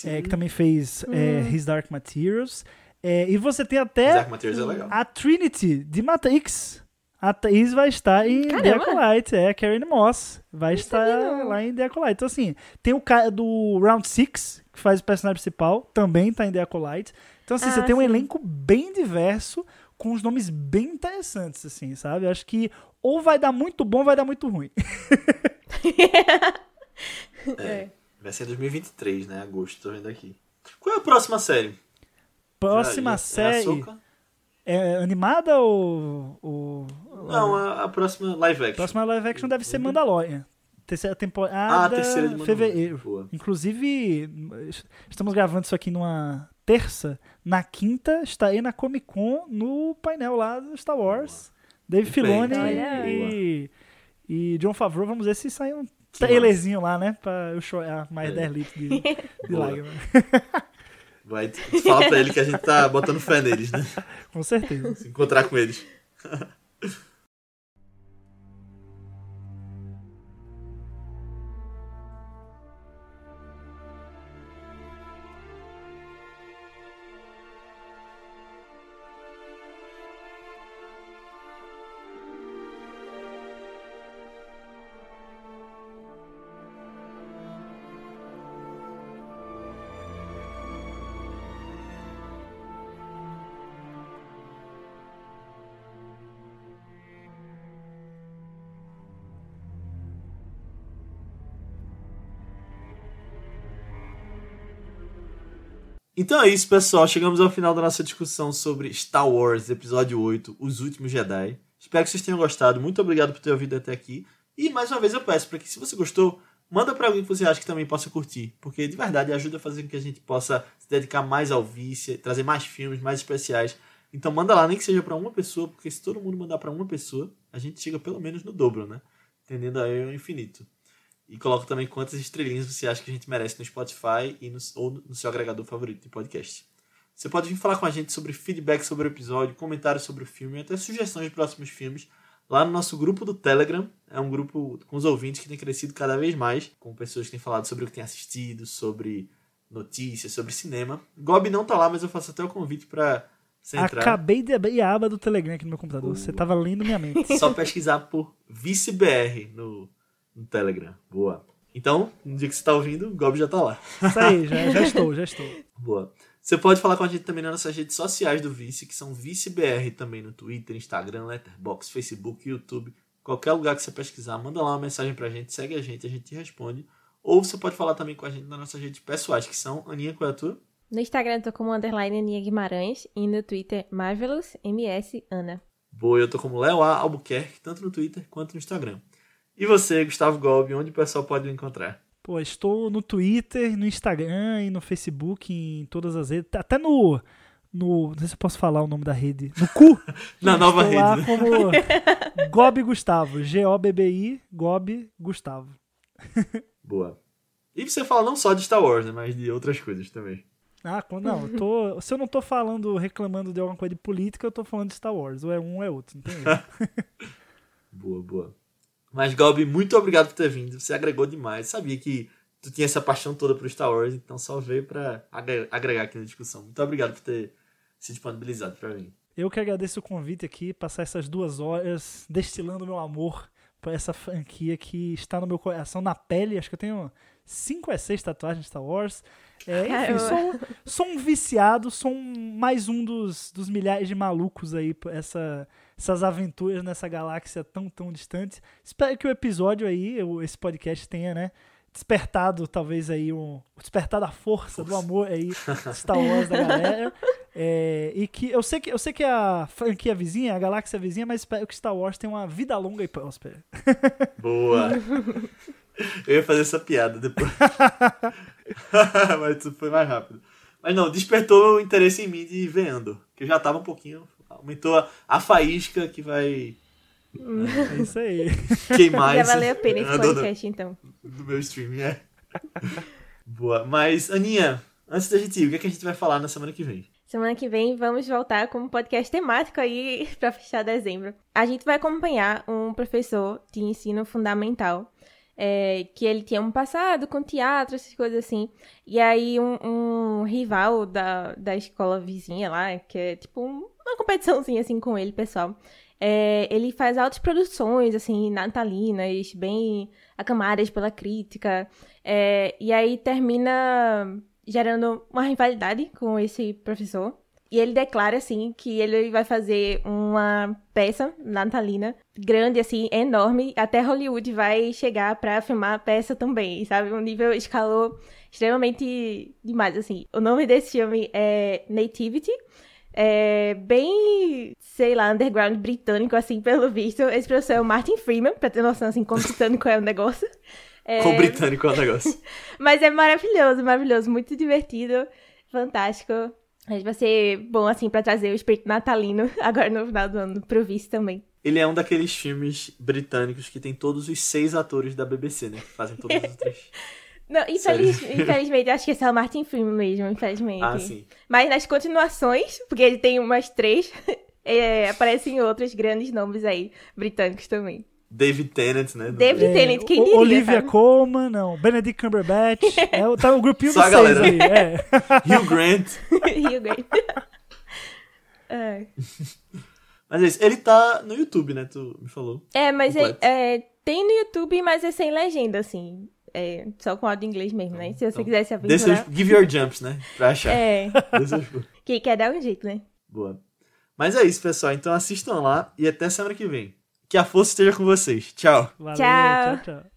é, que também fez é, hum. é, His Dark Materials. É, e você tem até é a Trinity de Matrix. A Thaís vai estar em Caramba. The Acolyte, é, Karen Moss. Vai não estar lá em The Acolyte. Então, assim, tem o cara do Round 6, que faz o personagem principal, também tá em The Acolyte. Então, assim, ah, você tem um elenco bem diverso, com os nomes bem interessantes, assim, sabe? Eu acho que ou vai dar muito bom ou vai dar muito ruim. é, vai ser 2023, né? Agosto, tô vendo aqui. Qual é a próxima série? Próxima já, série. É, é, animada ou. ou Não, a, a, próxima live action. A próxima live action deve ser Mandalorian. Terceira temporada. Ah, terceira de fevereiro. Boa. Inclusive, estamos gravando isso aqui numa terça. Na quinta, estarei na Comic Con no painel lá do Star Wars. Dave Filoni e, e John Favreau. Vamos ver se sai um trailerzinho lá, né? Pra eu chorar mais é. 10 litros de, de lágrimas. Vai, fala pra ele que a gente tá botando fé neles, né? Com certeza. Se encontrar com eles. Então é isso, pessoal. Chegamos ao final da nossa discussão sobre Star Wars, episódio 8, Os Últimos Jedi. Espero que vocês tenham gostado. Muito obrigado por ter ouvido até aqui. E mais uma vez eu peço para que, se você gostou, manda para alguém que você acha que também possa curtir. Porque de verdade ajuda a fazer com que a gente possa se dedicar mais ao vice, trazer mais filmes, mais especiais. Então manda lá, nem que seja para uma pessoa, porque se todo mundo mandar para uma pessoa, a gente chega pelo menos no dobro, né? Entendendo aí o infinito. E coloca também quantas estrelinhas você acha que a gente merece no Spotify e no, ou no seu agregador favorito de podcast. Você pode vir falar com a gente sobre feedback sobre o episódio, comentários sobre o filme e até sugestões de próximos filmes lá no nosso grupo do Telegram. É um grupo com os ouvintes que tem crescido cada vez mais, com pessoas que têm falado sobre o que têm assistido, sobre notícias, sobre cinema. Gob não tá lá, mas eu faço até o convite para você entrar. Acabei de abrir a aba do Telegram aqui no meu computador. Você tava lendo minha mente. Só pesquisar por ViceBR no, no Telegram. Boa. Então, no dia que você tá ouvindo, o Gob já tá lá. Isso aí, já, já estou, já estou. Boa. Você pode falar com a gente também nas nossas redes sociais do Vice, que são ViceBR também no Twitter, Instagram, Letterboxd, Facebook, YouTube. Qualquer lugar que você pesquisar, manda lá uma mensagem pra gente, segue a gente, a gente responde. Ou você pode falar também com a gente nas nossas redes pessoais, que são Aninha, qual é a tua? No Instagram eu tô como underline Aninha Guimarães e no Twitter Marvelous MS Ana. Boa, eu tô como Léo A. Albuquerque, tanto no Twitter quanto no Instagram. E você, Gustavo Golbi, onde o pessoal pode me encontrar? Pô, estou no Twitter, no Instagram e no Facebook, em todas as redes. Até no. no não sei se eu posso falar o nome da rede. No cu! Na nova estou lá rede, né? como Gob Gustavo. G-O-B-B-I, Gob Gustavo. Boa. E você fala não só de Star Wars, né, mas de outras coisas também. Ah, quando- não, eu tô, se eu não tô falando, reclamando de alguma coisa de política, eu tô falando de Star Wars. Ou é um ou é outro, não tem erro. Boa, boa. Mas, Golbi, muito obrigado por ter vindo. Você agregou demais. Sabia que tu tinha essa paixão toda pro Star Wars, então só veio pra agre- agregar aqui na discussão. Muito obrigado por ter se disponibilizado pra mim. Eu que agradeço o convite aqui, passar essas duas horas destilando meu amor por essa franquia que está no meu coração, na pele. Acho que eu tenho cinco a seis tatuagens de Star Wars. É, enfim, sou, sou um viciado, sou um- mais um dos, dos milhares de malucos aí por essa, essas aventuras nessa galáxia tão, tão distante. Espero que o episódio aí, esse podcast tenha, né? Despertado, talvez aí, um, despertado a força do amor aí, Star Wars da galera. É, e que eu sei que eu sei que a franquia vizinha, a galáxia vizinha, mas espero que Star Wars tenha uma vida longa e próspera. Boa. Eu ia fazer essa piada depois. Mas foi mais rápido. Mas não, despertou o interesse em mim de ver Andor. Que eu já tava um pouquinho. Aumentou a, a faísca que vai É isso aí. queimar Já valeu a pena esse podcast, então. do, do meu streaming, é. Boa. Mas, Aninha, antes da gente ir, o que, é que a gente vai falar na semana que vem? Semana que vem vamos voltar com um podcast temático aí pra fechar dezembro. A gente vai acompanhar um professor de ensino fundamental. é, que ele tinha um passado com teatro, essas coisas assim. E aí um, um rival da, da escola vizinha lá, que é tipo um- uma competiçãozinha assim com ele, pessoal. é, ele faz altas produções, assim, natalinas, bem acamadas pela crítica. é, e aí termina gerando uma rivalidade com esse professor. E ele declara, assim, que ele vai fazer uma peça natalina grande, assim, enorme. Até Hollywood vai chegar pra filmar a peça também, sabe? Um nível escalou extremamente demais, assim. O nome desse filme é Nativity. É bem, sei lá, underground britânico, assim, pelo visto. Esse professor é o Martin Freeman, pra ter noção, assim, como britânico é o negócio. É, Com britânico é o negócio. mas é maravilhoso, maravilhoso, muito divertido, fantástico. Mas vai ser bom, assim, pra trazer o espírito natalino agora no final do ano pro vice também. Ele é um daqueles filmes britânicos que tem todos os seis atores da BBC, né? Que fazem todos os outros. Não, infeliz- infelizmente, acho que esse é o Martin Freeman mesmo, infelizmente. Ah, sim. Mas nas continuações, porque ele tem umas três, é, aparecem outros grandes nomes aí, britânicos também. David Tennant, né? David É, Tennant, quem diria, Olivia sabe? Colman, não. Benedict Cumberbatch. é, o- tá o grupinho Só dos a seis galera. aí. É. Hugh Grant. Hugh Grant. É. Mas é isso. Ele tá no YouTube, né? Tu me falou. É, mas é, é, tem no YouTube, mas é sem legenda, assim. É, só com áudio em inglês mesmo, né? Se você Então, quiser se Dê seus, aventurar. give your jumps, né? Pra achar. É, Dê seus pulos. que quer dar um jeito, né? Boa. Mas é isso, pessoal. Então assistam lá e até semana que vem. Que a força esteja com vocês. Tchau. Valeu, Tchau. tchau. tchau.